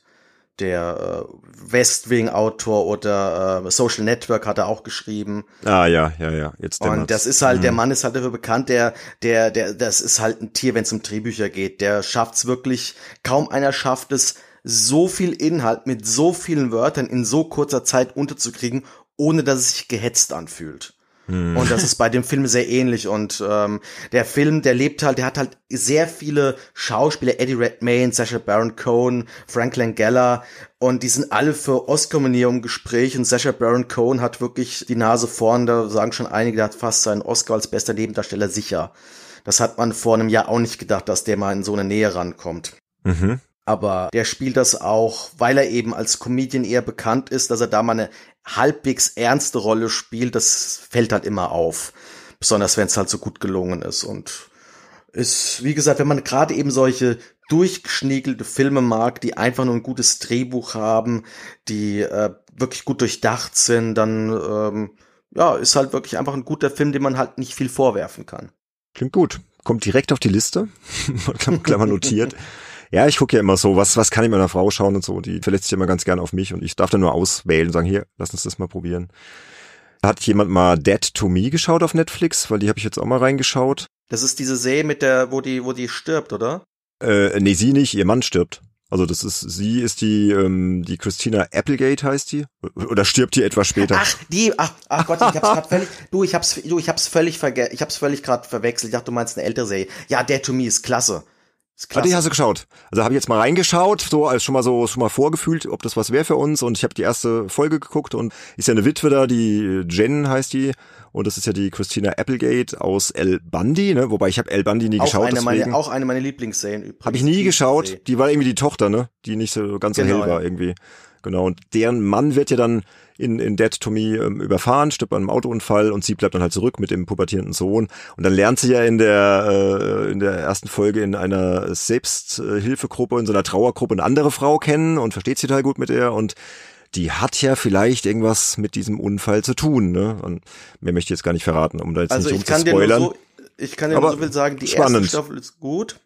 Der äh, West Wing Autor oder äh, Social Network hat er auch geschrieben. Ah, ja, ja, ja. Jetzt Und das ist halt, der Mhm. Mann ist halt dafür bekannt, der, der, der, das ist halt ein Tier, wenn es um Drehbücher geht. Der schafft's wirklich, kaum einer schafft es, so viel Inhalt mit so vielen Wörtern in so kurzer Zeit unterzukriegen, ohne dass es sich gehetzt anfühlt. Mhm. Und das ist bei dem Film sehr ähnlich. Und ähm, der Film, der lebt halt, der hat halt sehr viele Schauspieler, Eddie Redmayne, Sacha Baron Cohen, Frank Langella, und die sind alle für Oscar-Nominierung im Gespräch. Und Sacha Baron Cohen hat wirklich die Nase vorn, da sagen schon einige, der hat fast seinen Oscar als bester Nebendarsteller sicher. Das hat man vor einem Jahr auch nicht gedacht, dass der mal in so eine Nähe rankommt. Mhm. Aber der spielt das auch, weil er eben als Comedian eher bekannt ist, dass er da mal eine halbwegs ernste Rolle spielt. Das fällt halt immer auf. Besonders wenn es halt so gut gelungen ist. Und ist, wie gesagt, wenn man gerade eben solche durchgeschniegelte Filme mag, die einfach nur ein gutes Drehbuch haben, die äh, wirklich gut durchdacht sind, dann ähm, ja, ist halt wirklich einfach ein guter Film, dem man halt nicht viel vorwerfen kann. Klingt gut. Kommt direkt auf die Liste. Klammer notiert. Ja, ich gucke ja immer so, was, was kann ich meiner Frau schauen und so. Die verletzt sich immer ganz gerne auf mich und ich darf dann nur auswählen und sagen, hier, lass uns das mal probieren. Hat jemand mal Dead to Me geschaut auf Netflix? Weil die habe ich jetzt auch mal reingeschaut. Das ist diese See mit der, wo die, wo die stirbt, oder? Äh, nee, sie nicht, ihr Mann stirbt. Also das ist, sie ist die, ähm, die Christina Applegate heißt die. Oder stirbt die etwas später? Ach, die, ach, ach Gott, ich hab's grad völlig, du, ich hab's, du, ich hab's völlig vergessen, ich hab's völlig grad verwechselt. Ich dachte, du meinst eine ältere Serie. Ja, Dead to Me ist klasse. Ah, die hast du geschaut. Also habe ich jetzt mal reingeschaut, so als schon mal so schon mal vorgefühlt, ob das was wäre für uns. Und ich habe die erste Folge geguckt und ist ja eine Witwe da, die Jen heißt die. Und das ist ja die Christina Applegate aus El Bundy, ne? Wobei ich habe El Bundy nie auch geschaut, eine deswegen auch eine meiner Lieblingsserien übrigens. habe ich nie geschaut. Die war irgendwie die Tochter, ne? Die nicht so ganz so Genau, hell war ja. irgendwie. Genau. Und deren Mann wird ja dann in, in Dead to Me ähm, überfahren, stirbt bei einem Autounfall und sie bleibt dann halt zurück mit dem pubertierenden Sohn. Und dann lernt sie ja in der, äh, in der ersten Folge in einer Selbsthilfegruppe, in so einer Trauergruppe eine andere Frau kennen und versteht sich total gut mit der und die hat ja vielleicht irgendwas mit diesem Unfall zu tun, ne? Und mehr möchte ich jetzt gar nicht verraten, um da jetzt Also nicht ich kann dir rumzuspoilern. nur so, ich kann dir Aber nur so viel sagen, die spannend. erste Staffel ist gut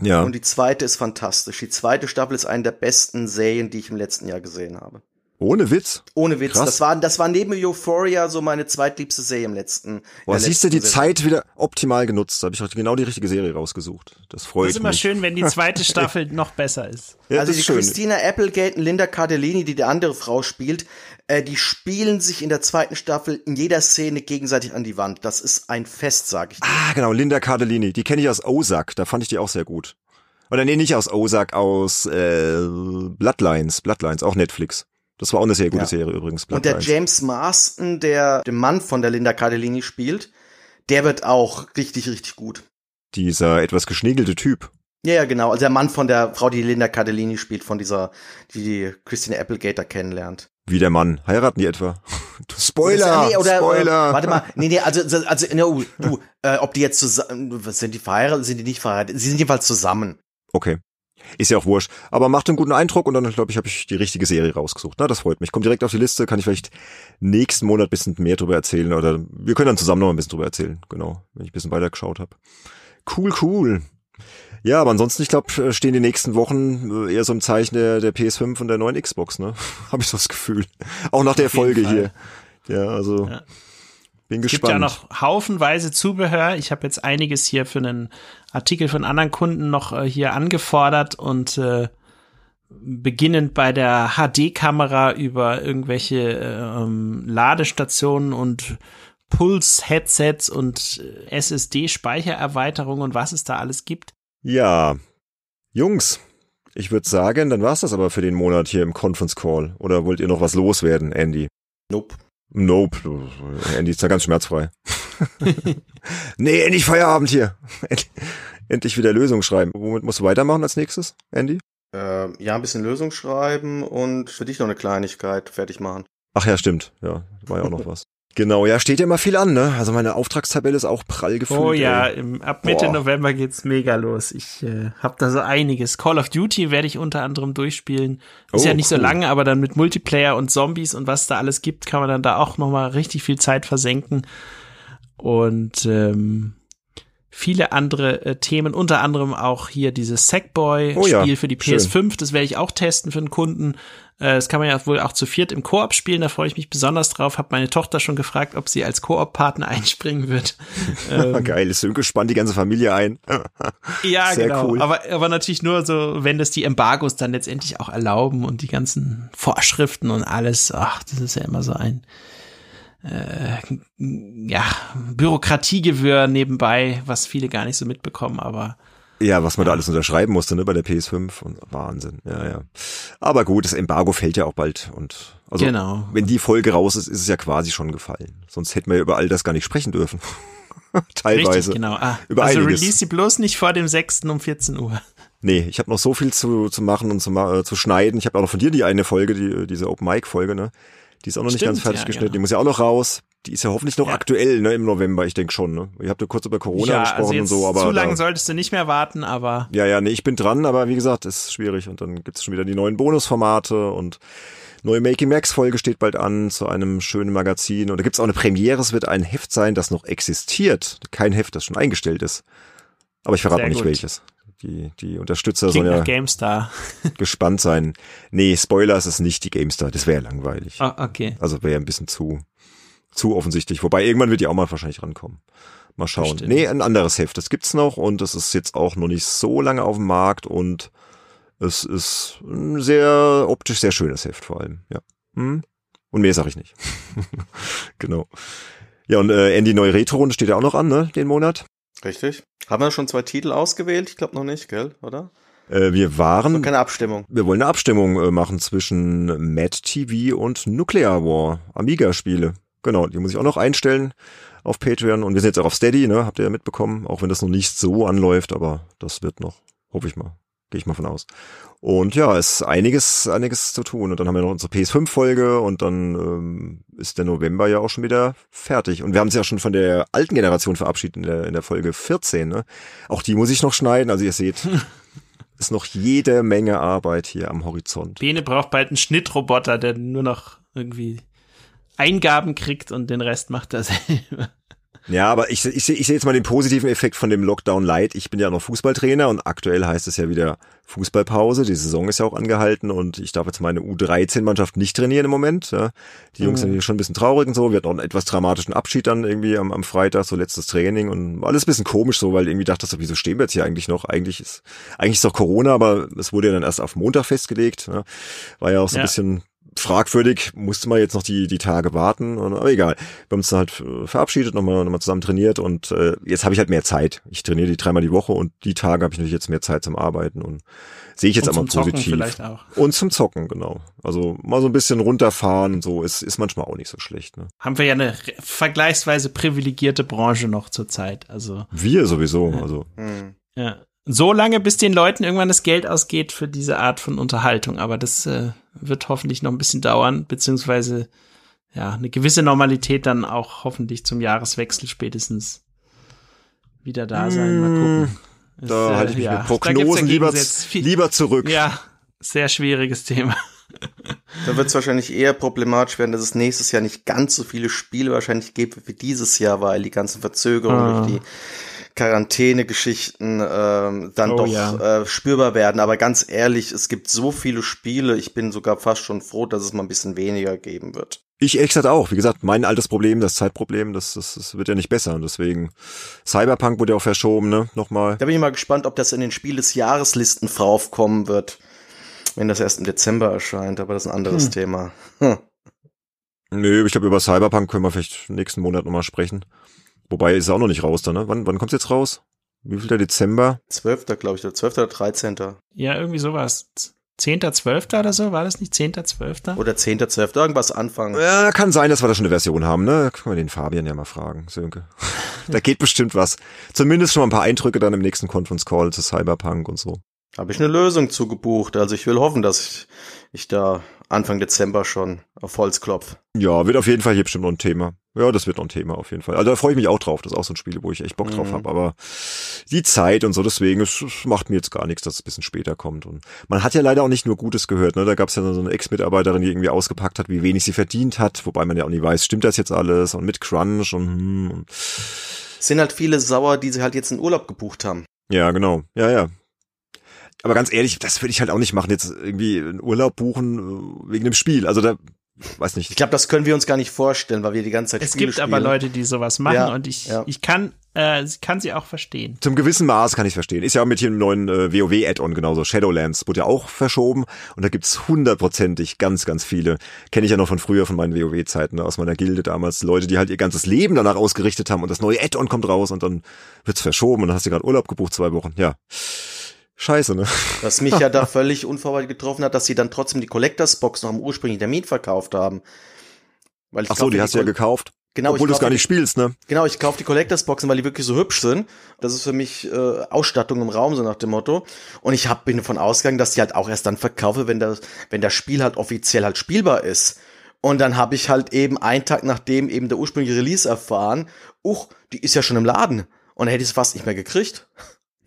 ja. und die zweite ist fantastisch. Die zweite Staffel ist eine der besten Serien, die ich im letzten Jahr gesehen habe. Ohne Witz. Ohne Witz. Krass. Das war, das war neben Euphoria so meine zweitliebste Serie im letzten. Boah, siehst du, die Saison. Zeit wieder optimal genutzt. Da habe ich heute genau die richtige Serie rausgesucht. Das freut Das ist immer mich. schön, wenn die zweite Staffel noch besser ist. Ja, also die schön. Christina Applegate und Linda Cardellini, die die andere Frau spielt, äh, die spielen sich in der zweiten Staffel in jeder Szene gegenseitig an die Wand. Das ist ein Fest, sag ich dir. Ah, genau, Linda Cardellini. Die kenne ich aus Ozark. Da fand ich die auch sehr gut. Oder nee, nicht aus Ozark, aus äh, Bloodlines. Bloodlines, auch Netflix. Das war auch eine sehr gute Ja. Serie übrigens. Und der. James Marston, der den Mann von der Linda Cardellini spielt, der wird auch richtig, richtig gut. Dieser etwas geschniegelte Typ. Ja, ja, genau. Also der Mann von der Frau, die Linda Cardellini spielt, von dieser, die die Christine Applegate da kennenlernt. Wie der Mann. Heiraten die etwa? Spoiler! Nee, oder, Spoiler! Äh, warte mal, nee, nee, also, also, no, du, äh, ob die jetzt zusammen, was sind die verheiratet, sind die nicht verheiratet? Sie sind jedenfalls zusammen. Okay. Ist ja auch wurscht. Aber macht einen guten Eindruck und dann, glaube ich, habe ich die richtige Serie rausgesucht. Na, das freut mich. Kommt direkt auf die Liste, kann ich vielleicht nächsten Monat ein bisschen mehr drüber erzählen oder wir können dann zusammen noch ein bisschen drüber erzählen. Genau, wenn ich ein bisschen weiter geschaut habe. Cool, cool. Ja, aber ansonsten, ich glaube, stehen die nächsten Wochen äh, eher so im Zeichen der, der PS5 und der neuen Xbox, ne? Habe ich so das Gefühl. Auch nach der Folge Fall. hier. Ja, also Ja. bin Es gibt gespannt. ja noch haufenweise Zubehör. Ich habe jetzt einiges hier für einen Artikel von anderen Kunden noch äh, hier angefordert und äh, beginnend bei der HD-Kamera über irgendwelche ähm, Ladestationen und Puls-Headsets und äh, SSD-Speichererweiterungen und was es da alles gibt. Ja, Jungs, ich würde sagen, dann war's das aber für den Monat hier im Conference Call. Oder wollt ihr noch was loswerden, Andy? Nope. Nope, Andy ist da ganz schmerzfrei. nee, endlich Feierabend hier. End- Endlich wieder Lösung schreiben. Womit musst du weitermachen als nächstes, Andy? Äh, ja, ein bisschen Lösung schreiben und für dich noch eine Kleinigkeit fertig machen. Ach ja, stimmt. Ja, war ja auch noch was. Genau, ja, steht ja immer viel an, ne? Also meine Auftragstabelle ist auch prall gefüllt. Oh ja, im, ab Mitte Boah. November geht's mega los. Ich äh, habe da so einiges. Call of Duty werde ich unter anderem durchspielen. Ist Oh, ja nicht so cool. lange, aber dann mit Multiplayer und Zombies und was da alles gibt, kann man dann da auch noch mal richtig viel Zeit versenken. Und ähm, viele andere äh, Themen, unter anderem auch hier dieses Sackboy-Spiel Oh ja, für die schön. PS5. Das werde ich auch testen für einen Kunden. Äh, Das kann man ja wohl auch zu viert im Koop spielen. Da freue ich mich besonders drauf. Hab meine Tochter schon gefragt, ob sie als Koop-Partner einspringen wird. Ähm, Geil, ist so gespannt die ganze Familie ein. ja, Sehr genau. cool. Aber, aber natürlich nur so, wenn das die Embargos dann letztendlich auch erlauben und die ganzen Vorschriften und alles. Ach, das ist ja immer so ein äh, ja, Bürokratiegewirr nebenbei, was viele gar nicht so mitbekommen, aber Ja, was man da alles unterschreiben musste, ne, bei der PS5 und Wahnsinn. Ja, ja. Aber gut, das Embargo fällt ja auch bald und also Genau. wenn die Folge raus ist, ist es ja quasi schon gefallen. Sonst hätten wir ja über all das gar nicht sprechen dürfen. Teilweise. richtig, genau. Ah, Über also einiges. release sie bloß nicht vor dem 6. um 14 Uhr. Nee, ich habe noch so viel zu, zu machen und zu, äh, zu schneiden. Ich habe auch noch von dir die eine Folge, die, diese Open Mic Folge, ne? Die ist auch noch nicht Stimmt, ganz fertig ja, geschnitten. genau. Die muss ja auch noch raus. Die ist ja hoffentlich noch Ja. aktuell, ne, im November, ich denke schon, ne? Ihr habt ja kurz über Corona gesprochen also und so, aber. zu lange solltest du nicht mehr warten, aber Ja, ja, nee, ich bin dran, aber wie gesagt, ist schwierig. Und dann gibt's schon wieder die neuen Bonusformate und neue Making Max Folge steht bald an zu einem schönen Magazin. Und da gibt's auch eine Premiere. Es wird ein Heft sein, das noch existiert. Kein Heft, das schon eingestellt ist. Aber ich verrate Sehr noch nicht gut. welches. Die, die Unterstützer klingt sollen ja GameStar. gespannt sein. Nee, Spoiler, es ist nicht die GameStar. Das wäre ja langweilig. Ah, okay. Also wäre ein bisschen zu, zu offensichtlich. Wobei irgendwann wird die auch mal wahrscheinlich rankommen. Mal schauen. Bestimmt. Nee, ein anderes Heft. Das gibt's noch und es ist jetzt auch noch nicht so lange auf dem Markt und es ist ein sehr optisch sehr schönes Heft vor allem. Ja. Hm? Und mehr sage ich nicht. genau. Ja, und äh, Andy neue Retro-Runde steht ja auch noch an, ne, den Monat. Richtig. Haben wir schon zwei Titel ausgewählt? Ich glaube noch nicht, gell? Oder? Äh, wir waren Keine Abstimmung. Wir wollen eine Abstimmung äh, machen zwischen Mad TV und Nuclear War, Amiga-Spiele. Genau, die muss ich auch noch einstellen auf Patreon und wir sind jetzt auch auf Steady, ne? Habt ihr ja mitbekommen, auch wenn das noch nicht so anläuft, aber das wird noch, hoffe ich mal. Gehe ich mal von aus. Und ja, es ist einiges, einiges zu tun. Und dann haben wir noch unsere PS5-Folge und dann ähm, ist der November ja auch schon wieder fertig. Und wir haben uns ja schon von der alten Generation verabschiedet in der, in der Folge 14. Ne? Auch die muss ich noch schneiden. Also ihr seht, ist noch jede Menge Arbeit hier am Horizont. Bene braucht bald einen Schnittroboter, der nur noch irgendwie Eingaben kriegt und den Rest macht er selber. Ja, aber ich, ich, ich sehe jetzt mal den positiven Effekt von dem Lockdown Light. Ich bin ja noch Fußballtrainer und aktuell heißt es ja wieder Fußballpause. Die Saison ist ja auch angehalten und ich darf jetzt meine U13-Mannschaft nicht trainieren im Moment. Die Jungs sind hier schon ein bisschen traurig und so. Wir hatten auch einen etwas dramatischen Abschied dann irgendwie am, am Freitag, so letztes Training und alles ein bisschen komisch so, weil irgendwie dachte ich so, wieso stehen wir jetzt hier eigentlich noch? Eigentlich ist, eigentlich ist doch Corona, aber es wurde ja dann erst auf Montag festgelegt. War ja auch so ein Ja. bisschen fragwürdig, musste man jetzt noch die, die Tage warten, aber egal. Wir haben uns dann halt äh, verabschiedet, nochmal, nochmal zusammen trainiert und äh, jetzt habe ich halt mehr Zeit. Ich trainiere die dreimal die Woche und die Tage habe ich natürlich jetzt mehr Zeit zum Arbeiten und sehe ich jetzt aber zum Zocken positiv. vielleicht auch. Und zum Zocken, genau. Also mal so ein bisschen runterfahren und so ist, ist manchmal auch nicht so schlecht. Ne? Haben wir ja eine vergleichsweise privilegierte Branche noch zur Zeit. Also, Wir sowieso. Also Hm. ja. So lange, bis den Leuten irgendwann das Geld ausgeht für diese Art von Unterhaltung. Aber das äh, wird hoffentlich noch ein bisschen dauern, beziehungsweise ja, eine gewisse Normalität dann auch hoffentlich zum Jahreswechsel spätestens wieder da sein. Mal gucken. Ist, da äh, halte ich mich ja, mit Prognosen lieber, lieber zurück. Ja, sehr schwieriges Thema. Da wird es wahrscheinlich eher problematisch werden, dass es nächstes Jahr nicht ganz so viele Spiele wahrscheinlich gibt wie dieses Jahr, weil die ganzen Verzögerungen Ah. durch die Quarantäne-Geschichten ähm, dann Oh, doch ja. äh, spürbar werden. Aber ganz ehrlich, es gibt so viele Spiele, ich bin sogar fast schon froh, dass es mal ein bisschen weniger geben wird. Ich ehrlich gesagt auch. Wie gesagt, mein altes Problem, das Zeitproblem, das, das, das wird ja nicht besser. Und deswegen, Cyberpunk wurde ja auch verschoben, ne? Nochmal. Da bin ich mal gespannt, ob das in den Spiel des Jahreslisten draufkommen wird, wenn das erst im Dezember erscheint, aber das ist ein anderes Hm. Thema. Hm. Nö, ich glaube, über Cyberpunk können wir vielleicht nächsten Monat nochmal sprechen. Wobei ist er auch noch nicht raus, da, ne? Wann, wann kommt's jetzt raus? Wie viel der Dezember? 12. glaube ich, oder 12. oder 13. Ja, irgendwie sowas. 10.12. oder so, war das nicht 10.12.? oder 10. 12. irgendwas anfangen. Ja, kann sein, dass wir da schon eine Version haben, ne? Können wir den Fabian ja mal fragen, Sönke. da geht bestimmt was. Zumindest schon mal ein paar Eindrücke dann im nächsten Conference Call zu Cyberpunk und so. Habe ich eine Lösung zugebucht. Also ich will hoffen, dass ich, ich da Anfang Dezember schon auf Holz klopf. Ja, wird auf jeden Fall hier bestimmt noch ein Thema. Ja, das wird noch ein Thema auf jeden Fall. Also da freue ich mich auch drauf. Das ist auch so ein Spiel, wo ich echt Bock drauf Mhm. habe. Aber die Zeit und so, deswegen, es, macht mir jetzt gar nichts, dass es ein bisschen später kommt. Und man hat ja leider auch nicht nur Gutes gehört. Ne? Da gab es ja so eine Ex-Mitarbeiterin, die irgendwie ausgepackt hat, wie wenig sie verdient hat. Wobei man ja auch nie weiß, stimmt das jetzt alles? Und mit Crunch und, hm, und Es sind halt viele sauer, die sie halt jetzt in Urlaub gebucht haben. ja, genau. Ja, ja. Aber ganz ehrlich, das würde ich halt auch nicht machen, jetzt irgendwie einen Urlaub buchen äh, wegen dem Spiel. Also da, weiß nicht. Ich glaube, das können wir uns gar nicht vorstellen, weil wir die ganze Zeit Es Spiele gibt spielen. aber Leute, die sowas machen Ja, und ich, ja. ich kann, äh, kann sie auch verstehen. Zum gewissen Maß kann ich verstehen. Ist ja auch mit einem neuen äh, WoW-Add-on genauso. Shadowlands wurde ja auch verschoben und da gibt's hundertprozentig ganz, ganz viele. Kenne ich ja noch von früher, von meinen WoW-Zeiten, ne, aus meiner Gilde damals. Leute, die halt ihr ganzes Leben danach ausgerichtet haben und das neue Add-on kommt raus und dann wird's verschoben und dann hast du gerade Urlaub gebucht, zwei Wochen. Ja. Scheiße, ne? Was mich ja da völlig unvorbereitet getroffen hat, dass sie dann trotzdem die Collectors Box noch am ursprünglichen Termin verkauft haben. Weil ich Ach so, kaufe die hast du ja gekauft. Genau, obwohl du es gar nicht spielst, ne? Genau, ich kaufe die Collectors Boxen, weil die wirklich so hübsch sind. Das ist für mich äh, Ausstattung im Raum, so nach dem Motto. Und ich hab, bin davon ausgegangen, dass die halt auch erst dann verkaufe, wenn das, wenn das Spiel halt offiziell halt spielbar ist. Und dann habe ich halt eben einen Tag nachdem eben der ursprüngliche Release erfahren, uch, die ist ja schon im Laden. Und dann hätte ich es fast nicht mehr gekriegt.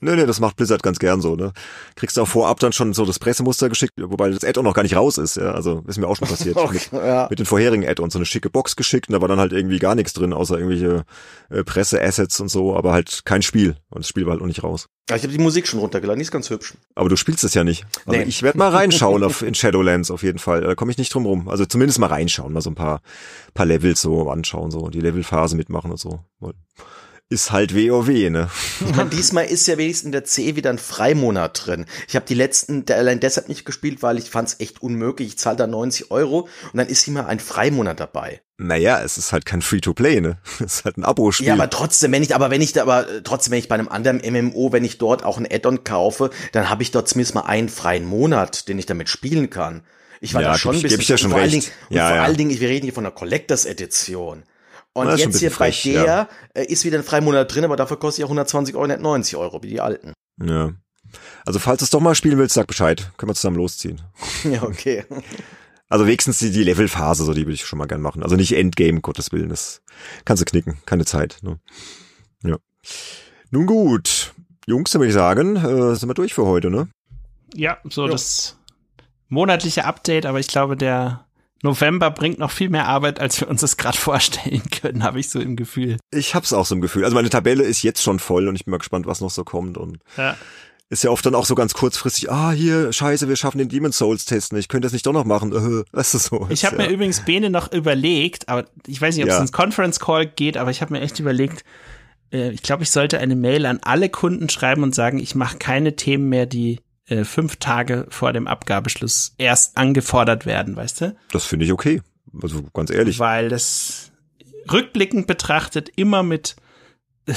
Nee, nee, das macht Blizzard ganz gern so, ne? Kriegst du auch vorab dann schon so das Pressemuster geschickt, wobei das Add-on noch gar nicht raus ist, ja. Also ist mir auch schon passiert. mit, ja. mit den vorherigen Add-ons so eine schicke Box geschickt und da war dann halt irgendwie gar nichts drin, außer irgendwelche äh, Presse-Assets und so, aber halt kein Spiel. Und das Spiel war halt noch nicht raus. Ja, ich habe die Musik schon runtergeladen, die ist ganz hübsch. Aber du spielst es ja nicht. Also Nee. ich werde mal reinschauen auf in Shadowlands auf jeden Fall. Da komme ich nicht drum rum. Also zumindest mal reinschauen, mal so ein paar paar Levels so anschauen, so die Levelphase mitmachen und so. Ist halt WoW, ne? Meine, diesmal ist ja wenigstens in der C wieder ein Freimonat drin. Ich habe die letzten allein deshalb nicht gespielt, weil ich fand es echt unmöglich. Ich zahle da 90 Euro und dann ist immer ein Freimonat dabei. Naja, es ist halt kein Free-to-Play, ne? Es ist halt ein Abo-Spiel. Ja, aber trotzdem, wenn ich, aber wenn ich da, aber äh, trotzdem, wenn ich bei einem anderen MMO, wenn ich dort auch ein Add-on kaufe, dann habe ich dort zumindest mal einen freien Monat, den ich damit spielen kann. Ich war Ja, da schon ein ich- bisschen, geb ich dir schon und vor allen recht. Dingen, und Ja, vor ja. allen Dingen, wir reden hier von der Collectors Edition. Und Das jetzt hier bisschen bei frech, der ja. äh, ist wieder ein Freimonat drin, aber dafür kostet ja 120 Euro, nicht 90 Euro, wie die alten. Ja. Also falls du es doch mal spielen willst, sag Bescheid. Können wir zusammen losziehen. Ja, okay. Also wenigstens die, die Levelphase, so die würde ich schon mal gern machen. Also nicht Endgame, Gottes Willen. Das kannst du knicken. Keine Zeit. Ne? Ja. Nun gut. Jungs, dann würde ich sagen, äh, sind wir durch für heute, ne? Ja, so Jo. das monatliche Update, aber ich glaube, der November bringt noch viel mehr Arbeit, als wir uns das gerade vorstellen können, habe ich so im Gefühl. Ich hab's auch so im Gefühl. Also meine Tabelle ist jetzt schon voll und ich bin mal gespannt, was noch so kommt. Und Ja. ist ja oft dann auch so ganz kurzfristig, ah, hier, scheiße, wir schaffen den Demon's Souls Test nicht. Könnt ihr das nicht doch noch machen? Äh, du so. Ich habe ja. mir übrigens Bene noch überlegt, aber ich weiß nicht, ob es Ja. ins Conference Call geht, aber ich habe mir echt überlegt, äh, ich glaube, ich sollte eine Mail an alle Kunden schreiben und sagen, ich mache keine Themen mehr, die äh, fünf Tage vor dem Abgabeschluss erst angefordert werden, weißt du? Das finde ich okay. Also ganz ehrlich. Weil das rückblickend betrachtet immer mit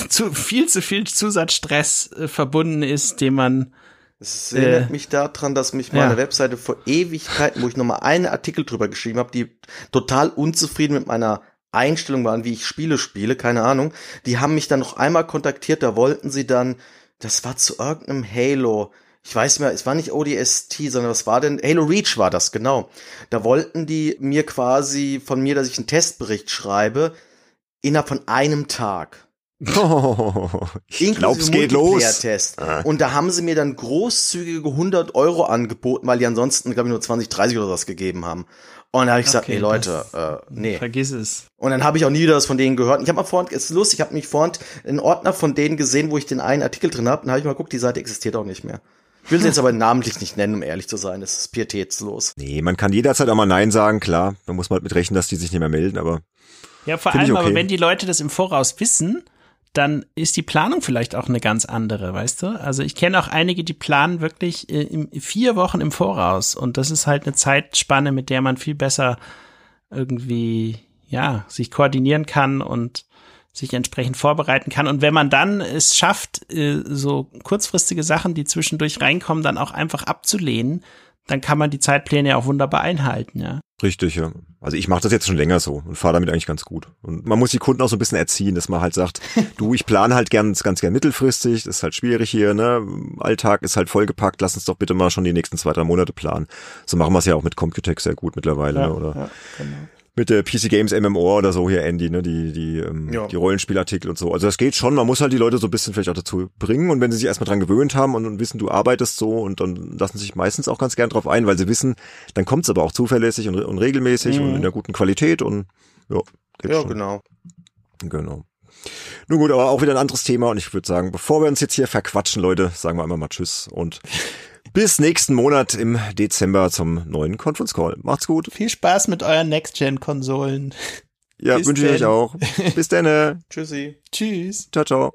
zu viel zu viel Zusatzstress äh, verbunden ist, den man Es erinnert Äh, mich daran, dass mich meine ja. Webseite vor Ewigkeiten, wo ich nochmal einen Artikel drüber geschrieben habe, die total unzufrieden mit meiner Einstellung waren, wie ich Spiele spiele, keine Ahnung. Die haben mich dann noch einmal kontaktiert, da wollten sie dann, das war zu irgendeinem Halo. Ich weiß mehr, es war nicht ODST, sondern was war denn? Halo Reach war das, genau. Da wollten die mir quasi von mir, dass ich einen Testbericht schreibe, innerhalb von einem Tag. ich glaub's geht los. Ah. Und da haben sie mir dann großzügige 100 Euro angeboten, weil die ansonsten, glaube ich, nur 20, 30 oder was gegeben haben. Und da habe ich gesagt, Okay, nee, Leute, äh, nee. vergiss es. Und dann habe ich auch nie wieder was von denen gehört. Ich habe mal vorhin, es ist lustig, ich habe mich vorhin einen Ordner von denen gesehen, wo ich den einen Artikel drin habe. Und habe ich mal geguckt, die Seite existiert auch nicht mehr. Ich will sie jetzt aber namentlich nicht nennen, um ehrlich zu sein. Das ist pietätslos. Nee, man kann jederzeit auch mal Nein sagen, klar. Da muss man halt mit rechnen, dass die sich nicht mehr melden, aber Ja, vor allem, aber okay. wenn die Leute das im Voraus wissen, dann ist die Planung vielleicht auch eine ganz andere, weißt du? Also ich kenne auch einige, die planen wirklich äh, im, vier Wochen im Voraus und das ist halt eine Zeitspanne, mit der man viel besser irgendwie, ja, sich koordinieren kann und sich entsprechend vorbereiten kann. Und wenn man dann es schafft, äh, so kurzfristige Sachen, die zwischendurch reinkommen, dann auch einfach abzulehnen, dann kann man die Zeitpläne ja auch wunderbar einhalten, ja. richtig, ja. Also ich mache das jetzt schon länger so und fahre damit eigentlich ganz gut. Und man muss die Kunden auch so ein bisschen erziehen, dass man halt sagt, du, ich plane halt gern, ganz gern mittelfristig, das ist halt schwierig hier, ne? Alltag ist halt vollgepackt, lass uns doch bitte mal schon die nächsten zwei, drei Monate planen. So machen wir es ja auch mit Computex sehr gut mittlerweile, ne? oder ja genau. Mit der PC Games MMO oder so hier, Andy, ne, die, die, ähm, Ja. die Rollenspielartikel und so. Also das geht schon, man muss halt die Leute so ein bisschen vielleicht auch dazu bringen und wenn sie sich erstmal dran gewöhnt haben und, und wissen, du arbeitest so und dann lassen sich meistens auch ganz gern drauf ein, weil sie wissen, dann kommt's aber auch zuverlässig und, und regelmäßig und in der guten Qualität und ja, geht Ja, schon. genau. Genau. Nun gut, aber auch wieder ein anderes Thema und ich würde sagen, bevor wir uns jetzt hier verquatschen, Leute, sagen wir einmal mal Tschüss und bis nächsten Monat im Dezember zum neuen Conference Call. Macht's gut. Viel Spaß mit euren Next-Gen-Konsolen. Ja, wünsche ich euch auch. Bis dann. Tschüssi. Tschüss. Ciao, ciao.